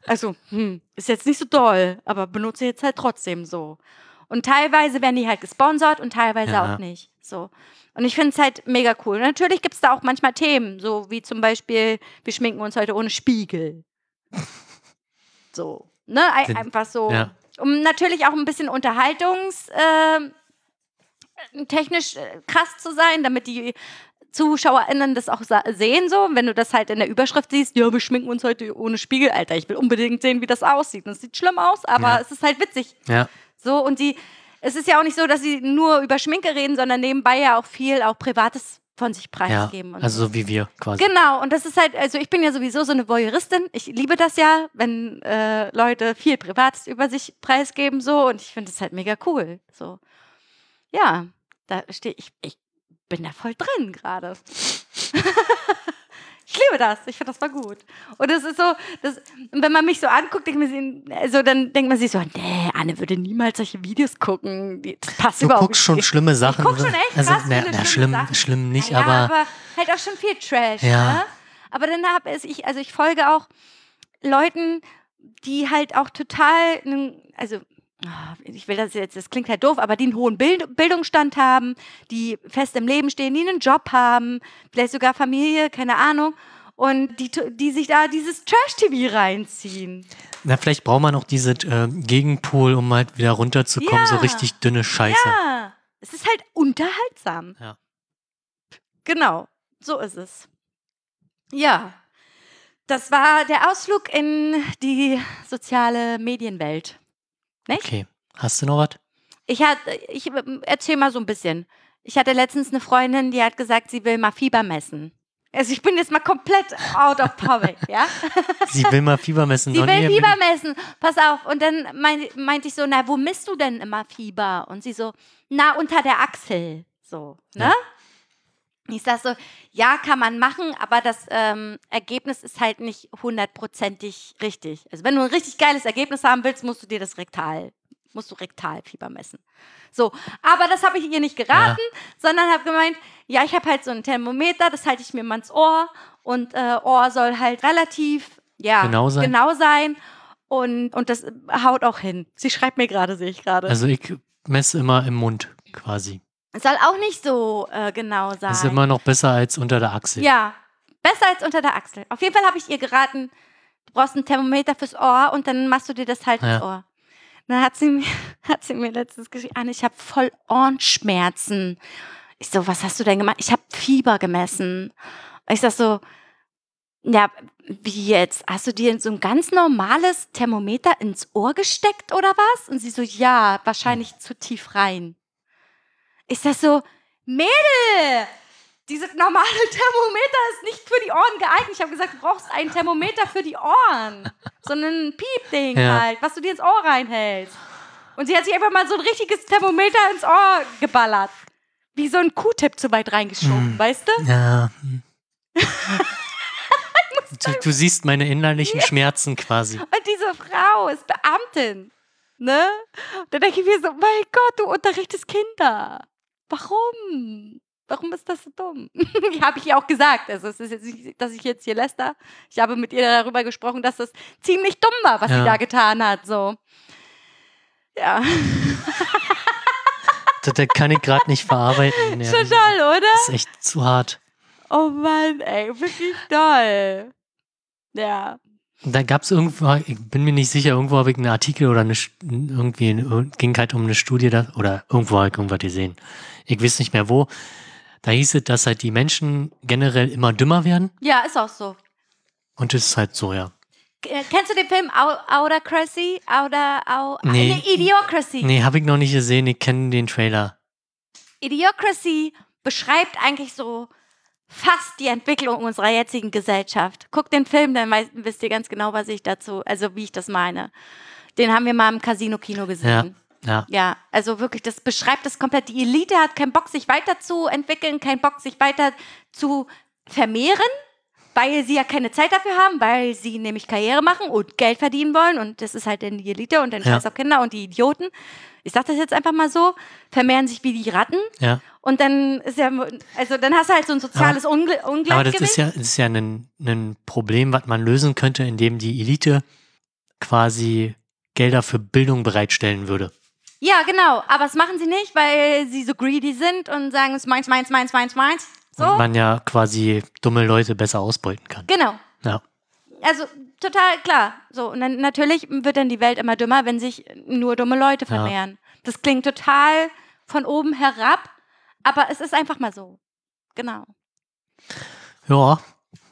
Also, hm, ist jetzt nicht so doll, aber benutze jetzt halt trotzdem so. Und teilweise werden die halt gesponsert und teilweise Ja. auch nicht. So. Und ich finde es halt mega cool. Und natürlich gibt es da auch manchmal Themen, so wie zum Beispiel, wir schminken uns heute ohne Spiegel. So. Ne? Ei- Den- Einfach so. ja. Um natürlich auch ein bisschen Unterhaltungs, äh, technisch äh, krass zu sein, damit die ZuschauerInnen das auch sehen, so. Wenn du das halt in der Überschrift siehst, ja, wir schminken uns heute ohne Spiegel, Alter, ich will unbedingt sehen, wie das aussieht. Und es sieht schlimm aus, aber Ja. es ist halt witzig. ja. So, und die, es ist ja auch nicht so, dass sie nur über Schminke reden, sondern nebenbei ja auch viel auch Privates von sich Ja, preisgeben. so. also so wie wir quasi. Genau, und das ist halt, also ich bin ja sowieso so eine Voyeuristin. Ich liebe das ja, wenn äh, Leute viel Privates über sich preisgeben, so, und ich finde das halt mega cool. So. Ja, da stehe ich, ich bin da voll drin gerade. ich liebe das. Ich finde, das war gut. Und es ist so, das, wenn man mich so anguckt, denkt man sich, also dann denkt man sich so, nee, Anne würde niemals solche Videos gucken. Das passt Du überhaupt guckst schon nicht. schlimme Sachen. Ich guck schon echt also, krass na, na, schlimm, Sachen. schlimm nicht, ja, aber, aber halt auch schon viel Trash. Ja. Ne? Aber dann habe ich, also ich folge auch Leuten, die halt auch total, also ah, ich will das jetzt, das klingt halt doof, aber die einen hohen Bild, Bildungsstand haben, die fest im Leben stehen, die einen Job haben, vielleicht sogar Familie, keine Ahnung. Und die, die sich da dieses Trash-TV reinziehen. na, vielleicht braucht man auch diese äh, Gegenpol, um halt wieder runterzukommen. So Ja. richtig dünne Scheiße. Ja, es ist halt unterhaltsam. Ja. Genau, so ist es. Ja, das war der Ausflug in die soziale Medienwelt. Nicht? Okay. Hast du noch was? Ich, hat, ich erzähl mal so ein bisschen. Ich hatte letztens eine Freundin, die hat gesagt, sie will mal Fieber messen. Also ich bin jetzt mal komplett out of topic, ja? Sie will mal Fieber messen. Sie will Fieber messen. Pass auf. Und dann mein, meinte ich so, na, wo misst du denn immer Fieber? Und sie so, na, unter der Achsel. So, ne? Ich sag so, ja, kann man machen, aber das ähm, Ergebnis ist halt nicht hundertprozentig richtig. Also wenn du ein richtig geiles Ergebnis haben willst, musst du dir das rektal, musst du Rektalfieber messen. So, aber das habe ich ihr nicht geraten, sondern habe gemeint, ja, ich habe halt so ein Thermometer, das halte ich mir mal ins Ohr und äh, Ohr soll halt relativ, ja, Genau sein. genau sein. Und, und das haut auch hin. Sie schreibt mir gerade, sehe ich gerade. Also ich messe immer im Mund quasi. Es soll auch nicht so äh, genau sein. Das ist immer noch besser als unter der Achsel. Ja, besser als unter der Achsel. Auf jeden Fall habe ich ihr geraten, du brauchst ein Thermometer fürs Ohr und dann machst du dir das halt Ja. ins Ohr. Dann hat sie mir, hat sie mir letztens geschrieben, Anne, ich habe voll Ohrenschmerzen. Ich so, was hast du denn gemacht? Ich habe Fieber gemessen. Ich sag so, ja, wie jetzt? Hast du dir so ein ganz normales Thermometer ins Ohr gesteckt oder was? Und sie so, ja, wahrscheinlich zu tief rein. Ich sag so, Mädel, dieses normale Thermometer ist nicht für die Ohren geeignet. Ich habe gesagt, du brauchst ein Thermometer für die Ohren. So ein Piepding Ja. halt, was du dir ins Ohr reinhältst. Und sie hat sich einfach mal so ein richtiges Thermometer ins Ohr geballert. Wie so ein Q-Tip zu weit reingeschoben, Hm. weißt du? Ja. du, du siehst meine innerlichen Schmerzen quasi. Und diese Frau ist Beamtin. Ne? Da denke ich mir so, mein Gott, du unterrichtest Kinder. Warum? Warum ist das so dumm? habe ich ihr auch gesagt. Also es ist jetzt nicht, dass ich jetzt hier läster. Ich habe mit ihr darüber gesprochen, dass das ziemlich dumm war, was Ja. sie da getan hat. So. Ja, Das, das kann ich gerade nicht verarbeiten. Ja, das total, oder? ist echt zu hart. Oh Mann, ey, wirklich toll. Ja. Da gab es irgendwo, ich bin mir nicht sicher, irgendwo habe ich einen Artikel oder eine, irgendwie, ging halt um eine Studie, da, oder irgendwo habe ich irgendwas gesehen. Ich weiß nicht mehr wo. Da hieß es, dass halt die Menschen generell immer dümmer werden. Ja, ist auch so. Und das ist halt so, ja. K- Kennst du den Film Au- Autocracy? Auda, Au, Nee. nee, Idiocracy. Nee, habe ich noch nicht gesehen. Ich kenne den Trailer. Idiocracy beschreibt eigentlich so fast die Entwicklung unserer jetzigen Gesellschaft. Guckt den Film, dann wisst ihr ganz genau, was ich dazu, also wie ich das meine. Den haben wir mal im Casino-Kino gesehen. Ja. Ja, also wirklich, das beschreibt das komplett. Die Elite hat keinen Bock, sich weiterzuentwickeln, keinen Bock, sich weiter zu vermehren, weil sie ja keine Zeit dafür haben, weil sie nämlich Karriere machen und Geld verdienen wollen. Und das ist halt dann die Elite und dann Ja. scheiß auf Kinder und die Idioten. Ich sag das jetzt einfach mal so, vermehren sich wie die Ratten. Ja. Und dann ist ja, also dann hast du halt so ein soziales Ungle Aber Ungleichgewicht. das ist ja, das ist ja ein, ein Problem, was man lösen könnte, indem die Elite quasi Gelder für Bildung bereitstellen würde. ja, genau. Aber das machen sie nicht, weil sie so greedy sind und sagen, es ist meins, meins, meins, meins, meins. So, Und man ja quasi dumme Leute besser ausbeuten kann. genau. Ja. Also total klar. So, und dann natürlich wird dann die Welt immer dümmer, wenn sich nur dumme Leute Ja. vermehren. Das klingt total von oben herab, aber es ist einfach mal so. Genau. Ja,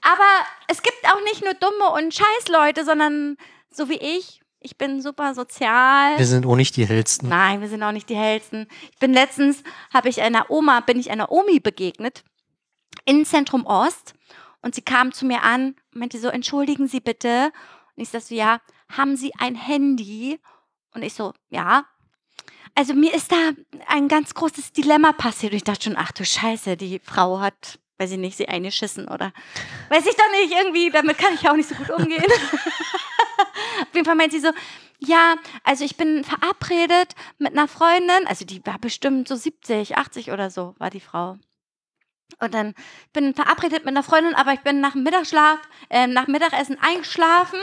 Aber es gibt auch nicht nur dumme und scheiß Leute, sondern so wie ich. Ich bin super sozial. wir sind auch nicht die hellsten. Nein, wir sind auch nicht die hellsten. Ich bin letztens, habe ich einer Oma, bin ich einer Omi begegnet in Zentrum Ost und sie kam zu mir an und meinte so, entschuldigen Sie bitte. Und ich sagte so, ja, haben Sie ein Handy? Und ich so, ja. Also mir ist da ein ganz großes Dilemma passiert. Und ich dachte schon, ach du Scheiße, die Frau hat weiß ich nicht, sie eingeschissen oder weiß ich doch nicht, irgendwie, damit kann ich auch nicht so gut umgehen. Auf jeden Fall meint sie so, ja, also ich bin verabredet mit einer Freundin, also die war bestimmt so 70, 80 oder so, war die Frau. Und dann bin verabredet mit einer Freundin, aber ich bin nach dem Mittagsschlaf, äh, nach Mittagessen eingeschlafen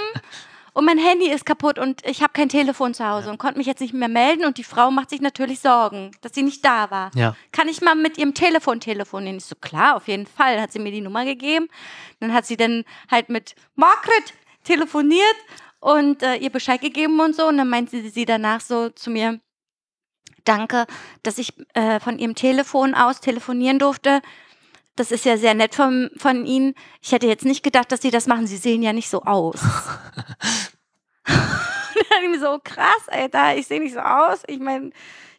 und mein Handy ist kaputt und ich habe kein Telefon zu Hause ja. und konnte mich jetzt nicht mehr melden und die Frau macht sich natürlich Sorgen, dass sie nicht da war. Ja. Kann ich mal mit ihrem Telefon telefonieren? Ich so, klar, auf jeden Fall. Dann hat sie mir die Nummer gegeben. Dann hat sie dann halt mit Margret telefoniert und äh, ihr Bescheid gegeben und so. Und dann meinte sie danach so zu mir, danke, dass ich äh, von ihrem Telefon aus telefonieren durfte. Das ist ja sehr nett von, von Ihnen. Ich hätte jetzt nicht gedacht, dass Sie das machen. Sie sehen ja nicht so aus. dann ich so, krass, Alter, ich sehe nicht so aus. Ich meine,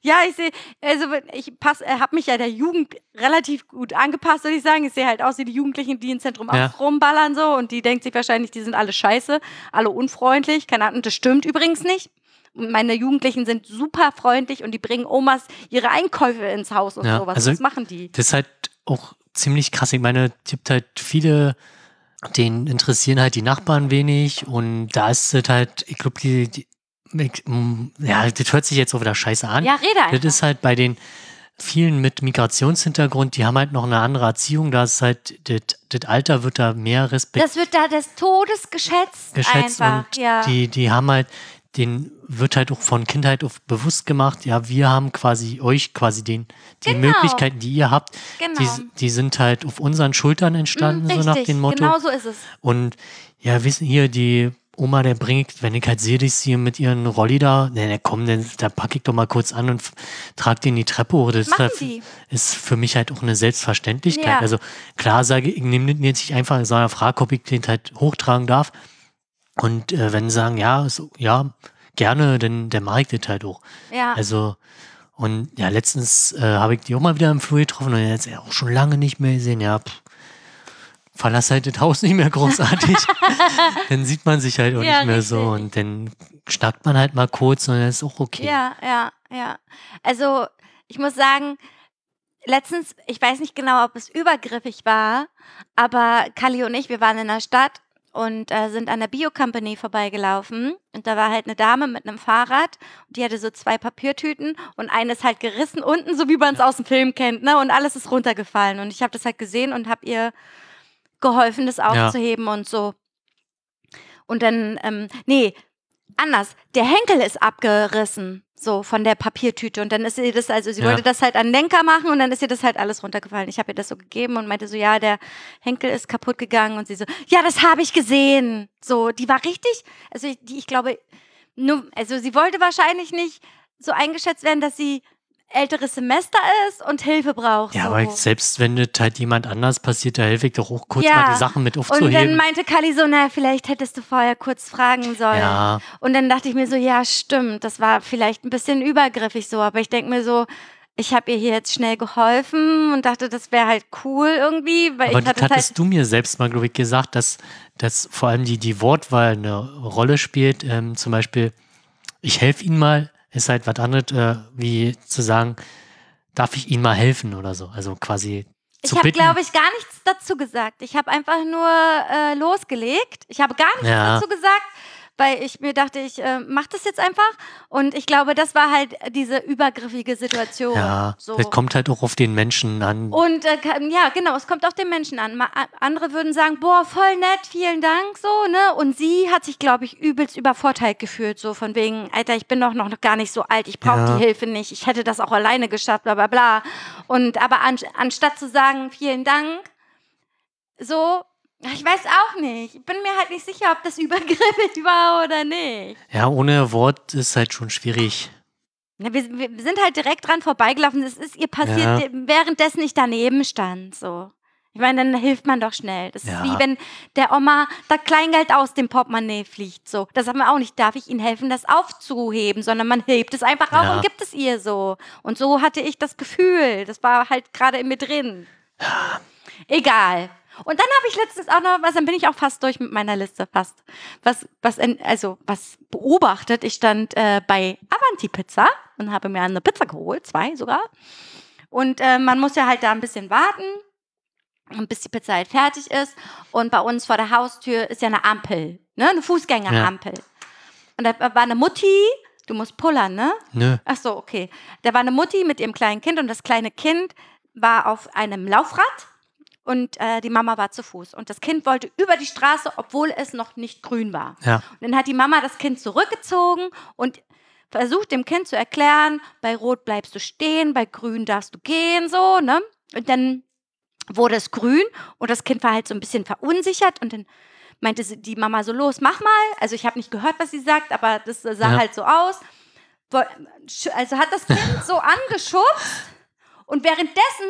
ja, ich sehe, also ich äh, habe mich ja der Jugend relativ gut angepasst, würde ich sagen. Ich sehe halt aus wie die Jugendlichen, die im Zentrum ja. auch rumballern so und die denkt sich wahrscheinlich, die sind alle scheiße, alle unfreundlich. Keine Ahnung, das stimmt übrigens nicht. Meine Jugendlichen sind super freundlich und die bringen Omas ihre Einkäufe ins Haus und ja, sowas. Also, Was machen die? Das ist halt auch ziemlich krass. Ich meine, es gibt halt viele, denen interessieren halt die Nachbarn wenig und da ist es halt, ich glaube, die, die, ja, das hört sich jetzt auch wieder scheiße an. Ja, rede einfach. Das ist halt bei den vielen mit Migrationshintergrund, die haben halt noch eine andere Erziehung, da ist halt, das, das Alter wird da mehr respektiert. Das wird da des Todes geschätzt. Geschätzt einfach, und ja. die, die haben halt, den wird halt auch von Kindheit auf bewusst gemacht, ja, wir haben quasi euch quasi den, die genau. Möglichkeiten, die ihr habt, genau. die, die sind halt auf unseren Schultern entstanden, mm, so nach dem Motto. Genau so ist es. Und ja, wissen hier, die Oma, der bringt, wenn ich halt sehe, dass sie mit ihren Rolli da, ne, ne komm, dann, da packe ich doch mal kurz an und trage den die Treppe hoch. Das Machen ist, ist für mich halt auch eine Selbstverständlichkeit. Ja. Also klar sage ich, ich nehme den jetzt nicht einfach, sondern frage, ob ich den halt hochtragen darf. Und äh, wenn sie sagen, ja, so, ja, gerne, dann der ich das halt auch. Ja. Also, und ja, letztens äh, habe ich die auch mal wieder im Flur getroffen und jetzt auch schon lange nicht mehr gesehen. Ja, pff, verlass halt das Haus nicht mehr großartig. dann sieht man sich halt auch ja, nicht mehr richtig. so und dann schnackt man halt mal kurz und dann ist auch okay. Ja, ja, ja. Also, ich muss sagen, letztens, ich weiß nicht genau, ob es übergriffig war, aber Kali und ich, wir waren in der Stadt und äh, sind an der Bio-Company vorbeigelaufen. Und da war halt eine Dame mit einem Fahrrad und die hatte so zwei Papiertüten und eine ist halt gerissen unten, so wie man es aus dem Film kennt, ne? Und alles ist runtergefallen. Und ich habe das halt gesehen und habe ihr geholfen, das aufzuheben ja. und so. Und dann, ähm, nee, anders. Der Henkel ist abgerissen so von der Papiertüte. Und dann ist ihr das, also sie ja. wollte das halt an Lenker machen und dann ist ihr das halt alles runtergefallen. Ich habe ihr das so gegeben und meinte so, ja, der Henkel ist kaputt gegangen und sie so, ja, das habe ich gesehen. So, die war richtig, also ich, die, ich glaube, nur, also sie wollte wahrscheinlich nicht so eingeschätzt werden, dass sie älteres Semester ist und Hilfe braucht. Ja, so. aber selbst wenn das halt jemand anders passiert, da helfe ich doch auch kurz ja. mal die Sachen mit aufzuheben. Und dann meinte Kali so, naja, vielleicht hättest du vorher kurz fragen sollen. Ja. Und dann dachte ich mir so, ja, stimmt, das war vielleicht ein bisschen übergriffig so, aber ich denke mir so, ich habe ihr hier jetzt schnell geholfen und dachte, das wäre halt cool irgendwie. Weil aber ich das hattest halt du mir selbst mal, glaube ich, gesagt, dass, dass vor allem die, die Wortwahl eine Rolle spielt. Ähm, zum Beispiel, ich helfe ihnen mal, ist halt was anderes, äh, wie zu sagen, darf ich Ihnen mal helfen oder so. Also quasi. Ich habe, glaube ich, gar nichts dazu gesagt. Ich habe einfach nur äh, losgelegt. Ich habe gar nichts ja. dazu gesagt weil ich mir dachte, ich äh, mache das jetzt einfach. Und ich glaube, das war halt diese übergriffige Situation. Ja, so. das kommt halt auch auf den Menschen an. Und äh, ja, genau, es kommt auf den Menschen an. Ma andere würden sagen, boah, voll nett, vielen Dank, so, ne? Und sie hat sich, glaube ich, übelst übervorteilt gefühlt, so von wegen, Alter, ich bin doch noch gar nicht so alt, ich brauche ja. die Hilfe nicht, ich hätte das auch alleine geschafft, bla bla bla. Und aber an, anstatt zu sagen, vielen Dank, so ich weiß auch nicht. Ich bin mir halt nicht sicher, ob das übergriffig war oder nicht. Ja, ohne Wort ist halt schon schwierig. Ja, wir, wir, sind halt direkt dran vorbeigelaufen. Es ist ihr passiert, ja. währenddessen ich daneben stand. So. Ich meine, dann hilft man doch schnell. Das ja. ist wie wenn der Oma da Kleingeld aus dem Portemonnaie fliegt. So. Das haben wir auch nicht. Darf ich Ihnen helfen, das aufzuheben? Sondern man hebt es einfach auf und gibt es ihr so. Und so hatte ich das Gefühl. Das war halt gerade in mir drin. Egal. Und dann habe ich letztens auch noch was, dann bin ich auch fast durch mit meiner Liste, fast. Was, was, also, was beobachtet. Ich stand äh, bei Avanti Pizza und habe mir eine Pizza geholt, zwei sogar. Und äh, man muss ja halt da ein bisschen warten. Bis die Pizza halt fertig ist. Und bei uns vor der Haustür ist ja eine Ampel, ne? Eine Fußgängerampel. Und da war eine Mutti, du musst pullern, ne? Nö. Ach so, okay. Da war eine Mutti mit ihrem kleinen Kind und das kleine Kind war auf einem Laufrad und äh, die Mama war zu Fuß. Und das Kind wollte über die Straße, obwohl es noch nicht grün war. Ja. Und dann hat die Mama das Kind zurückgezogen und versucht dem Kind zu erklären, bei Rot bleibst du stehen, bei Grün darfst du gehen, so, ne? Und dann wurde es grün und das Kind war halt so ein bisschen verunsichert und dann meinte die Mama so, los, mach mal. Also ich habe nicht gehört, was sie sagt, aber das sah Ja. halt so aus. Also hat das Kind so angeschubst und währenddessen,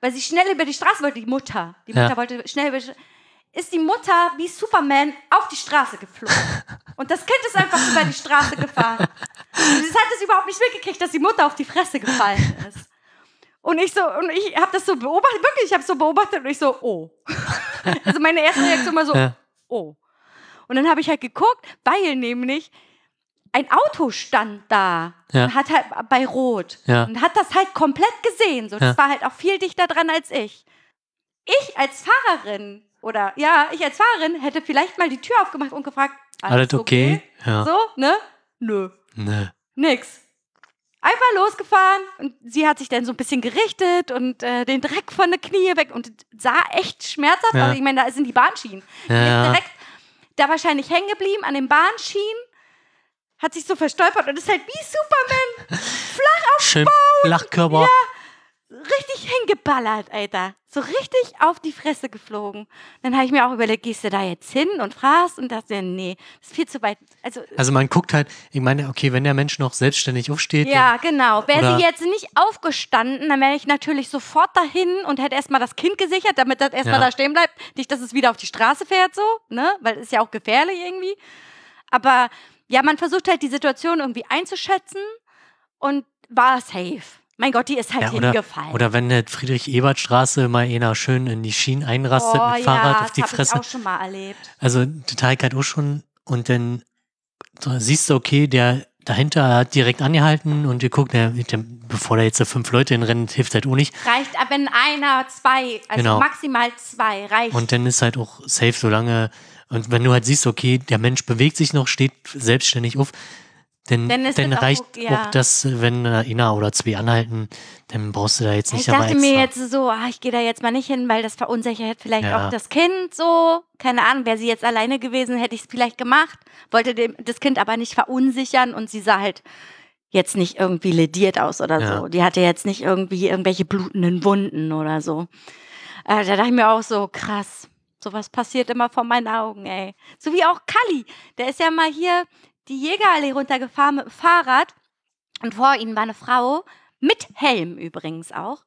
weil sie schnell über die Straße wollte, die Mutter, die Ja. Mutter wollte schnell über die Straße, ist die Mutter wie Superman auf die Straße geflogen. Und das Kind ist einfach über die Straße gefahren. Und es hat es überhaupt nicht mitgekriegt, dass die Mutter auf die Fresse gefallen ist. Und ich so, und ich habe das so beobachtet, wirklich, ich habe so beobachtet und ich so, oh. Also meine erste Reaktion war so, Ja. oh. Und dann habe ich halt geguckt, weil nämlich ein Auto stand da Ja. und hat halt bei Rot Ja. und hat das halt komplett gesehen. So, das Ja. war halt auch viel dichter dran als ich. Ich als Fahrerin oder ja, ich als Fahrerin hätte vielleicht mal die Tür aufgemacht und gefragt, Alles okay? Ja. So, ne? Nö, Nö. nix. Einfach losgefahren und sie hat sich dann so ein bisschen gerichtet und äh, den Dreck von der Knie weg und sah echt schmerzhaft aus. Ich meine, da sind die Bahnschienen. Die ist direkt da wahrscheinlich hängen geblieben an den Bahnschienen, hat sich so verstolpert und ist halt wie Superman Schön Flachkörper. richtig hingeballert, Alter. So richtig auf die Fresse geflogen. Dann habe ich mir auch überlegt, gehst du da jetzt hin und fragst und dachte, nee, das ist viel zu weit. Also Also man guckt halt, ich meine, okay, wenn der Mensch noch selbstständig aufsteht, Ja, genau. Wäre sie jetzt nicht aufgestanden, dann wäre ich natürlich sofort dahin und hätte erstmal das Kind gesichert, damit das erstmal Ja. da stehen bleibt. Nicht, dass es wieder auf die Straße fährt, so, ne? Weil es ist ja auch gefährlich irgendwie. Aber ja, man versucht halt die Situation irgendwie einzuschätzen und war safe. Mein Gott, die ist halt Ja, oder, hingefallen. oder wenn der Friedrich-Ebert-Straße mal einer schön in die Schienen einrastet oh, mit Fahrrad ja, auf die das Fresse. Ich auch schon mal erlebt. Also total halt auch schon. Und dann so, siehst du, okay, der dahinter hat direkt angehalten und ihr guckt, der, der, bevor da jetzt so fünf Leute hinrennen, hilft halt auch nicht. Reicht, ab, wenn einer, zwei, also Genau. maximal zwei, reicht. Und dann ist halt auch safe, solange. Und wenn du halt siehst, okay, der Mensch bewegt sich noch, steht selbstständig auf, dann, Dann dann, auch reicht okay, ja. auch das, wenn äh, einer oder zwei anhalten, dann brauchst du da jetzt nicht Ich dachte mir jetzt so, ah, ich gehe da jetzt mal nicht hin, weil das verunsichert vielleicht Ja. auch das Kind so. Keine Ahnung, wäre sie jetzt alleine gewesen, hätte ich es vielleicht gemacht. Wollte dem, das Kind aber nicht verunsichern und sie sah halt jetzt nicht irgendwie lediert aus oder Ja. so. Die hatte jetzt nicht irgendwie irgendwelche blutenden Wunden oder so. Äh, da dachte ich mir auch so, krass. Sowas passiert immer vor meinen Augen, ey. So wie auch Kalli. Der ist ja mal hier die Jägerallee runtergefahren mit dem Fahrrad. Und vor ihnen war eine Frau, mit Helm übrigens auch.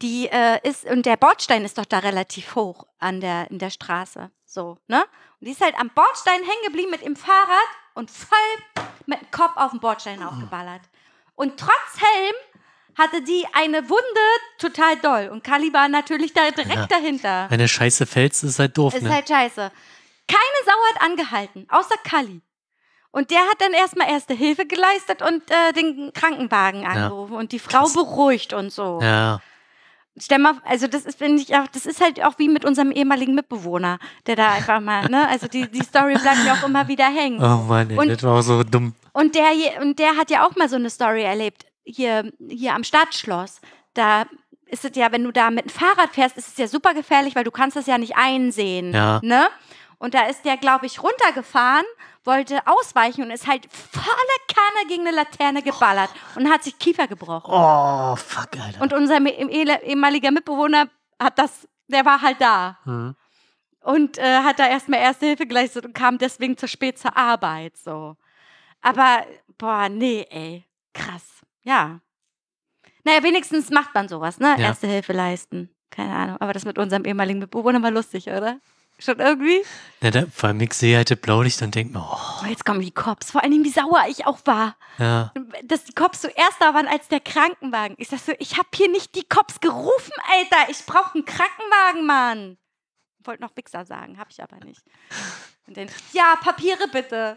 Die äh, ist, und der Bordstein ist doch da relativ hoch an der, in der Straße. So, ne? Und die ist halt am Bordstein hängen geblieben mit dem Fahrrad und voll mit dem Kopf auf den Bordstein aufgeballert. Und trotz Helm hatte die eine Wunde total doll. Und Kali war natürlich da direkt Ja. dahinter. Wenn der Scheiße fällst, ist halt doof, Ist ne? halt scheiße. Keine Sau hat angehalten, außer Kali. Und der hat dann erstmal erste Hilfe geleistet und äh, den Krankenwagen angerufen und die Frau Krass. beruhigt und so. ja. Stell mal, also das ist, finde ich auch, das ist halt auch wie mit unserem ehemaligen Mitbewohner, der da einfach mal, ne, also die, die Story bleibt mir auch immer wieder hängen. Oh Mann, ey, Und- das war auch so dumm. Und der, und der hat ja auch mal so eine Story erlebt, hier, hier am Stadtschloss. Da ist es ja, wenn du da mit dem Fahrrad fährst, ist es ja super gefährlich, weil du kannst das ja nicht einsehen. Ja. Ne? Und da ist der, glaube ich, runtergefahren, wollte ausweichen und ist halt volle Kanne gegen eine Laterne geballert und hat sich Kiefer gebrochen. Oh, fuck, Alter. Und unser ehemaliger Mitbewohner hat das, der war halt da Mhm. und äh, hat da erstmal Erste Hilfe geleistet und kam deswegen zu spät zur Arbeit. So. Aber, boah, nee, ey. Krass. Ja. Naja, wenigstens macht man sowas, ne? Ja. Erste Hilfe leisten. Keine Ahnung. Aber das mit unserem ehemaligen Mitbewohner war lustig, oder? Schon irgendwie? Ja, da, vor allem ich sehe halt Blaulicht und denke mir, oh, Oh, jetzt kommen die Cops. Vor allen Dingen, wie sauer ich auch war. ja. Dass die Cops zuerst da waren als der Krankenwagen. Ich sag so, ich hab hier nicht die Cops gerufen, Alter. Ich brauche einen Krankenwagen, Mann. Wollte noch Wichser sagen, hab ich aber nicht. Und dann, ja, Papiere bitte.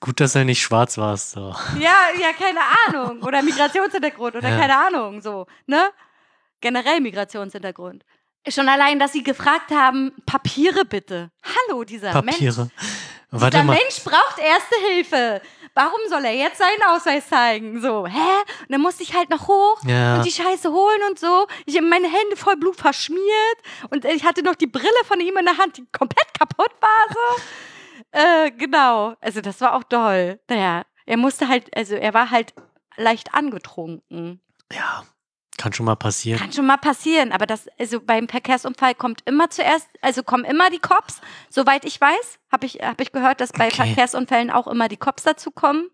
Gut, dass er nicht schwarz war. So. Ja, ja, keine Ahnung. Oder Migrationshintergrund oder Ja. keine Ahnung, so, ne? Generell Migrationshintergrund. Schon allein, dass sie gefragt haben, Papiere bitte. Hallo, dieser Mensch. Papiere. Warte Dieser mal. Mensch braucht erste Hilfe. Warum soll er jetzt seinen Ausweis zeigen? So, hä? Und dann musste ich halt noch hoch Ja. und die Scheiße holen und so. Ich habe meine Hände voll Blut verschmiert und ich hatte noch die Brille von ihm in der Hand, die komplett kaputt war. So. äh, genau. Also das war auch toll. Naja, er musste halt, also er war halt leicht angetrunken. Ja, kann schon mal passieren. Kann schon mal passieren, aber das, also beim Verkehrsunfall kommt immer zuerst, also kommen immer die Cops, soweit ich weiß, habe ich, hab ich gehört, dass bei Okay. Verkehrsunfällen auch immer die Cops dazu kommen.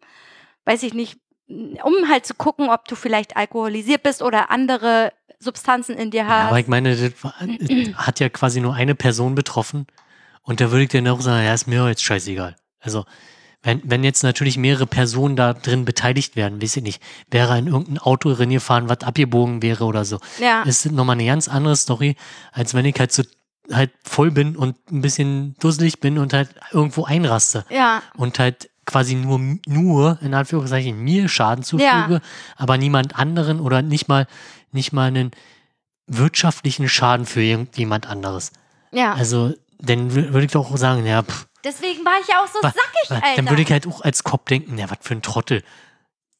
Weiß ich nicht, um halt zu gucken, ob du vielleicht alkoholisiert bist oder andere Substanzen in dir Ja, hast. aber ich meine, das war, das hat ja quasi nur eine Person betroffen. Und da würde ich dann auch sagen, ja, ist mir jetzt scheißegal. Also, wenn, wenn jetzt natürlich mehrere Personen da drin beteiligt werden, weiß ich nicht, wäre in irgendein Auto reingefahren, was abgebogen wäre oder so. ja, Das ist nochmal eine ganz andere Story, als wenn ich halt so halt voll bin und ein bisschen dusselig bin und halt irgendwo einraste ja, und halt quasi nur, nur in Anführungszeichen mir Schaden zufüge, aber niemand anderen oder nicht mal, nicht mal einen wirtschaftlichen Schaden für irgendjemand anderes. ja. Also, dann wür- würde ich doch auch sagen, ja, pff, Deswegen war ich ja auch so wa- sackig, wa- Alter. dann würde ich halt auch als Cop denken, ja, was für ein Trottel.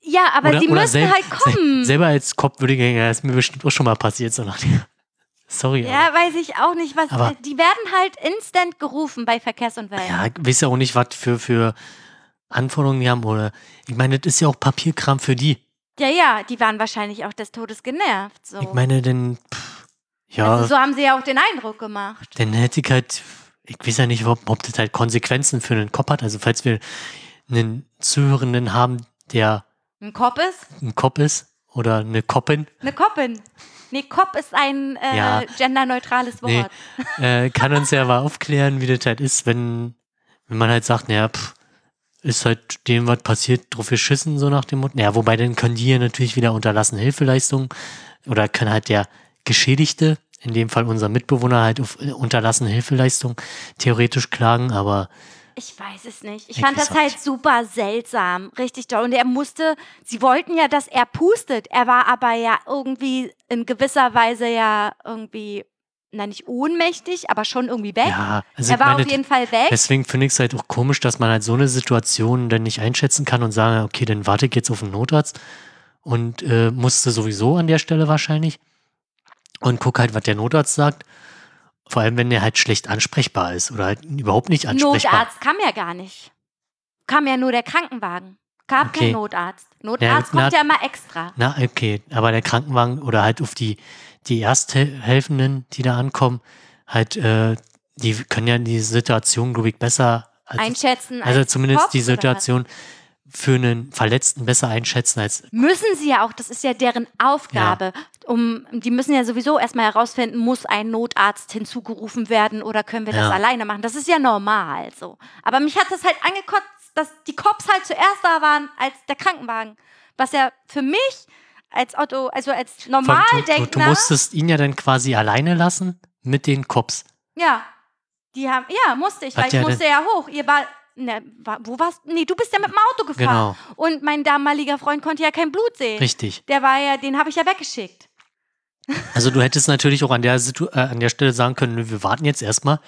ja, aber oder, die oder müssen halt kommen. se- selber als Cop würde ich denken, ja, ist mir bestimmt auch schon mal passiert, so nach dem. Sorry. aber- ja, weiß ich auch nicht, was. Aber- die werden halt instant gerufen bei Verkehrsunfällen. Ja, ich weiß ja auch nicht, was für, für Anforderungen die haben. Oder ich meine, das ist ja auch Papierkram für die. ja, ja, die waren wahrscheinlich auch des Todes genervt. So. Ich meine, dann, pff, ja, Also so haben sie ja auch den Eindruck gemacht. dann hätte ich halt, ich weiß ja nicht, ob, ob das halt Konsequenzen für einen Kopf hat. Also falls wir einen Zuhörenden haben, der Ein Cop ist? ein Kopf ist oder eine Koppin, Eine Koppin. Nee, Cop ist ein äh, Ja. genderneutrales Wort. Nee. äh, kann uns ja mal aufklären, wie das halt ist, wenn, wenn man halt sagt, naja, pff, ist halt dem was passiert, drauf geschissen, so nach dem Motto. Naja, wobei dann können die ja natürlich wieder unterlassen Hilfeleistungen oder kann halt der Geschädigte, in dem Fall unser Mitbewohner, halt auf äh, unterlassene Hilfeleistung theoretisch klagen, aber Ich weiß es nicht. Ich Ich fand das halt super seltsam. Richtig toll. Und er musste, sie wollten ja, dass er pustet. Er war aber ja irgendwie in gewisser Weise ja irgendwie, na nicht ohnmächtig, aber schon irgendwie weg. ja, also er war meine, auf jeden Fall weg. deswegen finde ich es halt auch komisch, dass man halt so eine Situation dann nicht einschätzen kann und sagen, okay, dann warte ich jetzt auf den Notarzt und äh, musste sowieso an der Stelle wahrscheinlich und guck halt, was der Notarzt sagt. Vor allem, wenn der halt schlecht ansprechbar ist oder halt überhaupt nicht ansprechbar. Notarzt kam ja gar nicht. Kam ja nur der Krankenwagen. Gab Okay. kein Notarzt. Notarzt Ja, kommt na- ja immer extra. Na, okay, aber der Krankenwagen oder halt auf die, die Ersthelfenden, die da ankommen, halt, äh, die können ja die Situation, glaube ich, besser als Einschätzen. Also als zumindest Kopf die? Situation für einen Verletzten besser einschätzen als. Müssen sie ja auch, das ist ja deren Aufgabe. Um, die müssen ja sowieso erstmal herausfinden, muss ein Notarzt hinzugerufen werden oder können wir das Ja. alleine machen. Das ist ja normal so. Aber mich hat das halt angekotzt, dass die Cops halt zuerst da waren als der Krankenwagen. Was ja für mich als Auto, also als Du, du, du Normaldenkender, musstest ihn ja dann quasi alleine lassen mit den Cops. ja, die haben, ja, musste ich, Hat weil ich musste ja hoch. Ihr war, ne, wo warst, nee, du bist ja mit dem Auto gefahren. Genau. Und mein damaliger Freund konnte ja kein Blut sehen. Richtig. Der war ja, den habe ich ja weggeschickt. Also du hättest natürlich auch an der, Situ äh, an der Stelle sagen können, wir warten jetzt erstmal,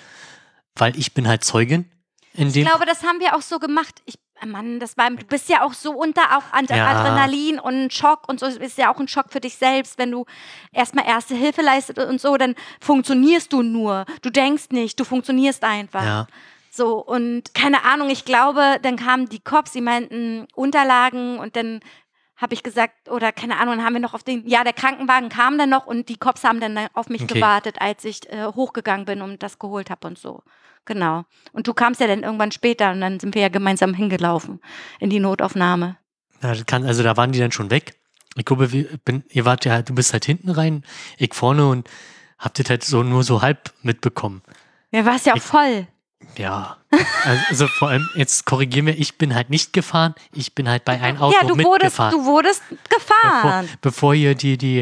weil ich bin halt Zeugin in Ich dem. glaube, das haben wir auch so gemacht. Ich, äh, Mann, das war, du bist ja auch so unter auch an Ja. Adrenalin und Schock und so. Es ist ja auch ein Schock für dich selbst, wenn du erstmal erste Hilfe leistest und so, dann funktionierst du nur. Du denkst nicht, du funktionierst einfach. ja. So, und keine Ahnung, ich glaube, dann kamen die Cops, die meinten Unterlagen und dann habe ich gesagt, oder keine Ahnung, dann haben wir noch auf den, ja, der Krankenwagen kam dann noch und die Cops haben dann auf mich Okay. gewartet, als ich äh, hochgegangen bin und das geholt habe und so. Genau. Und du kamst ja dann irgendwann später und dann sind wir ja gemeinsam hingelaufen in die Notaufnahme. ja das kann, also da waren die dann schon weg. Ich glaube, wir, bin, ihr wart ja, du bist halt hinten rein, ich vorne und habt das halt so nur so halb mitbekommen. Ja, warst ja auch Ich- voll. Ja. Also vor allem, jetzt korrigieren wir, ich bin halt nicht gefahren, ich bin halt bei einem Auto ja, du wurdest, mitgefahren. du wurdest bevor, gefahren. bevor hier die, die,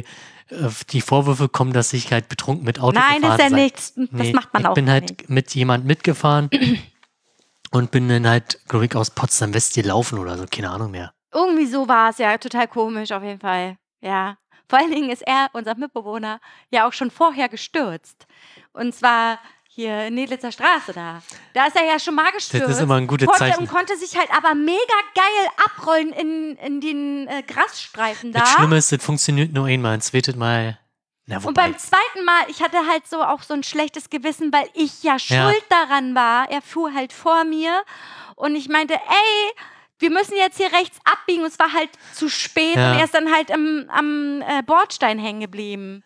äh, die Vorwürfe kommen, dass ich halt betrunken mit Auto Nein, gefahren ist ja sei. nichts. Das Nee, macht man ich auch bin halt nicht. mit jemand mitgefahren und bin dann halt, glaube ich, aus Potsdam West gelaufen oder so, keine Ahnung mehr. Irgendwie so war es ja, total komisch auf jeden Fall. Ja. Vor allen Dingen ist er, unser Mitbewohner, ja auch schon vorher gestürzt. Und zwar hier in Nedlitzer Straße da. Da ist er ja schon mal gestürzt. Das ist immer ein gutes konnte, Zeichen. Und konnte sich halt aber mega geil abrollen in, in den äh, Grasstreifen da. Das Schlimme ist, das funktioniert nur einmal. Ein zweites Mal. Na, Und beim zweiten Mal, ich hatte halt so auch so ein schlechtes Gewissen, weil ich ja schuld daran war. Er fuhr halt vor mir und ich meinte, ey, wir müssen jetzt hier rechts abbiegen. Und es war halt zu spät Ja. und er ist dann halt am, am äh, Bordstein hängen geblieben.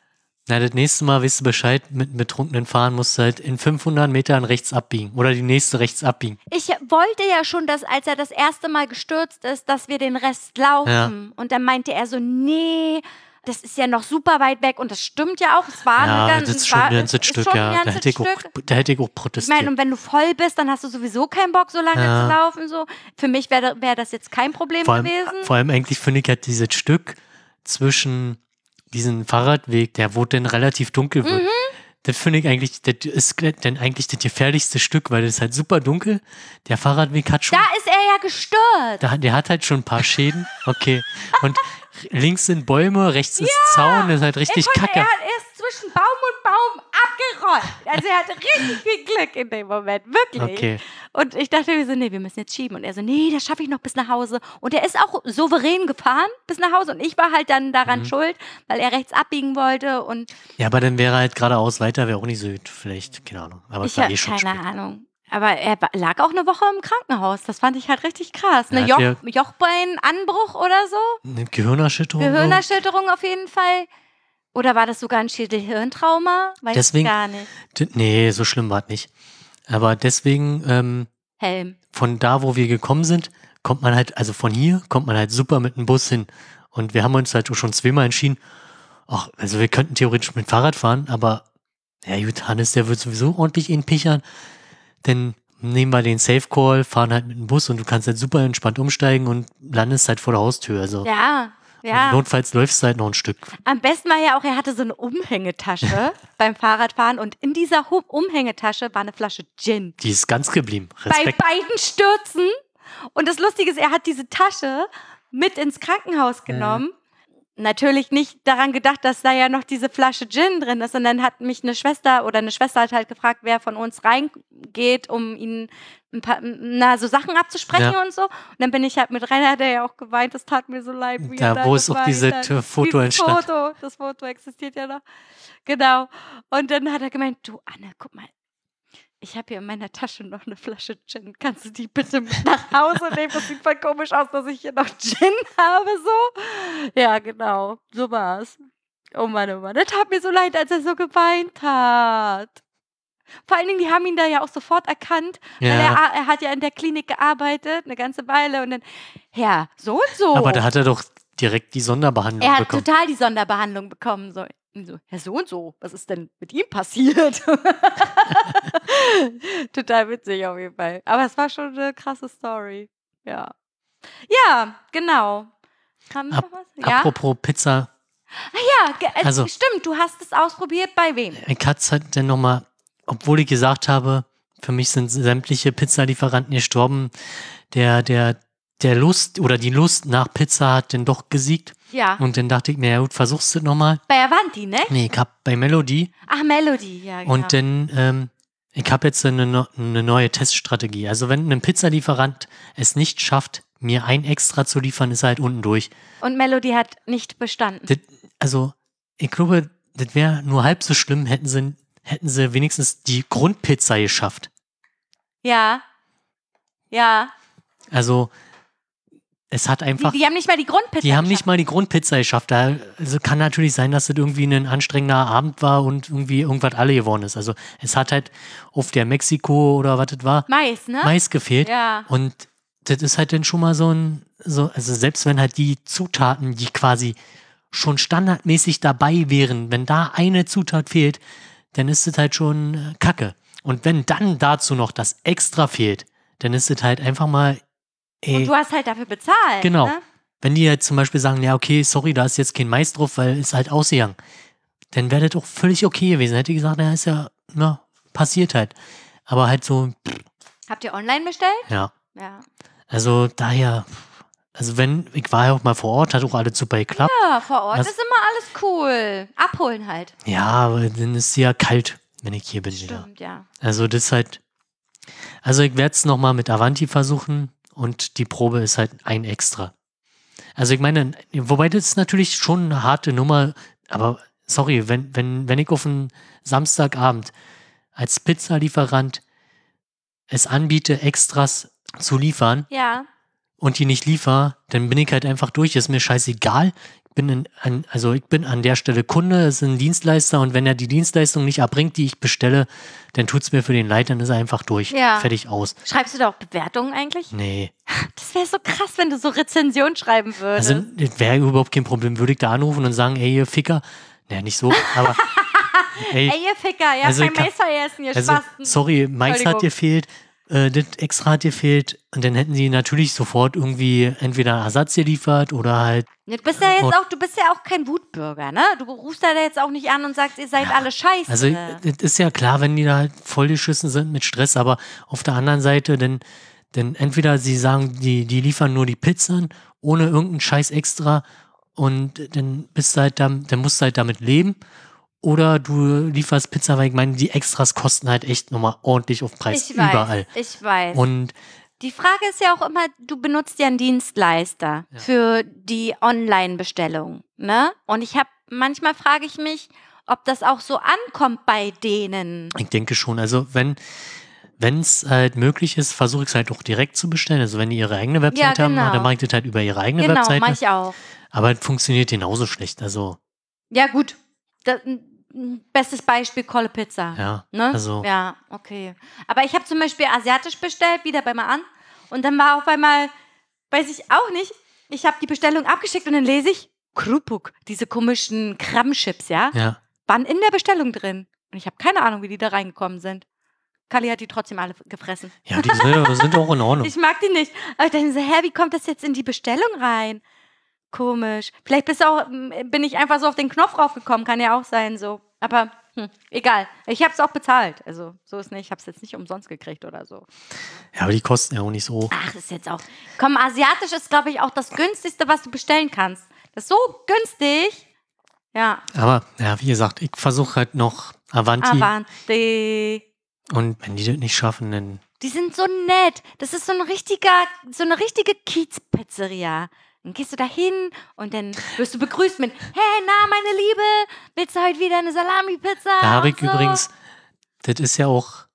Na, das nächste Mal weißt du Bescheid, mit einem betrunkenen Fahren musst du halt in 500 Metern rechts abbiegen. Oder die nächste rechts abbiegen. Ich wollte ja schon, dass als er das erste Mal gestürzt ist, dass wir den Rest laufen. Und dann meinte er so, nee, das ist ja noch super weit weg. Und das stimmt ja auch. Es war Ja, ganz, das ist schon war, ein ganzes Stück, ja. Da hätte, ich auch, Stück. da hätte ich auch Ich protestiert. meine, und wenn du voll bist, dann hast du sowieso keinen Bock, so lange Ja. zu laufen. So. Für mich wäre wär das jetzt kein Problem vor, allem, gewesen. vor allem eigentlich finde ich halt dieses Stück zwischen diesem Fahrradweg, der wo dann relativ dunkel wird. Mhm. Das finde ich eigentlich, das ist dann eigentlich das gefährlichste Stück, weil das ist halt super dunkel. Der Fahrradweg hat schon, da ist er ja gestört. da, der hat halt schon ein paar Schäden. Okay. Und links sind Bäume, rechts ist Zaun, das ist halt richtig ich konnte, kacke. er, er ist zwischen Baum und Baum abgerollt. Also er hatte richtig viel Glück in dem Moment, wirklich. Okay. Und ich dachte mir so, nee, wir müssen jetzt schieben. Und er so, nee, das schaffe ich noch bis nach Hause. Und er ist auch souverän gefahren bis nach Hause. Und ich war halt dann daran Mhm. schuld, weil er rechts abbiegen wollte. Und Ja, aber dann wäre halt geradeaus weiter, wäre auch nicht so gut. Vielleicht, keine Ahnung. Aber es ich war habe eh schon keine spät. Ahnung. Aber er lag auch eine Woche im Krankenhaus. Das fand ich halt richtig krass. Eine Ja, Joch Jochbeinanbruch oder so. Eine Gehirnerschütterung. Gehirnerschütterung auf jeden Fall. Oder war das sogar ein Schädel-Hirntrauma? Weiß Deswegen- ich gar nicht. Nee, so schlimm war es nicht. Aber deswegen, ähm, Helm. von da, wo wir gekommen sind, kommt man halt, also von hier kommt man halt super mit dem Bus hin. Und wir haben uns halt auch schon zweimal entschieden, ach, also wir könnten theoretisch mit Fahrrad fahren, aber ja gut, Hannes, der wird sowieso ordentlich ihn pichern. Dann nehmen wir den Safe Call, fahren halt mit dem Bus und du kannst halt super entspannt umsteigen und landest halt vor der Haustür. Also Ja, ja. notfalls läufst du halt noch ein Stück. Am besten war ja auch, er hatte so eine Umhängetasche beim Fahrradfahren und in dieser Umhängetasche war eine Flasche Gin. Die ist ganz geblieben. Bei Respekt. beiden Stürzen. Und das Lustige ist, er hat diese Tasche mit ins Krankenhaus genommen. Natürlich nicht daran gedacht, dass da ja noch diese Flasche Gin drin ist. Und dann hat mich eine Schwester oder eine Schwester hat halt gefragt, wer von uns reingeht, um ihn ein paar, na, so Sachen abzusprechen Ja. und so. Und dann bin ich halt mit rein, hat er ja auch geweint, das tat mir so leid. Wie Da, wo ist auch diese Foto Dieses entstand. Foto, das Foto existiert ja noch. Genau. Und dann hat er gemeint, du Anne, guck mal, ich habe hier in meiner Tasche noch eine Flasche Gin. Kannst du die bitte mit nach Hause nehmen? Das sieht voll komisch aus, dass ich hier noch Gin habe, so. Ja, genau. So war's. Oh Mann, oh Mann. Das tat mir so leid, als er so geweint hat. Vor allen Dingen, die haben ihn da ja auch sofort erkannt, weil er, Ja, er hat ja in der Klinik gearbeitet, eine ganze Weile. Und dann, ja, so und so. aber da hat er doch direkt die Sonderbehandlung Er hat bekommen. total die Sonderbehandlung bekommen. So, Und so, Herr so und so, was ist denn mit ihm passiert? total witzig auf jeden Fall. Aber es war schon eine krasse Story. Ja. Ja, genau. Haben wir Ap- was? Ja? Apropos Pizza, ja, ge- äh, Also- stimmt, du hast es ausprobiert bei wem? hatte es halt dann nochmal, obwohl ich gesagt habe, für mich sind sämtliche Pizzalieferanten gestorben, der, der, der Lust oder die Lust nach Pizza hat dann doch gesiegt. Ja, Und dann dachte ich mir, ja gut, versuchst du nochmal. bei Avanti, ne? Nee, ich hab bei Melody Ach, Melody, ja, genau. und dann, ähm, ich habe jetzt eine, eine neue Teststrategie. Also wenn ein Pizzalieferant es nicht schafft, mir ein extra zu liefern, ist er halt unten durch. Und Melody hat nicht bestanden. Das, also, ich glaube, das wäre nur halb so schlimm, hätten sie, hätten sie wenigstens die Grundpizza geschafft. Ja. Ja. Also, es hat Die, einfach. die haben nicht mal die Grundpizza. Die haben nicht mal die Grundpizza geschafft. Da, also kann natürlich sein, dass das irgendwie ein anstrengender Abend war und irgendwie irgendwas alle geworden ist. Also es hat halt auf der Mexiko oder was das war, Mais, ne? Mais gefehlt. Ja. Und das ist halt dann schon mal so ein, so, also selbst wenn halt die Zutaten, die quasi schon standardmäßig dabei wären, wenn da eine Zutat fehlt, dann ist es halt schon äh, Kacke. Und wenn dann dazu noch das Extra fehlt, dann ist es halt einfach mal, ey, Und du hast halt dafür bezahlt. Genau. Ne? wenn die jetzt zum Beispiel sagen, ja, okay, sorry, da ist jetzt kein Mais drauf, weil ist halt ausgegangen, dann wäre das auch völlig okay gewesen. Hätte ich gesagt, ja, ist ja, ja, passiert halt. Aber halt so, Habt ihr online bestellt? ja. Ja. Also daher, also wenn, ich war ja auch mal vor Ort, hat auch alles super geklappt. Ja, vor Ort Was- ist immer alles cool. Abholen halt. Ja, aber dann ist es ja kalt, wenn ich hier bin. Ja. Stimmt, ja. Also das ist halt, also ich werde es nochmal mit Avanti versuchen und die Probe ist halt ein extra. Also ich meine, wobei das ist natürlich schon eine harte Nummer, aber sorry, wenn, wenn, wenn ich auf einen Samstagabend als Pizzalieferant es anbiete, Extras zu liefern Ja. und die nicht liefer, dann bin ich halt einfach durch. Ist mir scheißegal. Ich bin in, an, also ich bin an der Stelle Kunde, es ist ein Dienstleister und wenn er die Dienstleistung nicht erbringt, die ich bestelle, dann tut's mir für den Leid, dann ist er einfach durch. Ja. Fertig aus. Schreibst du da auch Bewertungen eigentlich? Nee. Das wäre so krass, wenn du so Rezension schreiben würdest. Also das wäre überhaupt kein Problem. Würde ich da anrufen und sagen, ey, ihr Ficker. Naja, nicht so, aber ey, Ey, ihr Ficker, ihr Also kann- Messer essen, ihr also Spasten. sorry, Mais hat Entschuldigung. gefehlt, äh, das extra hat gefehlt und dann hätten sie natürlich sofort irgendwie entweder Ersatz geliefert oder halt Du bist ja jetzt auch, du bist ja auch kein Wutbürger, ne? Du rufst da jetzt auch nicht an und sagst, ihr seid alle scheiße. Also es ist ja klar, wenn die da halt vollgeschissen sind mit Stress, aber auf der anderen Seite, dann, dann entweder sie sagen, die, die liefern nur die Pizzen ohne irgendeinen Scheiß extra und dann bist du halt dann, dann musst du halt damit leben. Oder du lieferst Pizza, weil ich meine, die Extras kosten halt echt nochmal ordentlich auf Preis ich weiß, überall. ich weiß. Und Die Frage ist ja auch immer, du benutzt ja einen Dienstleister Ja. für die Online-Bestellung, ne? Und ich habe, manchmal frage ich mich, ob das auch so ankommt bei denen. ich denke schon, also wenn wenn es halt möglich ist, versuche ich es halt auch direkt zu bestellen. Also wenn die ihre eigene Webseite haben, genau. dann mache ich das halt über ihre eigene Genau, Webseite. mach ich auch. Aber es funktioniert genauso schlecht. Also, Ja, gut. Das, bestes Beispiel Kolle Pizza. ja. Ne? Also, Ja, okay. Aber ich habe zum Beispiel asiatisch bestellt, wieder bei mal an. Und dann war auf einmal, weiß ich auch nicht, ich habe die Bestellung abgeschickt und dann lese ich Krupuk, diese komischen Krabbenchips, ja, ja. waren in der Bestellung drin. Und ich habe keine Ahnung, wie die da reingekommen sind. Kali hat die trotzdem alle gefressen. Ja, die sind, sind auch in Ordnung. Ich mag die nicht. Aber ich dachte so, hä, wie kommt das jetzt in die Bestellung rein? Komisch. Vielleicht bist auch, bin ich einfach so auf den Knopf raufgekommen, kann ja auch sein so. Aber hm, egal. Ich habe es auch bezahlt. Also so ist nicht. Ich habe es jetzt nicht umsonst gekriegt oder so. Ja, aber die kosten ja auch nicht so. Ach, ist jetzt auch. Komm, asiatisch ist, glaube ich, auch das günstigste, was du bestellen kannst. Das ist so günstig. Ja, Aber ja, wie gesagt, ich versuche halt noch Avanti. Avanti. Und wenn die das nicht schaffen, dann. Die sind so nett. Das ist so ein richtiger, so eine richtige Kiezpizzeria. Dann gehst du da hin und dann wirst du begrüßt mit, hey, na, meine Liebe, willst du heute wieder eine Salami-Pizza? Da habe und ich übrigens, das ist ja auch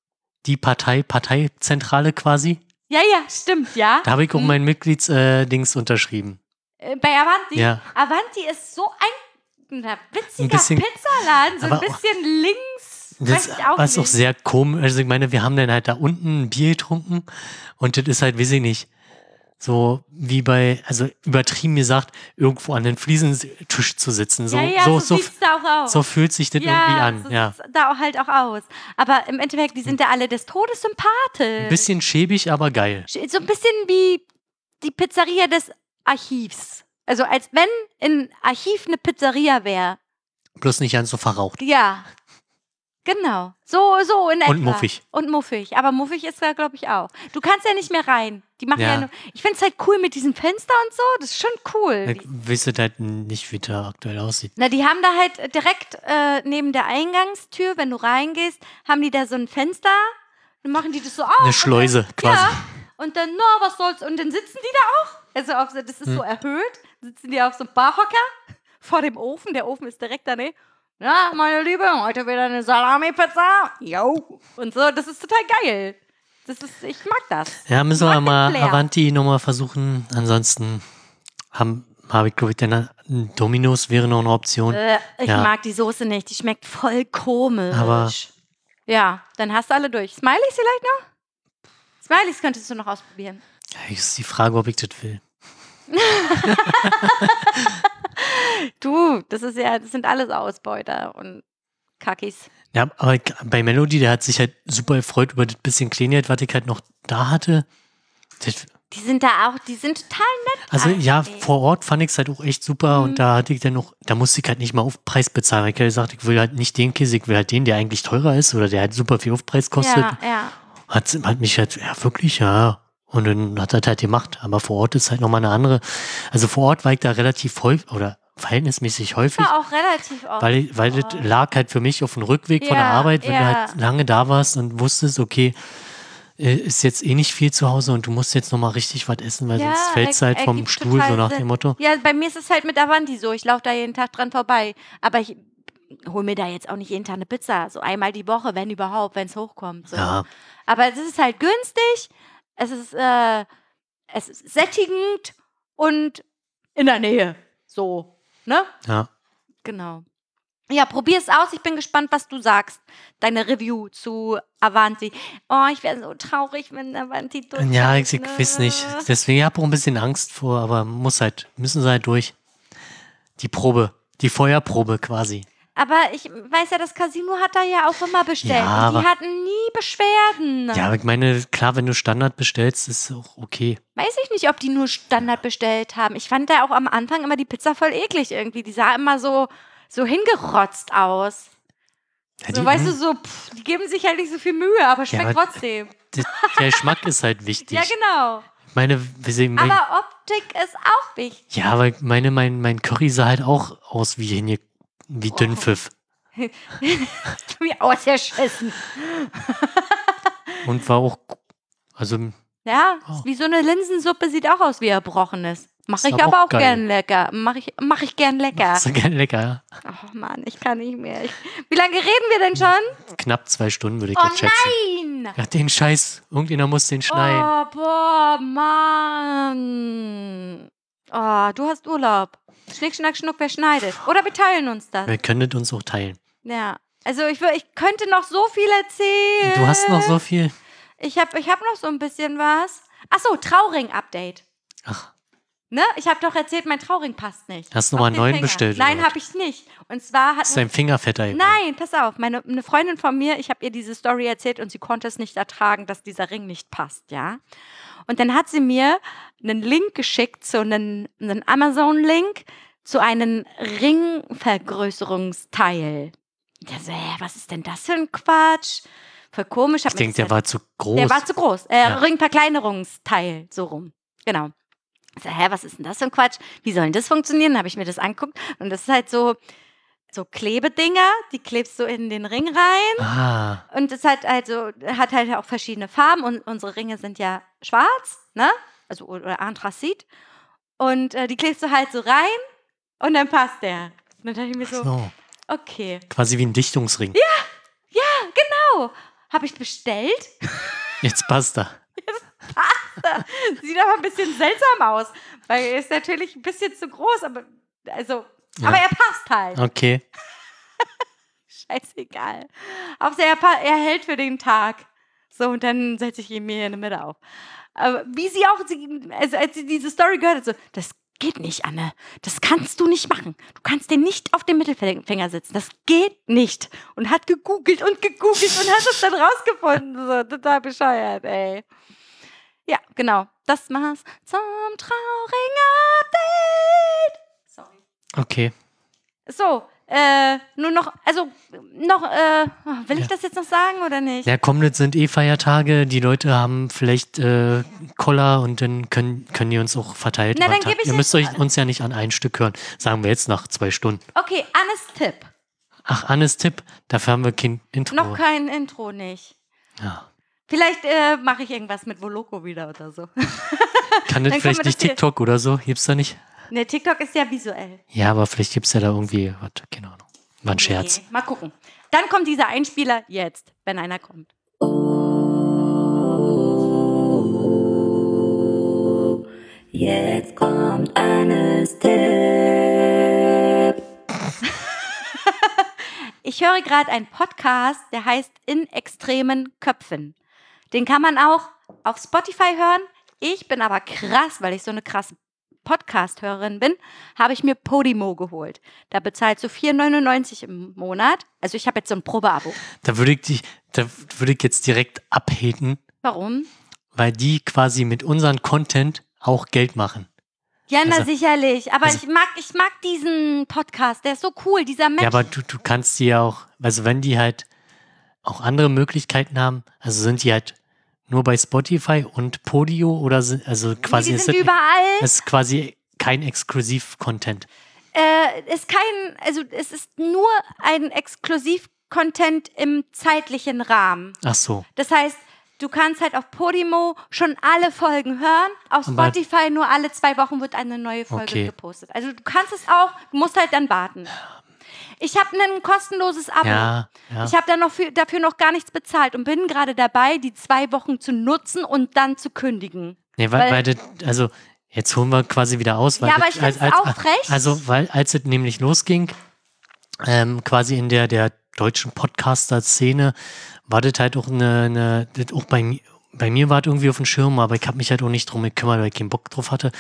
die Partei, Parteizentrale quasi. Ja, ja, stimmt, ja. Da habe ich auch Hm. mein Mitglieds-Dings unterschrieben. Äh, Bei Avanti. Ja. Avanti ist so ein na, witziger Ein bisschen- Pizzaladen, so ein bisschen links. Das auch war ist auch sehr komisch. Also ich meine, wir haben dann halt da unten ein Bier getrunken und das ist halt, weiß ich nicht, so wie bei, also übertrieben gesagt, irgendwo an den Fliesentisch zu sitzen. So, ja, ja, so, so, so, so fühlt sich das irgendwie an. so Ja. da auch halt auch aus. Aber im Endeffekt, die sind ja alle des Todes sympathisch. Ein bisschen schäbig, aber geil. So ein bisschen wie die Pizzeria des Archivs. Also als wenn ein Archiv eine Pizzeria wäre. Bloß nicht ganz so verraucht. Ja. Genau. So, so in etwa. Und muffig. Und muffig. Aber muffig ist da, glaube ich, auch. Du kannst ja nicht mehr rein. Die machen ja, Ja. nur. Ich finde es halt cool mit diesem Fenster und so. Das ist schon cool. Ich das halt nicht, wie der aktuell aussieht. na, die haben da halt direkt äh, neben der Eingangstür, wenn du reingehst, haben die da so ein Fenster. Dann machen die das so auf. Eine Schleuse dann, quasi. Ja. Und dann, na, was soll's. Und dann sitzen die da auch. Also auf, das ist Hm. so erhöht. Sitzen die auf so einem Barhocker vor dem Ofen. Der Ofen ist direkt daneben. Ja, meine Liebe, heute wieder eine Salami-Pizza. Jo. Und so, das ist total geil. Das ist, ich mag das. Ja, müssen wir mal Flair. Avanti nochmal versuchen. Ansonsten habe hab ich, glaube ich, dann Dominos wäre noch eine Option. Äh, ich Ja. mag die Soße nicht. Die schmeckt voll komisch. Aber- Ja, dann hast du alle durch. Smileys vielleicht noch? Smileys könntest du noch ausprobieren. Ja, ist die Frage, ob ich das will. Du, das ist ja, das sind alles Ausbeuter und Kackis. Ja, aber bei Melody, der hat sich halt super gefreut über das bisschen Kleingeld, was ich halt noch da hatte. Das, Die sind da auch, die sind total nett. also ja, eigentlich. vor Ort fand ich es halt auch echt super Mhm. und da hatte ich dann noch, da musste ich halt nicht mal Aufpreis bezahlen. weil Ich habe gesagt, ich will halt nicht den Käse, ich will halt den, der eigentlich teurer ist oder der halt super viel Aufpreis kostet. Ja, ja. Hat, hat mich halt, ja wirklich, ja, Und dann hat er halt gemacht. Aber vor Ort ist halt nochmal eine andere. Also vor Ort war ich da relativ häufig oder verhältnismäßig häufig. War auch relativ oft. Weil, weil das lag halt für mich auf dem Rückweg von der Ja, Arbeit, wenn ja. du halt lange da warst und wusstest, okay, äh, ist jetzt eh nicht viel zu Hause und du musst jetzt nochmal richtig was essen, weil sonst fällst du er- halt vom Stuhl, so nach Sinn. dem Motto. Ja, bei mir ist es halt mit Avanti so. Ich laufe da jeden Tag dran vorbei. Aber ich hole mir da jetzt auch nicht jeden Tag eine Pizza. So einmal die Woche, wenn überhaupt, wenn es hochkommt. So. Ja, Aber es ist halt günstig, es ist, äh, es ist sättigend und in der Nähe. So, ne? ja. Genau. Ja, probier's aus. Ich bin gespannt, was du sagst. Deine Review zu Avanti. Oh, ich wäre so traurig, wenn Avanti durch. Ja, ich, ich weiß nicht. Deswegen ich habe auch ein bisschen Angst vor, aber muss halt, müssen sie halt durch. Die Probe, die Feuerprobe quasi. Aber ich weiß ja, das Casino hat da ja auch immer bestellt. Ja, die hatten nie Beschwerden. Ja, aber ich meine, klar, wenn du Standard bestellst, ist auch okay. Weiß ich nicht, ob die nur Standard bestellt haben. Ich fand da auch am Anfang immer die Pizza voll eklig irgendwie. Die sah immer so, so hingerotzt aus. Ja, So, die- weißt du, so, pff, die geben sich halt nicht so viel Mühe, aber schmeckt aber- trotzdem. Der, Geschmack ist halt wichtig. Ja, genau. Meine, sehen, mein, Aber Optik ist auch wichtig. ja, aber ich meine, mein, mein Curry sah halt auch aus wie, hinge- wie Dünnpfiff. Wie ausgeschissen. Und war auch, also, Ja, Oh. wie so eine Linsensuppe sieht auch aus wie erbrochenes. Mach Ist ich aber auch auch gern lecker. Mach ich, mach ich gern lecker. ist ja geil lecker. ja. Oh Mann, ich kann nicht mehr. Ich, wie lange reden wir denn schon? Knapp zwei Stunden würde ich Oh jetzt schätzen. nein! Ja, den Scheiß. Irgendjemand muss den schneiden. Oh, boah, Mann. Oh, du hast Urlaub. Schnick, schnack, schnuck, wer schneidet? Oder wir teilen uns das. Wir können das uns auch teilen. Ja. Also ich, ich könnte noch so viel erzählen. Du hast noch so viel. Ich habe ich hab noch so ein bisschen was. Ach so, Trauring-Update. Ach, Ne? Ich habe doch erzählt, mein Trauring passt nicht. Hast du Auf noch mal einen neuen Finger. bestellt, Nein, habe ich nicht. Und zwar hat ist dein Finger fetter geworden. Nein, pass auf. Meine eine Freundin von mir, ich habe ihr diese Story erzählt und sie konnte es nicht ertragen, dass dieser Ring nicht passt, ja. Und dann hat sie mir einen Link geschickt, so einen, einen Amazon-Link zu einem Ringvergrößerungsteil. Ja, so, hä, was ist denn das für ein Quatsch? Voll komisch. Ich denke, der war zu groß. der war zu groß. Äh, Ja. Ringverkleinerungsteil, so rum. Genau. Ich So, hä, was ist denn das für ein Quatsch? Wie soll denn das funktionieren? Habe ich mir das angeguckt. Und das ist halt so, so Klebedinger, die klebst du in den Ring rein. ah, Und es hat also, hat halt auch verschiedene Farben. Und unsere Ringe sind ja schwarz, ne? Also oder Anthrazit. Und äh, die klebst du halt so rein und dann passt der. Und dann dachte ich mir so, so. okay. Quasi wie ein Dichtungsring. Genau. Habe ich bestellt. Jetzt passt er. Sieht aber ein bisschen seltsam aus, weil er ist natürlich ein bisschen zu groß, aber also, Ja. aber er passt halt. Okay. Scheißegal. Hauptsache er, er hält für den Tag. So, und dann setze ich ihn mir in der Mitte auf. Aber wie sie auch, sie, also als sie diese Story gehört hat, so, das geht nicht, Anne. Das kannst du nicht machen. Du kannst den nicht auf dem Mittelfinger setzen. Das geht nicht. Und hat gegoogelt und gegoogelt und hat es dann rausgefunden. So, total bescheuert, ey. Ja, genau. Das war's zum Trauring-Update. Sorry. Okay. So, äh, nur noch, also noch, äh, will ich Ja. das jetzt noch sagen oder nicht? Ja, komm, das sind eh Feiertage. Die Leute haben vielleicht äh, Koller und dann können, können die uns auch verteilt. Na, dann Tag. geb ich Ihr müsst euch uns ja nicht an ein Stück hören. Sagen wir jetzt nach zwei Stunden. Okay, Annes Tipp. Ach, Annes Tipp. Dafür haben wir kein Intro. Noch kein Intro nicht. ja. Vielleicht äh, mache ich irgendwas mit Voloko wieder oder so. Kann das vielleicht nicht TikTok oder so? Gibt's da nicht? Ne, TikTok ist ja visuell. Ja, aber vielleicht gibt's ja da irgendwie, was, keine Ahnung. War ein Scherz. Nee, mal gucken. Dann kommt dieser Einspieler jetzt, wenn einer kommt. Jetzt kommt Annes Tipp. Ich höre gerade einen Podcast, der heißt In extremen Köpfen. Den kann man auch auf Spotify hören. Ich bin aber krass, weil ich so eine krasse Podcast-Hörerin bin, habe ich mir Podimo geholt. Da bezahlst du 4,99 im Monat. Also ich habe jetzt so ein Probeabo. Da würde ich dich, da würde ich jetzt direkt abhaten, Warum? weil die quasi mit unserem Content auch Geld machen. Ja, na Also- sicherlich. Aber also- ich mag, ich mag diesen Podcast. Der ist so cool, dieser Mensch. Ja, aber du, du kannst die ja auch, also wenn die halt auch andere Möglichkeiten haben, also sind die halt nur bei Spotify und Podio oder sind, also quasi die ist sind das, überall. es ist quasi kein Exklusiv-Content. Äh, ist kein, also es ist nur ein Exklusiv-Content im zeitlichen Rahmen. Ach so. Das heißt, du kannst halt auf Podimo schon alle Folgen hören. Auf Spotify nur alle zwei Wochen wird eine neue Folge Okay. gepostet. Also du kannst es auch, du musst halt dann warten. Ich habe ein kostenloses Abo. Ja, ja. Ich habe da noch für, dafür noch gar nichts bezahlt und bin gerade dabei, die zwei Wochen zu nutzen und dann zu kündigen. Nee, weil, Weil- weil, das, also jetzt holen wir quasi wieder aus. Weil Ja, aber ich find's auch frech. Also, weil als es nämlich losging, ähm, quasi in der, der deutschen Podcaster-Szene, war das halt auch eine, eine das auch bei mir, bei mir war es irgendwie auf dem Schirm, aber ich habe mich halt auch nicht drum gekümmert, weil ich keinen Bock drauf hatte,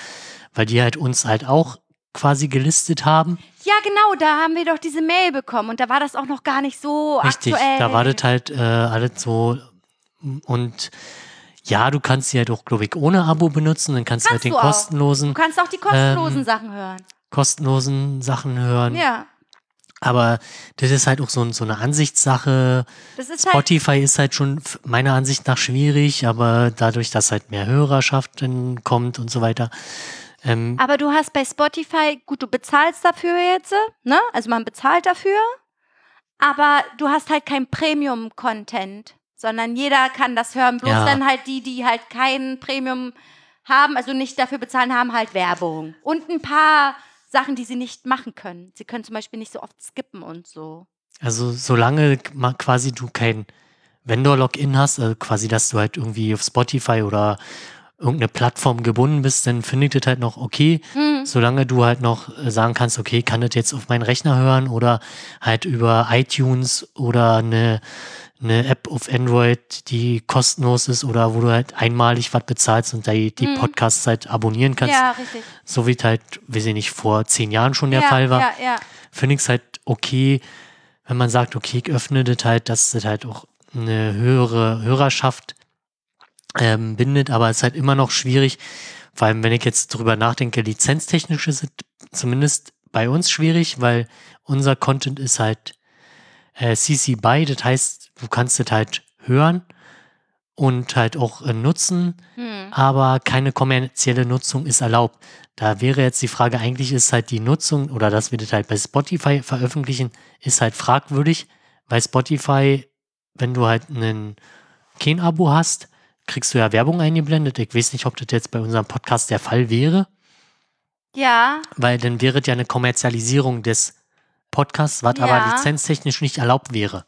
weil die halt uns halt auch quasi gelistet haben. Ja, genau, da haben wir doch diese Mail bekommen und da war das auch noch gar nicht so Richtig, aktuell. da war das halt äh, alles so und ja, du kannst sie halt auch, glaube ich, ohne Abo benutzen, dann kannst, du halt Kannst den auch. kostenlosen, Du kannst auch die kostenlosen Ähm, Sachen hören. kostenlosen Sachen hören. Ja, Aber das ist halt auch so, so eine Ansichtssache. das ist halt Spotify ist halt schon meiner Ansicht nach schwierig, aber dadurch, dass halt mehr Hörerschaft kommt und so weiter. Ähm, Aber du hast bei Spotify, gut, du bezahlst dafür jetzt, ne? Also man bezahlt dafür, aber du hast halt kein Premium-Content, sondern jeder kann das hören. Bloß Ja. dann halt die, die halt kein Premium haben, also nicht dafür bezahlen, haben halt Werbung. Und ein paar Sachen, die sie nicht machen können. Sie können zum Beispiel nicht so oft skippen und so. also solange quasi du kein Vendor-Login hast, also quasi, dass du halt irgendwie auf Spotify oder irgendeine Plattform gebunden bist, dann findet das halt noch okay. Hm. Solange du halt noch äh, sagen kannst, okay, kann das jetzt auf meinen Rechner hören oder halt über iTunes oder eine, eine App auf Android, die kostenlos ist oder wo du halt einmalig was bezahlst und die, die Mhm. Podcasts halt abonnieren kannst, Ja, richtig. so wie es halt, weiß ich nicht, vor zehn Jahren schon der ja, Fall war, Ja, ja. finde ich es halt okay, wenn man sagt, okay, ich öffne das halt, dass das halt auch eine höhere Hörerschaft ähm, bindet, aber es ist halt immer noch schwierig, vor allem wenn ich jetzt drüber nachdenke, lizenztechnisch ist es zumindest bei uns schwierig, weil unser Content ist halt äh, CC BY, das heißt, du kannst es halt hören und halt auch äh, nutzen, Hm. aber keine kommerzielle Nutzung ist erlaubt. Da wäre jetzt die Frage, eigentlich ist halt die Nutzung oder dass wir das halt bei Spotify veröffentlichen, ist halt fragwürdig, weil Spotify, wenn du halt einen kein Abo hast, kriegst du ja Werbung eingeblendet. Ich weiß nicht, ob das jetzt bei unserem Podcast der Fall wäre, Ja, weil dann wäre ja eine Kommerzialisierung des Podcasts, was Ja. aber lizenztechnisch nicht erlaubt wäre.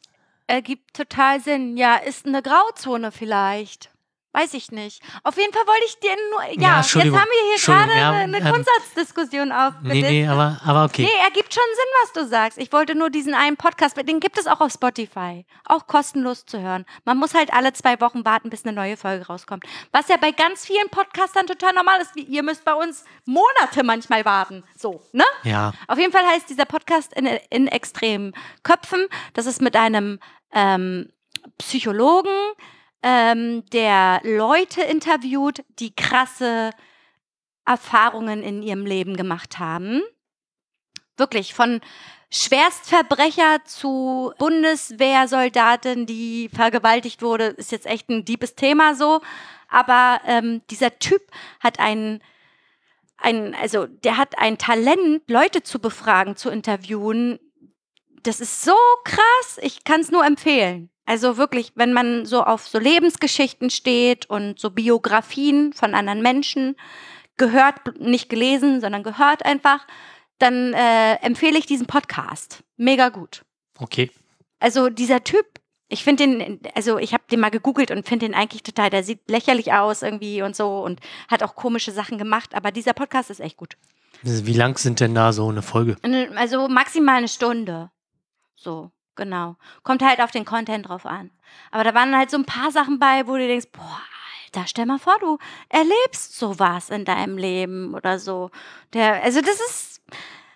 ergibt total Sinn. Ja, ist eine Grauzone vielleicht. Weiß ich nicht. Auf jeden Fall wollte ich dir nur. Ja, Ja, jetzt haben wir hier gerade eine, eine ähm, Grundsatzdiskussion Nee, aufgelistet. nee, aber, aber okay. Nee, ergibt schon Sinn, was du sagst. Ich wollte nur diesen einen Podcast, den gibt es auch auf Spotify. Auch kostenlos zu hören. Man muss halt alle zwei Wochen warten, bis eine neue Folge rauskommt. Was ja bei ganz vielen Podcastern total normal ist. Wie Ihr müsst bei uns Monate manchmal warten. So, ne? Ja, Auf jeden Fall heißt dieser Podcast in, in extremen Köpfen. Das ist mit einem ähm, Psychologen, ähm, der Leute interviewt, die krasse Erfahrungen in ihrem Leben gemacht haben. Wirklich von Schwerstverbrecher zu Bundeswehrsoldatin, die vergewaltigt wurde, ist jetzt echt ein deepes Thema so. Aber ähm, dieser Typ hat einen ein, also der hat ein Talent, Leute zu befragen, zu interviewen. Das ist so krass. Ich kann es nur empfehlen. Also wirklich, wenn man so auf so Lebensgeschichten steht und so Biografien von anderen Menschen gehört, nicht gelesen, sondern gehört einfach, dann äh, empfehle ich diesen Podcast. Mega gut. okay. Also dieser Typ, ich finde den, also ich habe den mal gegoogelt und finde den eigentlich total, der sieht lächerlich aus irgendwie und so und hat auch komische Sachen gemacht, aber dieser Podcast ist echt gut. Wie lang sind denn da so eine Folge? Also maximal eine Stunde. So, genau. Kommt halt auf den Content drauf an. Aber da waren halt so ein paar Sachen bei, wo du denkst, boah, Alter, stell mal vor, du erlebst sowas in deinem Leben oder so. Der, also das ist,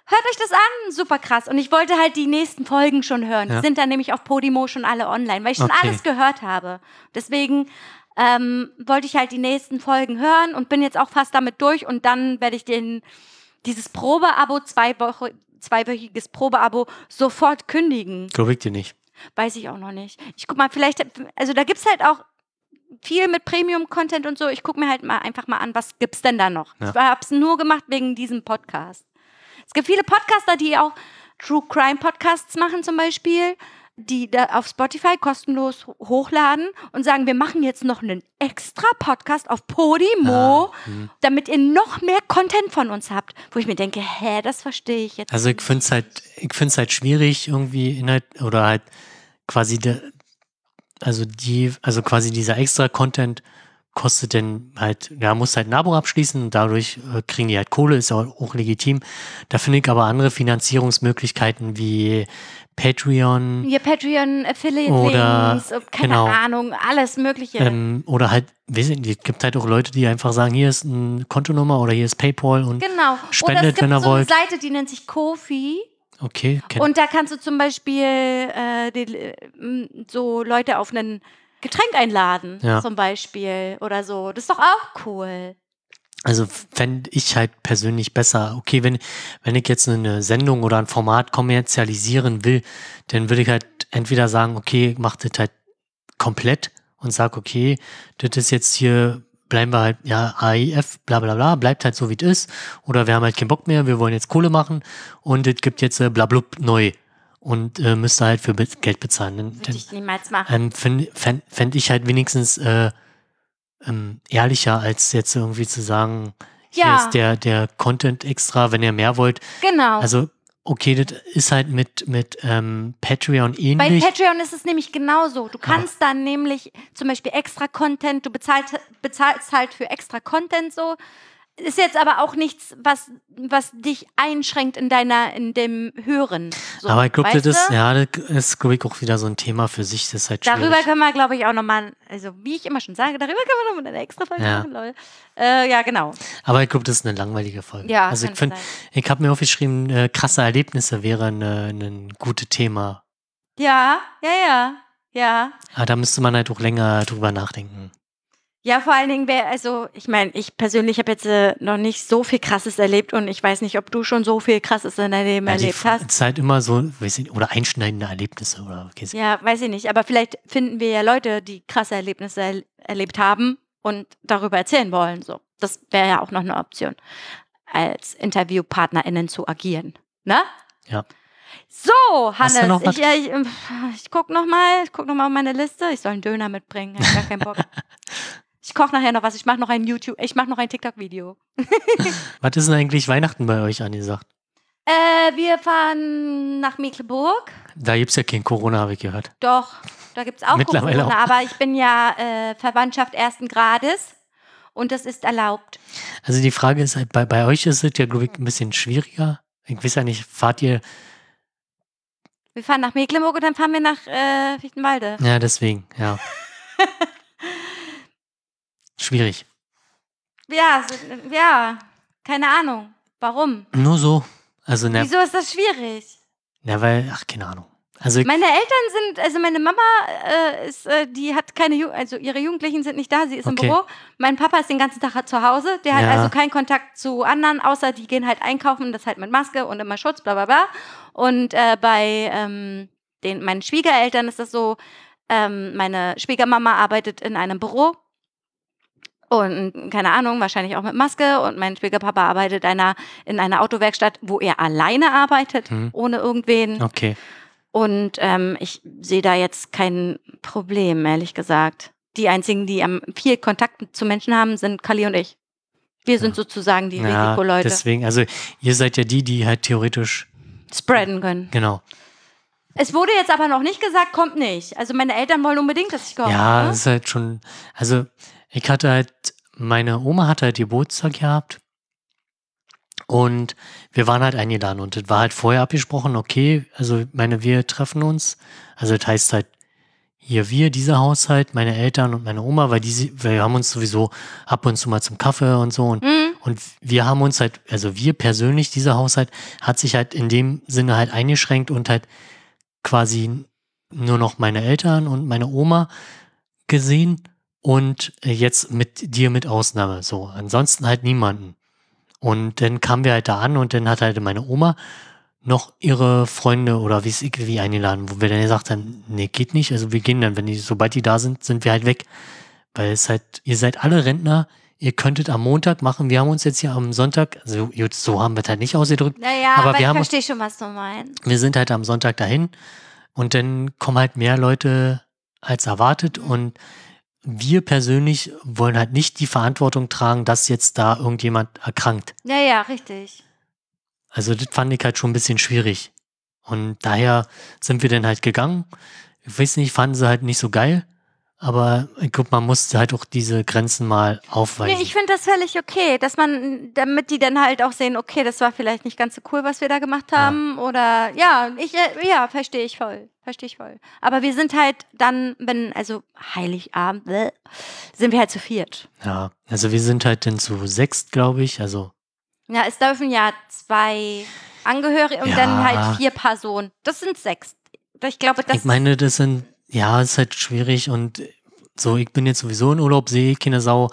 hört euch das an, super krass. Und ich wollte halt die nächsten Folgen schon hören. Ja. Die sind dann nämlich auf Podimo schon alle online, weil ich schon Okay. alles gehört habe. Deswegen ähm, wollte ich halt die nächsten Folgen hören und bin jetzt auch fast damit durch und dann werde ich den dieses Probeabo, zwei Woche, zweiwöchiges Probeabo sofort kündigen. Ich dir nicht. Weiß ich auch noch nicht. Ich guck mal, vielleicht, also da gibt's halt auch viel mit Premium-Content und so. Ich gucke mir halt mal einfach mal an, was gibt's denn da noch. Ja. Ich habe es nur gemacht wegen diesem Podcast. Es gibt viele Podcaster, die auch True Crime Podcasts machen zum Beispiel, die da auf Spotify kostenlos ho- hochladen und sagen, wir machen jetzt noch einen extra Podcast auf Podimo, hm. damit ihr noch mehr Content von uns habt. Wo ich mir denke, hä, das verstehe ich jetzt. Also ich finde es halt, ich finde es halt schwierig, irgendwie Inhalt oder halt quasi der, also die, also quasi dieser extra Content kostet denn halt, ja, muss halt ein Abo abschließen und dadurch äh, kriegen die halt Kohle, ist ja auch legitim. Da finde ich aber andere Finanzierungsmöglichkeiten wie Patreon Hier Patreon, Affiliate Oder- Links, oh, keine genau. Ahnung, alles Mögliche. ähm, oder halt, weiß ich es gibt halt auch Leute, die einfach sagen, hier ist eine Kontonummer oder hier ist Paypal und genau. Oder spendet, es gibt wenn ihr so eine wollt. Seite, die nennt sich Kofi. okay, kenn, Und da kannst du zum Beispiel äh, die, äh, so Leute auf einen Getränk einladen, Ja. zum Beispiel oder so. Das ist doch auch cool. Also fände ich halt persönlich besser. Okay, wenn, wenn ich jetzt eine Sendung oder ein Format kommerzialisieren will, dann würde ich halt entweder sagen, okay, mach das halt komplett und sag, okay, das ist jetzt hier, bleiben wir halt, ja, AIF, bla bla bla, bleibt halt so wie es ist. Oder wir haben halt keinen Bock mehr, wir wollen jetzt Kohle machen und es gibt jetzt äh, blablub neu und äh, müsst ihr halt für Geld bezahlen. Dann, Würde dann, ich niemals machen. ähm, Fände fänd, fänd ich halt wenigstens äh, ähm, ehrlicher, als jetzt irgendwie zu sagen, hier Ja. ist der, der Content extra, wenn ihr mehr wollt. genau. Also, okay, das ist halt mit, mit ähm, Patreon Bei ähnlich. Patreon ist es nämlich genauso. Du kannst dann nämlich zum Beispiel extra Content, du bezahlst, bezahlst halt für extra Content so. Ist jetzt aber auch nichts, was, was dich einschränkt in deiner, in dem Hören. So, Aber ich glaube, das ja, das ist, glaube ich, auch wieder so ein Thema für sich. Das ist halt schwierig. Darüber können wir, glaube ich, auch nochmal, also wie ich immer schon sage, darüber können wir nochmal eine extra Folge Ja. machen, lol. Äh, ja, genau. Aber ich glaube, das ist eine langweilige Folge. Ja, also ich finde, ich habe mir aufgeschrieben, äh, krasse Erlebnisse wäre eine- ein gutes Thema. Ja, ja, ja, ja. Aber da müsste man halt auch länger drüber nachdenken. Ja, vor allen Dingen wäre, also ich meine, ich persönlich habe jetzt äh, noch nicht so viel Krasses erlebt und ich weiß nicht, ob du schon so viel Krasses in deinem Leben Ja, erlebt hast. Es ist halt immer so, weiß ich, oder einschneidende Erlebnisse oder okay, Ja, weiß ich nicht. Aber vielleicht finden wir ja Leute, die krasse Erlebnisse er erlebt haben und darüber erzählen wollen. So, das wäre ja auch noch eine Option, als InterviewpartnerInnen zu agieren. Ne? Ja. So, Hannes, ich, ich, ähm, ich guck noch mal, ich guck noch mal auf meine Liste. Ich soll einen Döner mitbringen. Ich hab gar keinen Bock. Ich koche nachher noch was. Ich mache noch ein YouTube, ich mache noch ein TikTok-Video. Was ist denn eigentlich Weihnachten bei euch angesagt? Äh, wir fahren nach Mecklenburg. Da gibt es ja kein Corona, habe ich gehört. Doch, da gibt es auch Mittlerweile Corona, auch. aber ich bin ja äh, Verwandtschaft ersten Grades und das ist erlaubt. Also die Frage ist halt, bei, bei euch ist es ja, glaube ich, ein bisschen schwieriger. Ich weiß ja nicht, fahrt ihr, Wir fahren nach Mecklenburg und dann fahren wir nach äh, Fichtenwalde. ja, deswegen, ja. Schwierig. Ja, so, ja, keine Ahnung. Warum? Nur so. Also, ne, Wieso ist das schwierig? ne, weil, ach, keine Ahnung. Also, Meine Eltern sind, also meine Mama äh, ist, äh, die hat keine, Ju also ihre Jugendlichen sind nicht da, sie ist Okay. im Büro. Mein Papa ist den ganzen Tag zu Hause, der hat Ja. also keinen Kontakt zu anderen, außer die gehen halt einkaufen, das halt mit Maske und immer Schutz, bla bla bla. Und äh, bei ähm, den, meinen Schwiegereltern ist das so, ähm, meine Schwiegermama arbeitet in einem Büro und keine Ahnung, wahrscheinlich auch mit Maske und mein Schwiegerpapa arbeitet einer, in einer Autowerkstatt, wo er alleine arbeitet, Hm. ohne irgendwen. okay. Und ähm, ich sehe da jetzt kein Problem, ehrlich gesagt. Die einzigen, die am viel Kontakt zu Menschen haben, sind Kali und ich. Wir sind Ja. sozusagen die Ja, Risikoleute. deswegen, also, ihr seid ja die, die halt theoretisch, Spreaden können. genau. Es wurde jetzt aber noch nicht gesagt, kommt nicht. Also meine Eltern wollen unbedingt, dass ich komme. Ja, ne? das ist halt schon, also ich hatte halt, meine Oma hatte halt Geburtstag gehabt und wir waren halt eingeladen und das war halt vorher abgesprochen, okay, also meine, wir treffen uns, also das heißt halt hier wir, dieser Haushalt, meine Eltern und meine Oma, weil die, wir haben uns sowieso ab und zu mal zum Kaffee und so und Hm, und wir haben uns halt, also wir persönlich, dieser Haushalt, hat sich halt in dem Sinne halt eingeschränkt und halt quasi nur noch meine Eltern und meine Oma gesehen und äh, jetzt mit dir mit Ausnahme. So, ansonsten halt niemanden. Und dann kamen wir halt da an und dann hat halt meine Oma noch ihre Freunde oder wie es irgendwie eingeladen, wo wir dann gesagt haben, nee, geht nicht. Also wir gehen dann, wenn die, sobald die da sind, sind wir halt weg. Weil es halt, ihr seid alle Rentner, ihr könntet am Montag machen, wir haben uns jetzt hier am Sonntag, also so haben wir es halt nicht ausgedrückt, Naja, Aber aber, wir ich haben uns- verstehe schon, was du meinst. wir sind halt am Sonntag dahin und dann kommen halt mehr Leute als erwartet und wir persönlich wollen halt nicht die Verantwortung tragen, dass jetzt da irgendjemand erkrankt. Ja, ja, richtig. Also das fand ich halt schon ein bisschen schwierig. Und daher sind wir dann halt gegangen. Ich weiß nicht, fanden sie halt nicht so geil. Aber ich glaube, man musste halt auch diese Grenzen mal aufweisen. Nee, ich finde das völlig okay, dass man, damit die dann halt auch sehen, okay, das war vielleicht nicht ganz so cool, was wir da gemacht haben. Oder ja, ich, äh, ja, verstehe ich voll. Verstehe ich voll. Aber wir sind halt dann, wenn, also Heiligabend, bläh, sind wir halt zu viert. ja, also wir sind halt dann zu sechst, glaube ich. Also Ja, es dürfen ja zwei Angehörige und Ja. dann halt vier Personen. Das sind sechs. Ich glaube, das ich meine, das sind, ja, ist halt schwierig und so, ich bin jetzt sowieso in Urlaub, sehe keine Sau,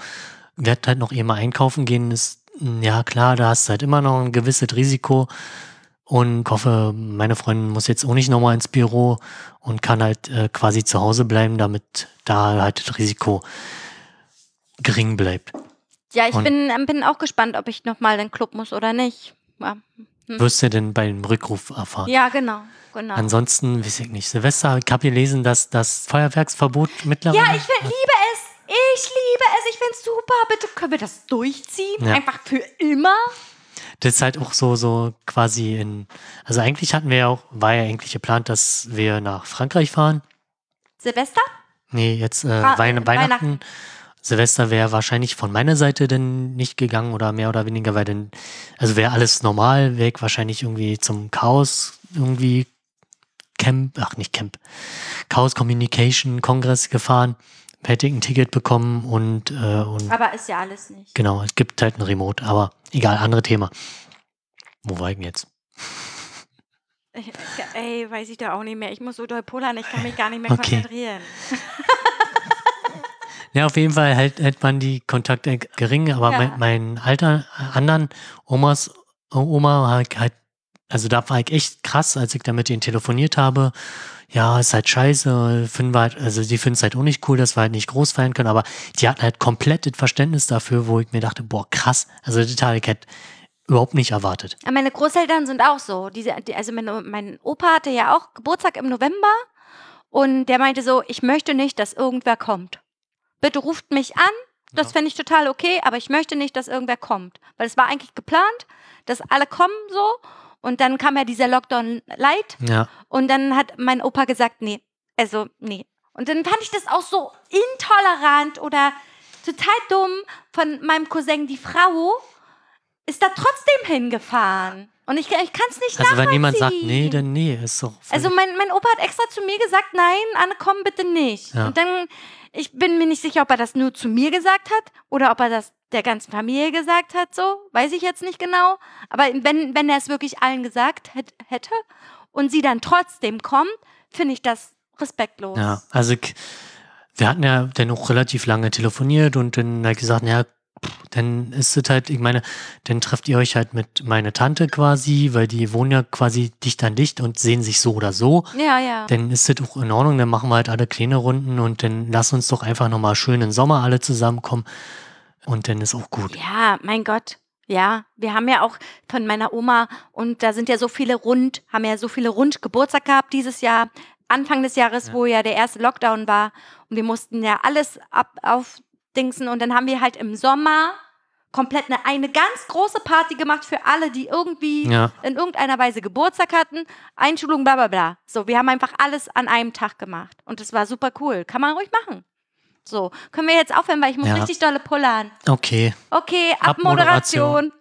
werd halt noch eh mal einkaufen gehen, ist, ja klar, da hast du halt immer noch ein gewisses Risiko und ich hoffe, meine Freundin muss jetzt auch nicht nochmal ins Büro und kann halt äh, quasi zu Hause bleiben, damit da halt das Risiko gering bleibt. Ja, ich Und- bin, bin auch gespannt, ob ich nochmal in den Club muss oder nicht. Ja, Wirst du denn beim Rückruf erfahren? ja genau, genau. Ansonsten, weiß ich nicht, Silvester, ich habe gelesen, dass das Feuerwerksverbot mittlerweile... Ja, ich find, liebe es. Ich liebe es. Ich finde es super. Bitte können wir das durchziehen. Ja. Einfach für immer. Das ist halt auch so, so quasi in, also eigentlich hatten wir ja auch, war ja eigentlich geplant, dass wir nach Frankreich fahren. Silvester? Nee, jetzt äh, Ah, Wein äh, Weihnachten. Weihnachten. Silvester wäre wahrscheinlich von meiner Seite denn nicht gegangen oder mehr oder weniger, weil dann, also wäre alles normal, ich wahrscheinlich irgendwie zum Chaos irgendwie Camp, ach nicht Camp, Chaos Communication Kongress gefahren, hätte ich ein Ticket bekommen und, äh, und Aber ist ja alles nicht. genau, es gibt halt ein Remote, aber egal, andere Thema. Wo war ich denn jetzt? Ich, ey, weiß ich da auch nicht mehr. Ich muss so doll pullern. Ich kann mich gar nicht mehr Okay. konzentrieren. Ja, auf jeden Fall hält, hält man die Kontakte gering, aber Ja. mein, mein alter anderen Omas, Oma halt, also da war ich echt krass, als ich da mit denen telefoniert habe. Ja, ist halt scheiße, finden halt, also die finden es halt auch nicht cool, dass wir halt nicht groß feiern können, aber die hatten halt komplett das Verständnis dafür, wo ich mir dachte, boah, krass, also das habe ich halt überhaupt nicht erwartet. Aber Meine Großeltern sind auch so. Diese, die, also mein, mein Opa hatte ja auch Geburtstag im November und der meinte so, ich möchte nicht, dass irgendwer kommt. Bitte ruft mich an. Das Ja. fände ich total okay, aber ich möchte nicht, dass irgendwer kommt. Weil es war eigentlich geplant, dass alle kommen so. Und dann kam ja dieser Lockdown light Ja, und dann hat mein Opa gesagt, nee, also nee. Und dann fand ich das auch so intolerant oder total dumm von meinem Cousin, die Frau ist da trotzdem hingefahren. Und ich, ich kann es nicht also wenn jemand sagt, nee, dann nee, ist doch. Also mein, mein Opa hat extra zu mir gesagt, nein, Anne, komm bitte nicht. Ja. Und dann, ich bin mir nicht sicher, ob er das nur zu mir gesagt hat oder ob er das der ganzen Familie gesagt hat, so, weiß ich jetzt nicht genau. Aber wenn, wenn er es wirklich allen gesagt hätt, hätte und sie dann trotzdem kommt, finde ich das respektlos. Ja, also wir hatten ja dann auch relativ lange telefoniert und dann halt gesagt, ja, dann ist es halt, ich meine, dann trefft ihr euch halt mit meiner Tante quasi, weil die wohnen ja quasi dicht an dicht und sehen sich so oder so. Ja, ja. Dann ist das auch in Ordnung, dann machen wir halt alle kleine Runden und dann lass uns doch einfach nochmal schön im Sommer alle zusammenkommen und dann ist auch gut. Ja, mein Gott. Ja, wir haben ja auch von meiner Oma und da sind ja so viele rund, haben ja so viele rund Geburtstag gehabt dieses Jahr, Anfang des Jahres, Ja. wo ja der erste Lockdown war und wir mussten ja alles ab aufdingsen und dann haben wir halt im Sommer komplett eine, eine ganz große Party gemacht für alle, die irgendwie Ja, in irgendeiner Weise Geburtstag hatten, Einschulung, bla bla bla. So, wir haben einfach alles an einem Tag gemacht und das war super cool. Kann man ruhig machen. So, können wir jetzt aufhören, weil ich muss Ja. richtig dolle pullern. okay. Okay, Abmoderation. Abmoderation.